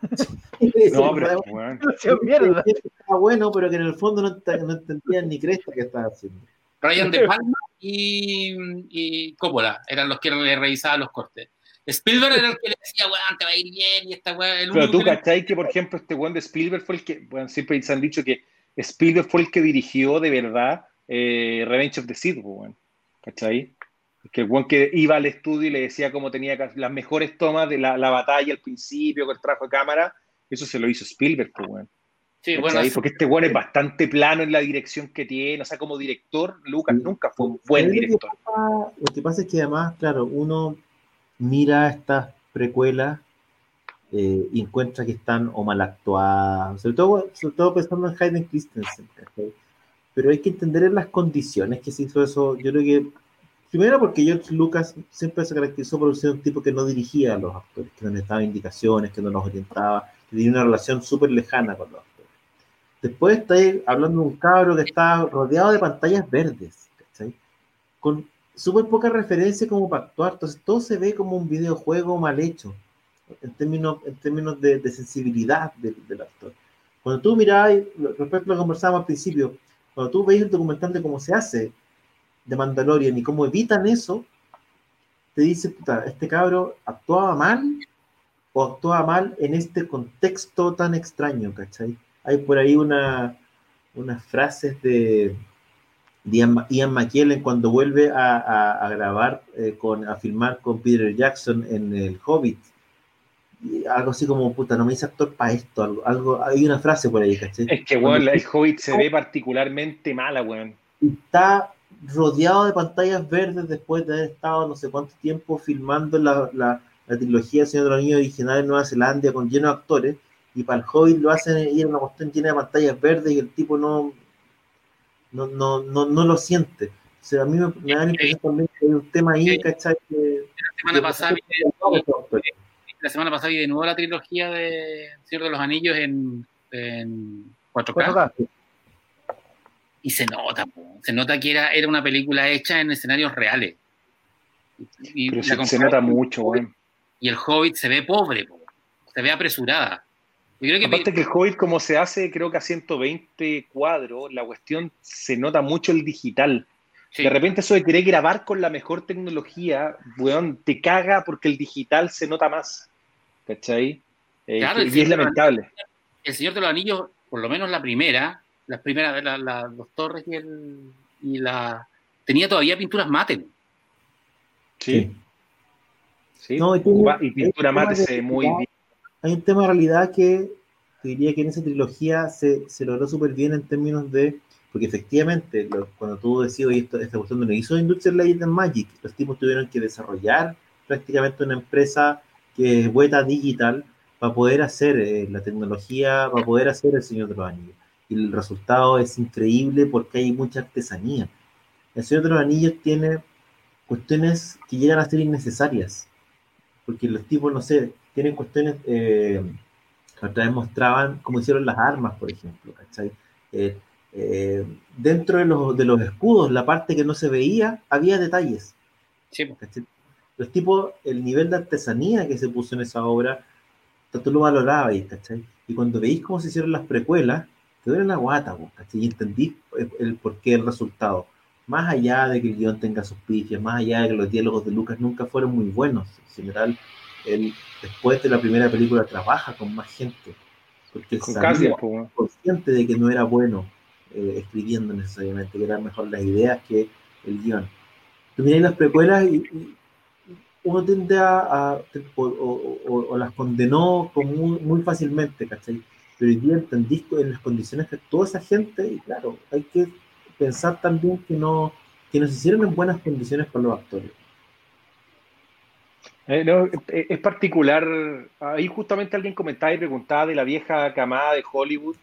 [laughs] no, pero bueno. [laughs] Estaba bueno, pero que en el fondo no, no entendían ni cresta que estaba haciendo. Ryan De Palma y, y Coppola eran los que le revisaban los cortes. Spielberg era el que le decía, weón, te va a ir bien, y esta weón. Pero tú, ¿cachai? Que, por ejemplo, este weón de Spielberg fue el que, bueno, siempre se han dicho que Spielberg fue el que dirigió de verdad eh, Revenge of the Sith, weón. ¿cachai? Que el weón que iba al estudio y le decía cómo tenía las mejores tomas de la, la batalla al principio, con el trabajo de cámara, eso se lo hizo Spielberg, weón. Sí, bueno, porque este weón es bastante plano en la dirección que tiene, o sea, como director, Lucas nunca fue un buen director. lo que pasa es que además, claro, uno mira estas precuelas eh, y encuentra que están o mal actuadas, sobre todo, sobre todo pensando en Hayden Christensen, pero hay que entender las condiciones que se hizo eso. Yo creo que, primero porque George Lucas siempre se caracterizó por ser un tipo que no dirigía a los actores, que no les daba indicaciones, que no los orientaba, que tenía una relación súper lejana con los actores. Después está hablando de un cabro que está rodeado de pantallas verdes, con súper poca referencia como para actuar, entonces todo se ve como un videojuego mal hecho, en términos, en términos de, sensibilidad del, actor. Cuando tú mirás, respecto a lo conversábamos al principio, cuando tú veis el documental de cómo se hace de Mandalorian y cómo evitan eso, te dice, puta, este cabro actuaba mal o actuaba mal en este contexto tan extraño, ¿cachai? Hay por ahí una, unas frases de, Ian, McKellen cuando vuelve a, grabar, eh, con, a filmar con Peter Jackson en El Hobbit. algo así como, puta, no me hice actor para esto. Algo, hay una frase por ahí, ¿cachai? Es que, weón, El Hobbit se ve particularmente mala, weón. Está rodeado de pantallas verdes después de haber estado no sé cuánto tiempo filmando la, la, trilogía de Señor de los Niños original en Nueva Zelanda con llenos de actores. Y para el Hobbit lo hacen ir a una cuestión llena de pantallas verdes y el tipo no, no, no, no, no lo siente. O sea, a mí me, da la impresión también que hay un tema ahí, ¿cachai? la semana pasada vi de, la semana pasada vi de nuevo la trilogía de Señor de los Anillos en, en 4K. Y se nota, se nota que era, era una película hecha en escenarios reales. Y, se, nota mucho, güey. Y el Hobbit se ve pobre, se ve apresurada. Aparte que el Hobbit, como se hace, creo que a 120 cuadros, la cuestión se nota mucho el digital. De repente eso de querer grabar con la mejor tecnología, weón, te caga porque el digital se nota más. ¿Cachai? Eh, y es lamentable. El Señor de los Anillos, por lo menos la primera, las primeras, la, la, los torres y, el, y la... Tenía todavía pinturas mate. Sí. Sí, y, pintura mate se muy bien hay un tema de realidad que diría que en esa trilogía se, se logró súper bien en términos de, porque efectivamente, cuando tú decías, oye, esta cuestión de no hizo Industrial Light and Magic, los tipos tuvieron que desarrollar prácticamente una empresa que es Weta Digital para poder hacer eh, la tecnología, para poder hacer el Señor de los Anillos. Y el resultado es increíble porque hay mucha artesanía. El Señor de los Anillos tiene cuestiones que llegan a ser innecesarias. Porque los tipos, no sé, tienen cuestiones eh, que otra vez mostraban cómo hicieron las armas, por ejemplo, ¿cachai? Eh, eh, dentro de los, de los escudos, la parte que no se veía, había detalles. Sí. Los tipos, el nivel de artesanía que se puso en esa obra, tú lo valorabas, ¿cachai? Y cuando veis cómo se hicieron las precuelas, te duele la guata, ¿cachai? Y entendí el, el porqué, el resultado más allá de que el guion tenga sus pifias, más allá de que los diálogos de Lucas nunca fueron muy buenos, en general, él después de la primera película trabaja con más gente, porque con sabía, consciente de que no era bueno eh, escribiendo necesariamente, que eran mejor las ideas que el guion. Tú miras las precuelas y, uno tiende a, o, las condenó muy, muy fácilmente, ¿cachai? Pero hoy día entendí en las condiciones que toda esa gente, y claro, hay que pensar también que no que nos hicieron en buenas condiciones con los actores. Eh, eh, es particular, ahí justamente alguien comentaba y preguntaba de la vieja camada de Hollywood,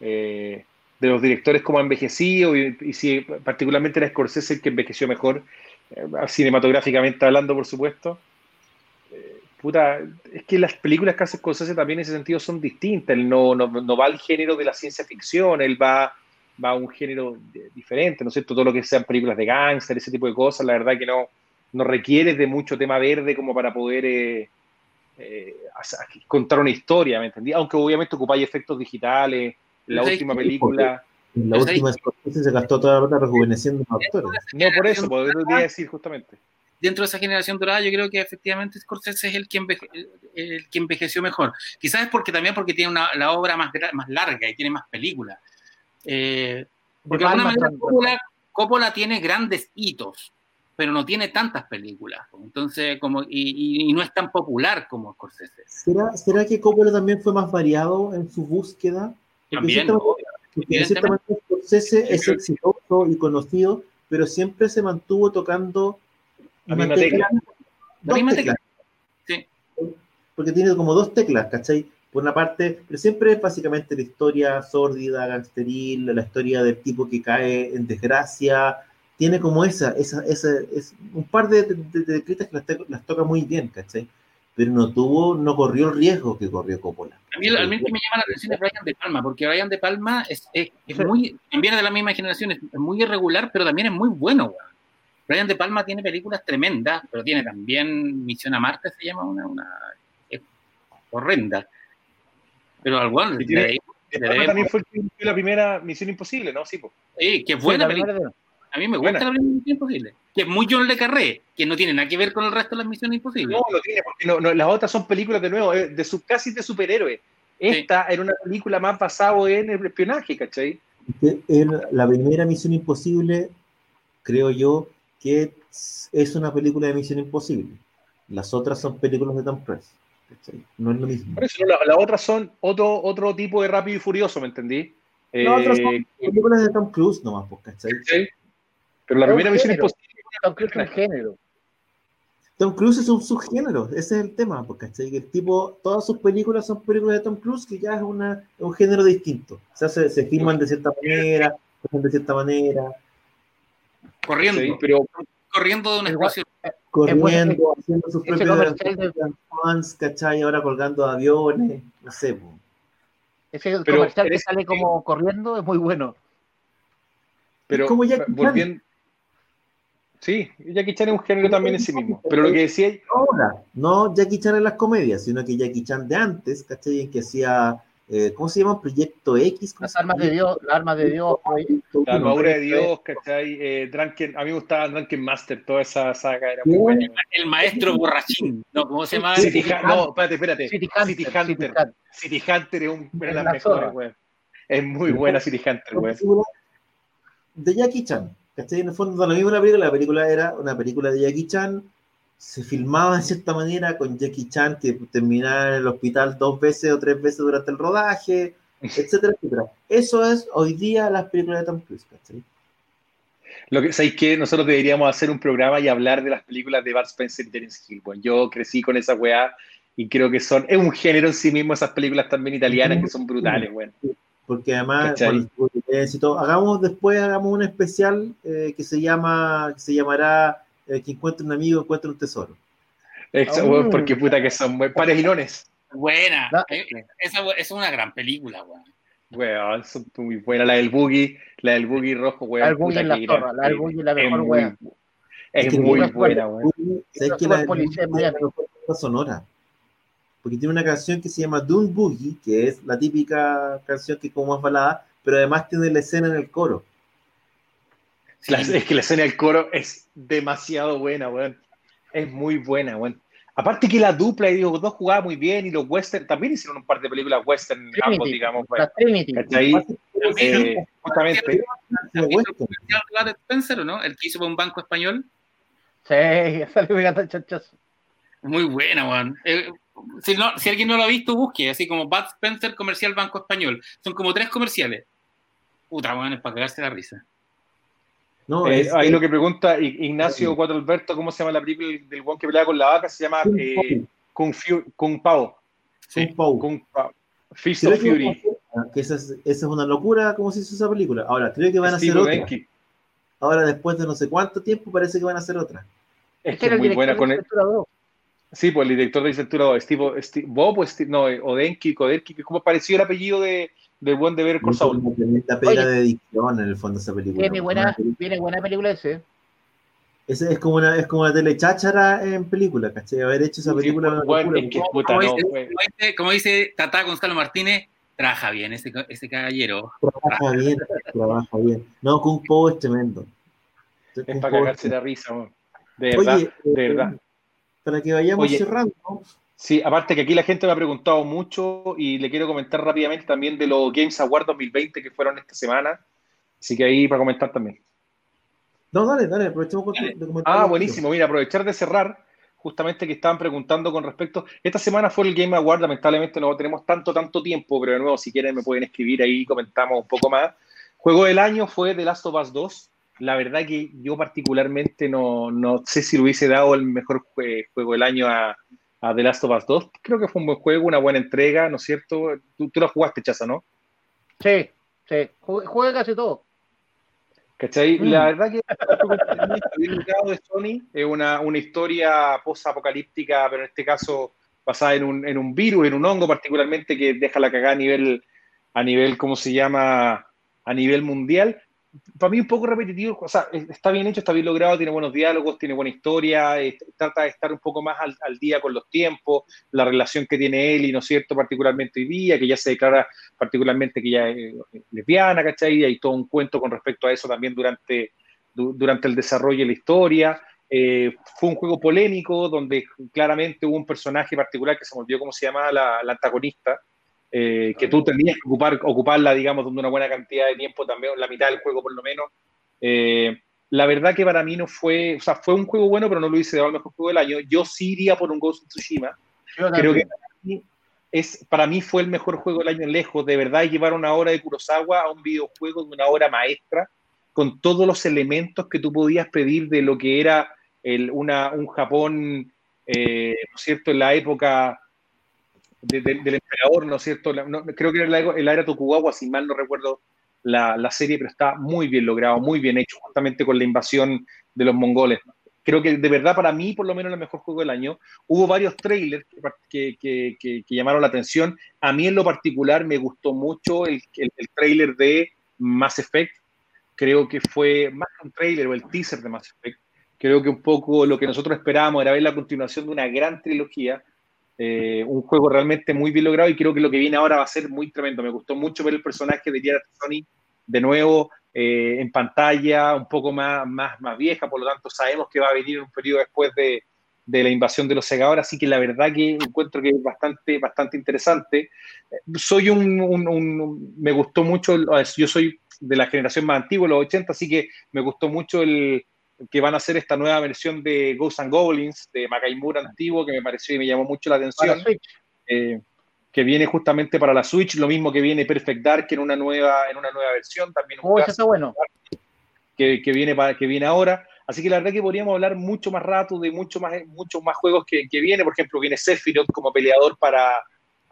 eh, de los directores cómo ha envejecido y, si particularmente era Scorsese el que envejeció mejor, cinematográficamente hablando, por supuesto. puta, es que las películas que hace Scorsese también en ese sentido son distintas. Él no, no, no va al género de la ciencia ficción, él va va a un género diferente, ¿no es cierto? Todo lo que sean películas de gángster, ese tipo de cosas, la verdad que no, no requiere de mucho tema verde como para poder eh, eh, contar una historia, ¿me entendí? Aunque obviamente ocupáis efectos digitales, la última película... En la última se gastó toda la plata rejuveneciendo a actores. No, por eso, podría decir justamente. Dentro de esa generación dorada, yo creo que efectivamente Scorsese es el que, el que envejeció mejor. Quizás es porque también porque tiene una, la obra más, más larga y tiene más películas. Eh, porque de alguna manera Coppola, tiene grandes hitos, pero no tiene tantas películas. Entonces, como, y, no es tan popular como Scorsese. ¿Será, ¿Será que Coppola también fue más variado en su búsqueda? también. Scorsese es exitoso y conocido, pero siempre se mantuvo tocando la misma tecla. La misma tecla. Sí. Porque tiene como dos teclas, ¿cachai? por una parte, pero siempre es básicamente la historia sórdida, gangsteril, la historia del tipo que cae en desgracia, tiene como esa, esa, esa es un par de, de, que las, toca muy bien, ¿cachai? Pero no tuvo, no corrió el riesgo que corrió Coppola. A mí, a mí que me llama la atención es Brian De Palma, porque Brian De Palma es, es, muy, viene de la misma generación, es, muy irregular, pero también es muy bueno, Brian De Palma tiene películas tremendas, pero tiene también Misión a Marte, se llama una, una horrenda. Pero al también fue la primera Misión Imposible, ¿no? Sí, sí que buena película. A mí me gusta la primera Misión Imposible. Que es muy John Le Carré, que no tiene nada que ver con el resto de las Misiones Imposibles. No, no tiene, porque no, las otras son películas de nuevo, eh, de su, casi de superhéroes. Esta era una película más basada en el espionaje, ¿cachai? La primera Misión Imposible, creo yo, que es una película de Misión Imposible. Las otras son películas de Tom Cruise. No es lo mismo. Por eso, las otras son otro, otro tipo de rápido y furioso, ¿me entendí? No, otras son eh, películas de Tom Cruise nomás, pues, ¿cachai? Pero la primera misión imposible. Tom Cruise es un género. Tom Cruise es un subgénero, ese es el tema, porque ¿cachai? el tipo, todas sus películas son películas de Tom Cruise, que ya es una, un género distinto. O sea, se, se filman de cierta manera, de cierta manera. Corriendo, pero corriendo de una espacio. Corriendo, haciendo sus propios fans, ¿cachai? Ahora colgando aviones, no sé. Ese pero, comercial que sale como corriendo es muy bueno. Pero como volviendo. Sí, Jackie Chan es un género también en sí mismo. Pero lo que decía. Ahora, no Jackie Chan en las comedias, sino que Jackie Chan de antes, ¿cachai? En que hacía eh, ¿cómo se llama? Proyecto X. Las armas de Dios, las armas de Dios. La armadura de Dios, ¿cachai? Eh, Drunken, a mí me gustaba Drunken Master, toda esa saga era muy buena. El maestro borrachín, ¿no? ¿Cómo se llama? City, no, espérate, espérate. City Hunter. City Hunter, es un, una de las mejores, güey. Es muy buena City Hunter, güey. De Jackie Chan, ¿cachai? En el fondo, lo mismo la película, la película era una película de Jackie Chan, se filmaba de cierta manera con Jackie Chan que terminaba en el hospital dos veces o tres veces durante el rodaje, etcétera, etcétera. Eso es hoy día las películas de Tom Cruise, ¿cachai? Lo que sabéis que nosotros deberíamos hacer un programa y hablar de las películas de Bart Spencer y Terence Hill. Bueno, yo crecí con esa weá y creo que son, es un género en sí mismo esas películas también italianas que son brutales, bueno. Porque además, hagamos después, hagamos un especial eh, que se llama, que se llamará eh, que encuentre un amigo, encuentre un tesoro. Exacto, porque puta que son pares y nones. Buena, eh, esa, es una gran película, weón. Weón, es muy buena. La del boogie, la del boogie rojo, weón. La boogie la zorra, la del boogie la mejor, weón. Es, muy, buena, weón. Es que la, la sonora. Porque tiene una canción que se llama Dune Boogie, que es la típica canción que como más balada, pero además tiene la escena en el coro. es que la escena del coro es demasiado buena, weón. Es muy buena, weón. Aparte que la dupla, y digo, dos jugaban muy bien y los western también hicieron un par de películas western, ambos, digamos. La Trinity. Ahí, eh, justamente. ¿El Spencer o no? El que hizo un banco español. Sí, [laughs] salió pegando chachazo. Muy buena, weón. Eh, si, no, si alguien no lo ha visto, busque, así como Bud Spencer Comercial Banco Español. Son como tres comerciales. Puta, weón, es para cagarse la risa. No, eh, ahí lo que pregunta Ignacio Cuatro Alberto, ¿cómo se llama la película del guan que pelea con la vaca? Se llama eh, Kung, Kung Pao. Sí. Kung Pao. Kung Pao. Fist of Fury. Que esa, es, esa, es, una locura, ¿cómo se hizo esa película? Ahora, creo que van a hacer otra. Ahora, después de no sé cuánto tiempo, parece que van a hacer otra. Es que es muy buena con el... Sí, pues el director de Centura 2, Steve, Steve, Bob, Steve, no, Odenki, Koderki, que es como pareció el apellido de, del buen de ver con Saul. Esta pega de edición en el fondo esa película. Tiene buena, tiene buena película ese. Ese es como una, es como una telecháchara en película, ¿cachai? Haber hecho esa película. Sí, bueno, es que puta, como, no, dice, como, dice, como, dice, Tata Gonzalo Martínez, trabaja bien ese, ese caballero. Trabaja bien, trabaja bien. No, Kung Po es tremendo. Es para cagarse la risa, de verdad, Oye, de verdad. Para que vayamos Oye, cerrando. Sí, aparte que aquí la gente me ha preguntado mucho y le quiero comentar rápidamente también de los Games Awards 2020 que fueron esta semana. Así que ahí para comentar también. No, dale, dale, aprovechemos con de comentar. Ah, buenísimo. Mira, aprovechar de cerrar, justamente que estaban preguntando con respecto. Esta semana fue el Game Award, lamentablemente no tenemos tanto, tanto tiempo, pero de nuevo, si quieren, me pueden escribir ahí comentamos un poco más. Juego del año fue The Last of Us 2. La verdad que yo particularmente no, no sé si le hubiese dado el mejor juego del año a, a The Last of Us 2. Creo que fue un buen juego, una buena entrega, ¿no es cierto? Tú, tú lo jugaste, Chaza, ¿no? Sí, sí, jugué casi todo. ¿Cachai? Mm. La verdad que [laughs] de Sony es una, una historia post-apocalíptica, pero en este caso basada en un, en un virus, en un hongo particularmente que deja la cagada a nivel, a nivel, ¿cómo se llama? A nivel mundial para mí un poco repetitivo, o sea, está bien hecho, está bien logrado, tiene buenos diálogos, tiene buena historia, trata de estar un poco más al, día con los tiempos, la relación que tiene él y, ¿no es cierto?, particularmente hoy día, que ya se declara particularmente que ya es lesbiana, ¿cachai? Y hay todo un cuento con respecto a eso también durante, durante el desarrollo de la historia. Eh, fue un juego polémico donde claramente hubo un personaje particular que se me olvidó cómo se llamaba la, la antagonista, eh, que tú tenías que ocupar, ocuparla, digamos, de una buena cantidad de tiempo, también la mitad del juego por lo menos. Eh, la verdad que para mí no fue, o sea, fue un juego bueno, pero no lo hice de el mejor juego del año. Yo sí iría por un Ghost of Tsushima. Creo que para mí, es, para mí fue el mejor juego del año lejos. De verdad, llevar una hora de Kurosawa a un videojuego de una hora maestra, con todos los elementos que tú podías pedir de lo que era el, una, un Japón, eh, ¿no es cierto?, en la época del emperador, ¿no es cierto? creo que era el, era Tokugawa, si mal no recuerdo la, la, serie, pero está muy bien logrado, muy bien hecho, justamente con la invasión de los mongoles. Creo que de verdad para mí, por lo menos, el mejor juego del año. Hubo varios trailers que, que, que, que llamaron la atención. A mí en lo particular me gustó mucho el, el, el trailer de Mass Effect. Creo que fue más que un trailer o el teaser de Mass Effect. Creo que un poco lo que nosotros esperábamos era ver la continuación de una gran trilogía eh, un juego realmente muy bien logrado y creo que lo que viene ahora va a ser muy tremendo. Me gustó mucho ver el personaje de Jared Sony de nuevo eh, en pantalla, un poco más, más, más vieja, por lo tanto sabemos que va a venir un periodo después de, de la invasión de los segadores, así que la verdad que encuentro que es bastante, bastante interesante. Soy un, un, un, me gustó mucho, yo soy de la generación más antigua, los 80, así que me gustó mucho el, que van a hacer esta nueva versión de Ghosts and Goblins, de Makaimura antiguo, que me pareció y me llamó mucho la atención. Eh, que viene justamente para la Switch, lo mismo que viene Perfect Dark en una nueva, en una nueva versión, también un oh, está bueno. Que, que, viene para, que viene ahora. Así que la verdad que podríamos hablar mucho más rato de mucho más, muchos más juegos que, que viene. Por ejemplo, viene Sephiroth como peleador para,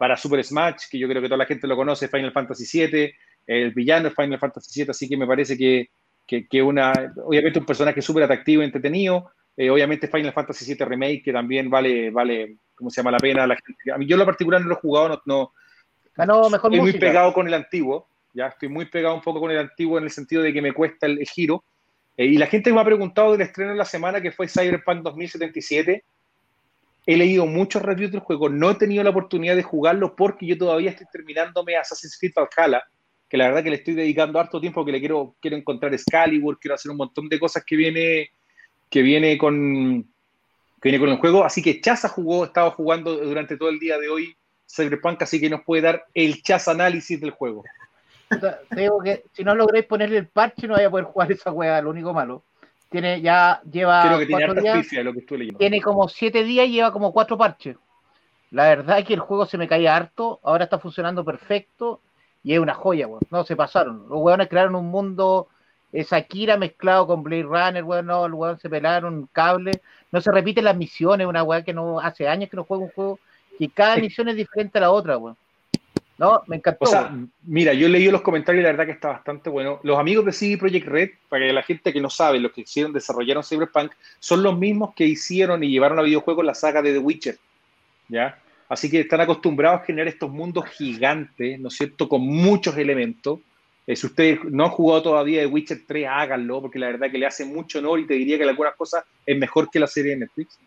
para Super Smash, que yo creo que toda la gente lo conoce, Final Fantasy VII, el villano es Final Fantasy VII, así que me parece que, que, una, obviamente un personaje súper atractivo, entretenido, eh, obviamente Final Fantasy VII Remake, que también vale, vale, ¿cómo se llama la pena? La gente, a mí yo en lo particular no lo he jugado, no, no Ganó mejor estoy muy pegado con el antiguo, ya estoy muy pegado un poco con el antiguo en el sentido de que me cuesta el, giro. Eh, y la gente me ha preguntado del estreno de la semana que fue Cyberpunk 2077. He leído muchos reviews del juego, no he tenido la oportunidad de jugarlo porque yo todavía estoy terminándome Assassin's Creed Valhalla que la verdad que le estoy dedicando harto tiempo, que le quiero, quiero encontrar Excalibur, quiero hacer un montón de cosas que viene, que viene con que viene con el juego. Así que Chaza jugó, estaba jugando durante todo el día de hoy Cyberpunk, así que nos puede dar el Chaza análisis del juego. digo que si no logréis ponerle el parche, no voy a poder jugar esa juega, lo único malo. Tiene, ya lleva. Creo que tiene días, lo que leyendo. Tiene como siete días y lleva como cuatro parches. La verdad es que el juego se me caía harto, ahora está funcionando perfecto y es una joya, weón. No, se pasaron. Los weones crearon un mundo Shakira mezclado con Blade Runner, weón. No, los weones se pelaron cable. No se repiten las misiones, una weá que no hace años que no juega un juego y cada misión es diferente a la otra, weón. No, me encantó. O sea, mira, yo he leído los comentarios y la verdad que está bastante bueno. Los amigos de CD Projekt Red, para que la gente que no sabe, los que hicieron, desarrollaron Cyberpunk, son los mismos que hicieron y llevaron a videojuegos la saga de The Witcher. ¿Ya? Así que están acostumbrados a generar estos mundos gigantes, ¿no es cierto?, con muchos elementos. Eh, si ustedes no han jugado todavía de Witcher 3, háganlo, porque la verdad que le hace mucho honor y te diría que algunas cosas es mejor que la serie de Netflix.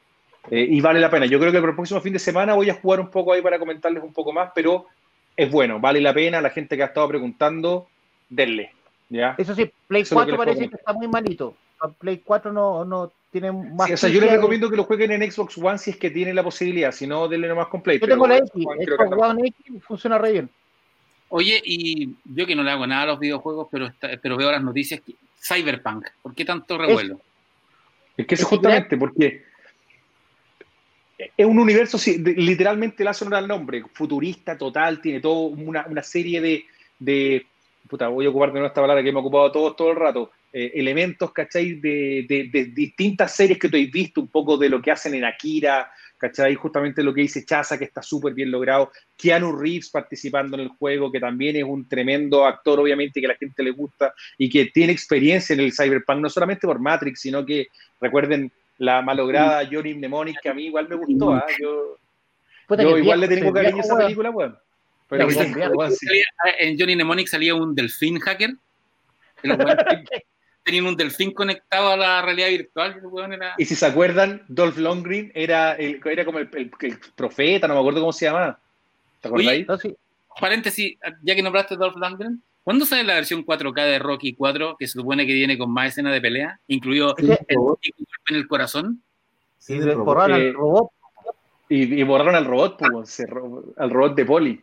Eh, y vale la pena. Yo creo que el próximo fin de semana voy a jugar un poco ahí para comentarles un poco más, pero es bueno, vale la pena. La gente que ha estado preguntando, denle. ¿ya? Eso sí, Play 4 parece que está muy malito. Play 4 no, no más. o sea, yo les recomiendo que lo jueguen en Xbox One si es que tienen la posibilidad, si no, denle nomás completo. Yo tengo la X, Xbox One X funciona re bien. Oye, y yo que no le hago nada a los videojuegos, pero, pero veo las noticias, Cyberpunk, ¿por qué tanto revuelo? Es, que es justamente porque es un universo, literalmente le hace honor al nombre, futurista total, tiene toda una, una, serie de, de, puta, voy a ocupar de esta palabra que me he ocupado todo, todo el rato, eh, elementos, ¿cachai? De, de, distintas series que tú has visto, un poco de lo que hacen en Akira, ¿cachai? Justamente lo que dice Chaza, que está súper bien logrado. Keanu Reeves participando en el juego, que también es un tremendo actor, obviamente, que a la gente le gusta y que tiene experiencia en el Cyberpunk, no solamente por Matrix, sino que recuerden la malograda Johnny Mnemonic, que a mí igual me gustó. ¿ah? Yo, igual le tengo cariño a esa película, bueno. Pero en Johnny Mnemonic salía un delfín hacker. [laughs] tenían un delfín conectado a la realidad virtual. Y si se acuerdan, Dolph Lundgren era, el, era como el, profeta, no me acuerdo cómo se llamaba. ¿Te acordáis? Paréntesis, ya que nombraste Dolph Lundgren, ¿cuándo sale la versión 4K de Rocky 4, que se supone que viene con más escenas de pelea, incluido el, en el corazón? Sí, borraron al eh, robot. Y, borraron al robot, pues, al robot de Poli.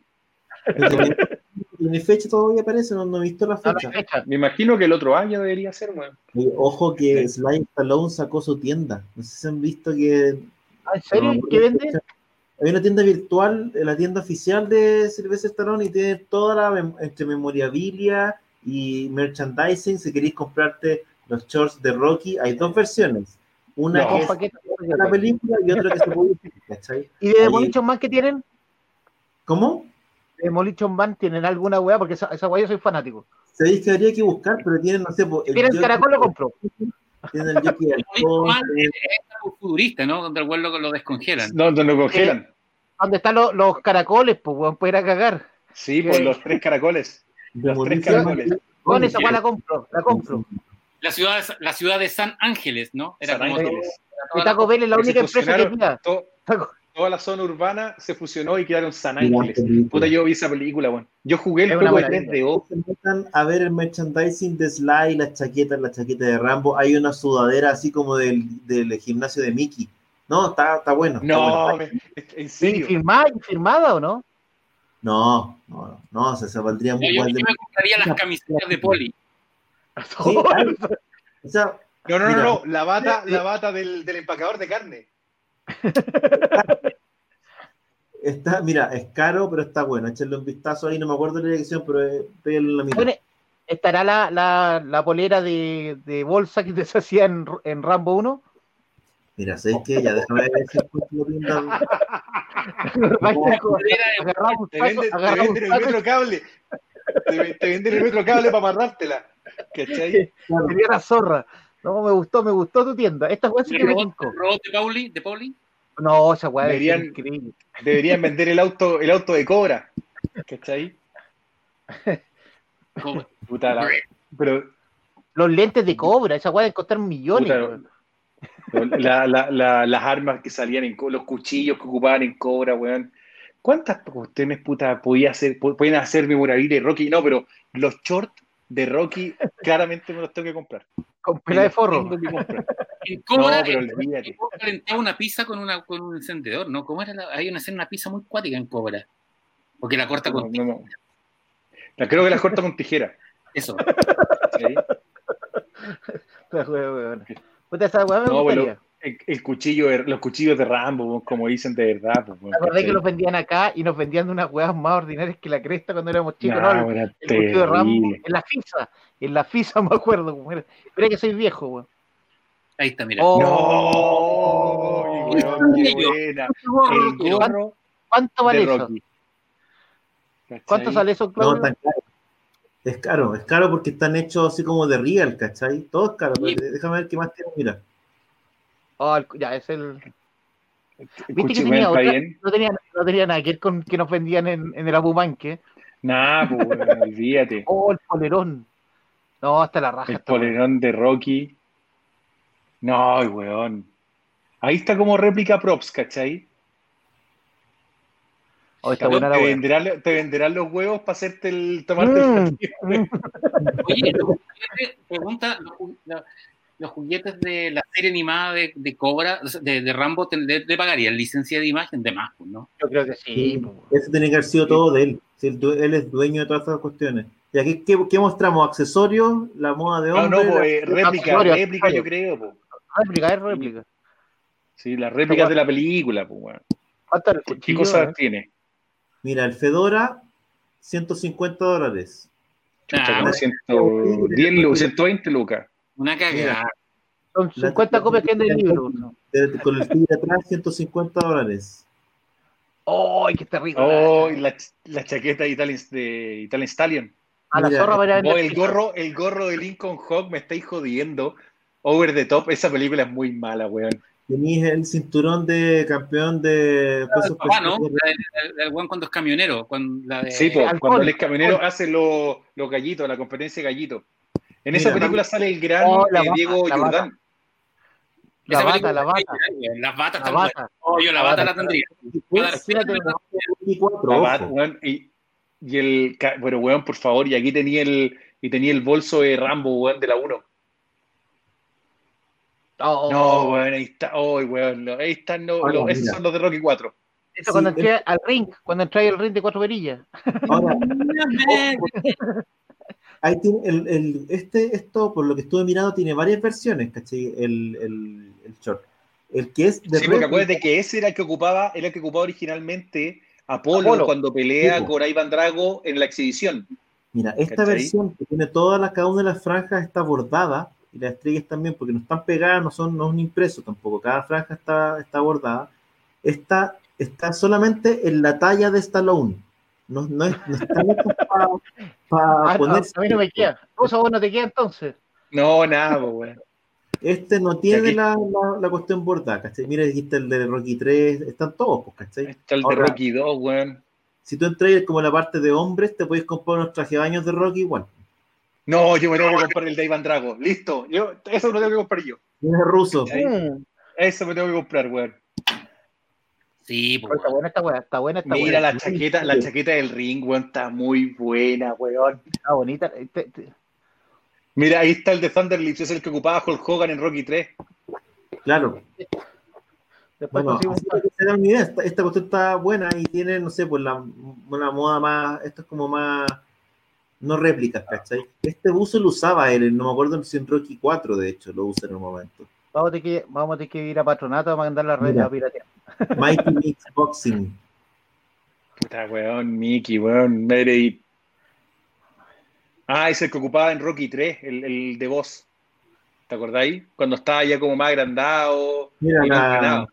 Mi fecha todavía aparece, no, he visto la fecha. Me imagino que el otro año debería ser, Ojo que Slime Stallone sacó su tienda. No sé si han visto que. Ah, ¿En serio? ¿Qué vende? Hay una tienda virtual, la tienda oficial de Sylvester Stallone, y tiene toda la entre memorabilia y merchandising. Si queréis comprarte los shorts de Rocky, hay dos versiones. Una que es la película y otra que se puede ¿cachai? ¿Y de Demolition más que tienen? ¿Cómo? Demolition Man tienen alguna weá, porque esa, esa weá yo soy fanático. Sabéis que habría que buscar, pero tienen, no sé. El tienen caracol, lo compro. Tienen el Jockey [laughs] Es futurista, ¿no? Donde el vuelo lo, lo descongelan. No, donde lo congelan. donde están los, los caracoles, pues, weón, puede ir a cagar. Sí, pues los tres caracoles. Los tres caracoles. Con esa weá la compro, la compro. La ciudad, la ciudad de San Ángeles, ¿no? Era San Ángeles. Y Taco Bell es la única empresa que queda toda la zona urbana se fusionó y quedaron San Ángeles. Puta, yo vi esa película, bueno. Yo jugué el juego de 3DO. a ver el merchandising de Sly, las chaquetas, la chaqueta de Rambo. Hay una sudadera así como del, del gimnasio de Mickey. No, está, está bueno. no, en serio. ¿Firmada, o no? No, no, no, se, se valdría muy Yo, yo me compraría las camisetas de Poli. [laughs] o sea, No, no, no, no, la bata, la bata del, del empacador de carne. Está, mira, es caro, pero está bueno. Échenle un vistazo ahí, no me acuerdo la dirección, pero es en la mitad. ¿Estará la, la, la polera de, de, bolsa que te [laughs] hacía en, en Rambo 1? Mira, ¿sabes qué? Ya déjame ver si lo pinta. [laughs] Te venden el metro cable. Te venden el metro cable para amarrártela. ¿Cachai? Sería la zorra. No, me gustó, me gustó tu tienda. Esta weá sí que me robot de Pauli? ¿De Pauli? No, esa weá deberían, increíble. Deberían vender el auto, el auto de Cobra. ¿Cachai? [laughs] Puta la, pero los lentes de Cobra, esa weá de costar millones. la, la, las armas que salían en los cuchillos que ocupaban en Cobra, weón. ¿Cuántas cuestiones puta podía hacer, pueden hacer memorabilia de Rocky? No, pero los shorts de Rocky claramente me los tengo que comprar. Con pela de forro. En Cobra, [laughs] no, pero calentaba una pizza con, una, con un encendedor, ¿no? ¿Cómo era? La, hay una, una pizza muy cuática en Cobra. Porque la corta con no, no, La creo que la corta con tijera. Eso. [laughs] ¿Sí? Puta, esa weá me no, gustaría. El, el, cuchillo, los cuchillos de Rambo, como dicen de verdad. Pues, la verdad que los vendían acá y nos vendían de unas weas más ordinarias que la cresta cuando éramos chicos. No, ¿no? El, el cuchillo de Rambo en la FISA. En la FISA [laughs] me acuerdo. Pero que soy viejo, weón. Ahí está, mira. Oh, no, weón, qué buena. El gorro ¿Cuánto vale eso? ¿Cuánto sale eso, Claudio? No, tan caro. Es caro, es caro porque están hechos así como de real, ¿cachai? Todo es caro. Déjame ver qué más tiene, mira. Oh, ya, es el. ¿Viste que tenía otra? No tenía, no tenía nada que ver con que nos vendían en, en el Abumanque. Nah, pues, [laughs] olvídate. Oh, el polerón. No, hasta la raja. El polerón de Rocky. No, weón. Ahí está como réplica props, ¿cachai? Oh, está buena te, venderán, te, venderán, los huevos para hacerte el tomate. Mm. [laughs] Oye, pregunta, los juguetes de la serie animada de, de Cobra, de, de Rambo, ¿le, ¿le, pagarían licencia de imagen de más, pues, ¿no? Yo creo que sí. Eso tiene que haber sido todo de él. Él es dueño de todas esas cuestiones. ¿Y aquí qué, qué mostramos? ¿Accesorios? ¿La moda de hombre? No, no, pues, réplica, réplica yo creo. Pues. Réplica, es réplica. Sí, las réplicas de la película, pues, bueno. ¿Qué, ¿Qué cosas eh? tiene? Mira, el Fedora, 150 dólares. Ah, 110, 120 lucas. Una cagada. Son 50 copias que hay del libro. Con el tigre atrás, 150 dólares. ¡Ay, qué terrible! ¡Oh, la, la chaqueta de Italian, de Italian Stallion! A la zorra para oh, el gorro, el gorro de Lincoln Hawk me estáis jodiendo. Over the top, esa película es muy mala, weón. Tenías el cinturón de campeón de pesos ah, ¿no? El, el, cuando es camionero. Cuando la de... Sí, pues, cuando él es camionero hace los lo gallitos, la competencia de gallitos. En esa película sale el gran oh, eh, Diego la Jordán. La bata, la bata. Las batas la bata. Oh, yo la bata la tendría. La bata, weón, y, y el, bueno, weón, por favor, y aquí tenía el, y tenía el bolso de Rambo, weón, de la 1. Oh. No, weón, ahí está, oh, weón, ahí están, no, oh, esos son los de Rocky 4. Eso sí, cuando entré al ring, cuando entré al ring de cuatro verillas. Ahora, [laughs] ahí tiene el, el, este, esto, por lo que estuve mirando, tiene varias versiones, ¿cachai? El, el, el short. El que es de Sí, porque acuérdate que ese era el que ocupaba, era el que ocupaba originalmente Apolo, Apolo. cuando pelea sí, con Ivan Drago en la exhibición. Mira, esta ¿cachai? versión que tiene todas las, cada una de las franjas está bordada y las estrellas también, porque no están pegadas, no son, no es un impreso tampoco, cada franja está, está bordada. Esta está solamente en la talla de Stallone. No, no, no está para pa [laughs] ah, poner. a mí no me queda. [laughs] ¿Cosa vos no te queda entonces? No, nada, güey. Este no tiene aquí... la, la, la, cuestión bordada, ¿cachai? Mira, dijiste el de Rocky 3, están todos, pues, ¿cachai? Está el Ahora, de Rocky 2, güey. Si tú entras como la parte de hombres, te puedes comprar unos trajes de baños de Rocky igual. No, yo me tengo que comprar el de Iván Drago. Listo. Yo, eso lo tengo que comprar yo. Es ruso. Eso me tengo que comprar, güey. Sí, pues, está buena esta weá, está buena esta Mira la chaqueta, la chaqueta del ring, weón, está muy buena, weón. Está bonita. Mira, ahí está el de Thunderlips, es el que ocupaba Hulk Hogan en Rocky 3. Claro. Después bueno, se da una idea, esta, esta cuestión está buena y tiene, no sé, pues la, una moda más, esto es como más no réplicas, ¿cachai? Este buzo lo usaba él, no me acuerdo si en Rocky 4, de hecho, lo usa en un momento. Vamos a tener que, vamos a tener que ir a Patronato a mandar la red a piratear. [laughs] Mighty Mix Boxing. Puta, weón, Mickey, weón, Meredith. Ah, ese que ocupaba en Rocky 3, el, el de voz. ¿Te acordáis? Cuando estaba ya como más agrandado. Mira, la,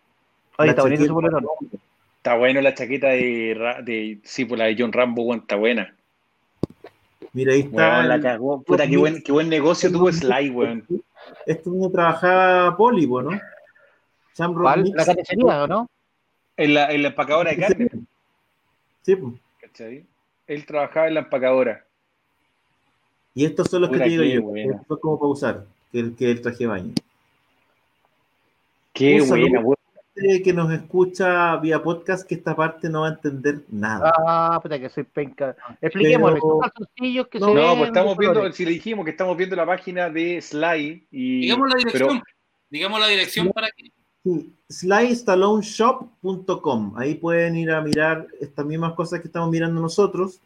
Oye, está bonito su. Está bueno la chaqueta de, de sí, pues la de John Rambo, weón, está buena. Mira, ahí está. Weón, la cagó. Puta, qué buen, qué buen negocio tuvo Sly, weón. Esto donde trabajaba Polipo, ¿no? ¿La carnicería o no? En la, en la empacadora de carne. Sí, pues. ¿Cachai? Él trabajaba en la empacadora. Y estos son los que te digo yo. Esto es como para usar, que el, que el traje baño. Qué buena. Gente que nos escucha vía podcast que esta parte no va a entender nada. Ah, puta que soy penca. Expliquémosle. Pero- Son calzoncillos que No, se No, pues estamos viendo, colores. si le dijimos que estamos viendo la página de Sly y. Digamos la dirección. pero- Digamos la dirección para que. Sí, slystaloneshop.com. Ahí pueden ir a mirar estas mismas cosas que estamos mirando nosotros.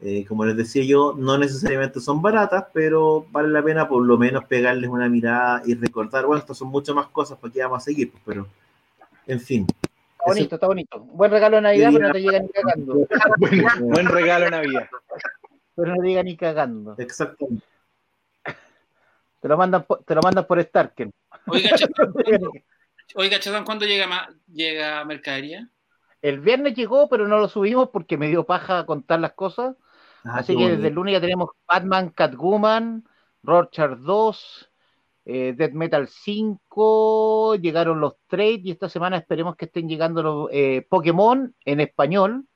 Eh, como les decía yo, no necesariamente son baratas, pero vale la pena por lo menos pegarles una mirada y recordar, bueno, estas son muchas más cosas para que vamos a seguir, pues, pero en fin. Está bonito, está bonito. Buen regalo de Navidad, pero no te llega ni cagando. [laughs] buen, buen regalo de Navidad. Pero no te llega ni cagando. Exactamente. Te lo mandan por, te lo mandan por Starken. Oiga, [laughs] Chazán, ¿cuándo- Oiga, Chazán, ¿cuándo llega, ma- llega mercadería? El viernes llegó, pero no lo subimos porque me dio paja contar las cosas. Ah, Así que desde el lunes ya tenemos Batman, Catwoman, Rorschach 2, eh, Dead Metal 5, llegaron los trades y esta semana esperemos que estén llegando los eh, Pokémon en español.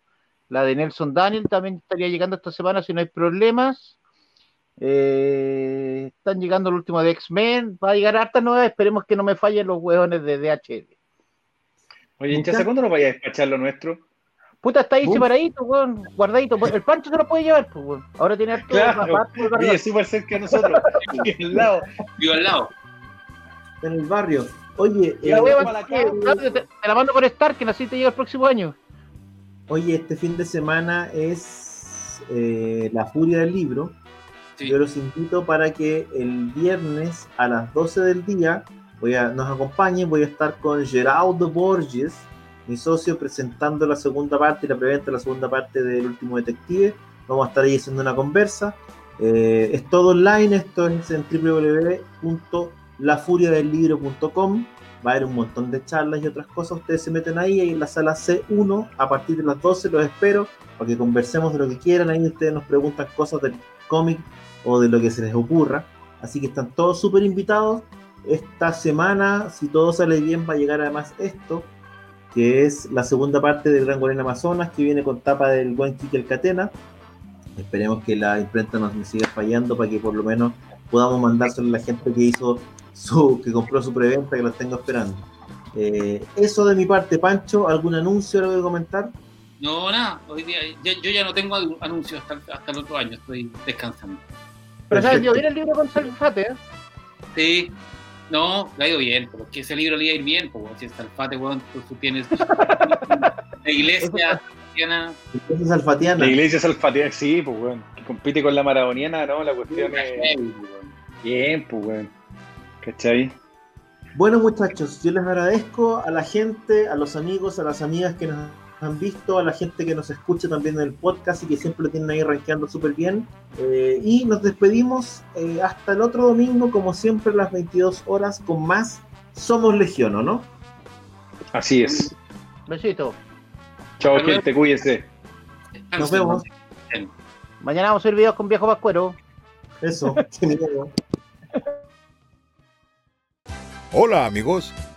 La de Nelson Daniel también estaría llegando esta semana si no hay problemas. Eh, están llegando el último de X-Men. Va a llegar hartas nuevas. Esperemos que no me fallen los hueones de DHL. Oye, hinchaza, ¿cuándo nos vaya a despachar lo nuestro? Puta, está ahí Uf. separadito, weón, guardadito. El Pancho se lo puede llevar, pues, weón. Ahora tiene harto Claro, vive cargador. súper cerca de nosotros, [laughs] al lado. Vivo al lado. En el barrio. Oye, la eh, la te, te la mando por Star, que así te llega el próximo año. oye, este fin de semana es eh, la furia del libro. Sí. Yo los invito para que el viernes a las 12 del día voy a, nos acompañen. Voy a estar con Geraldo Borges, mi socio, presentando la segunda parte y la preventa de la segunda parte del último detective. Vamos a estar ahí haciendo una conversa. Eh, es todo online, esto es en www.lafuriadelibro.com. Va a haber un montón de charlas y otras cosas. Ustedes se meten ahí, ahí en la sala C1 a partir de las 12. Los espero para que conversemos de lo que quieran. Ahí ustedes nos preguntan cosas del cómic o de lo que se les ocurra. Así que están todos súper invitados. Esta semana, si todo sale bien, va a llegar además esto, que es la segunda parte del Gran Guardián Amazonas, que viene con tapa del buen Kike el Catena. Esperemos que la imprenta nos siga fallando para que por lo menos podamos mandárselo a la gente que hizo su, que compró su preventa, que la tengo esperando. Eh, eso de mi parte, Pancho, ¿algún anuncio algo que comentar? No, nada. Hoy día, ya- yo ya no tengo anu- anuncios hasta, hasta el otro año. Estoy descansando. Pero sabes, yo viene el libro con Salfate, ¿eh? Sí. No, le ha ido bien, pero es que ese libro le iba a ir bien, pues, si es Alfate, weón, tú, tú tienes [laughs] la iglesia cristiana. Entonces, Alfatiana. La iglesia salfatea, sí, pues, weón. Que compite con la maradoniana, ¿no? La cuestión es. weón. Bien, pues, weón. ¿Cachai? Bueno, muchachos, yo les agradezco a la gente, a los amigos, a las amigas que nos han visto, a la gente que nos escucha también en el podcast y que siempre lo tienen ahí rankeando súper bien. Eh, y nos despedimos eh, hasta el otro domingo, como siempre, a las 22 horas, con más Somos Legión, ¿o no? Así es. Besito. Chao, gente, cuídense. Nos vemos. Mañana vamos a hacer videos con viejo Pascuero. Eso. [laughs] Hola amigos,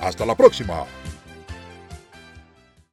Hasta la próxima.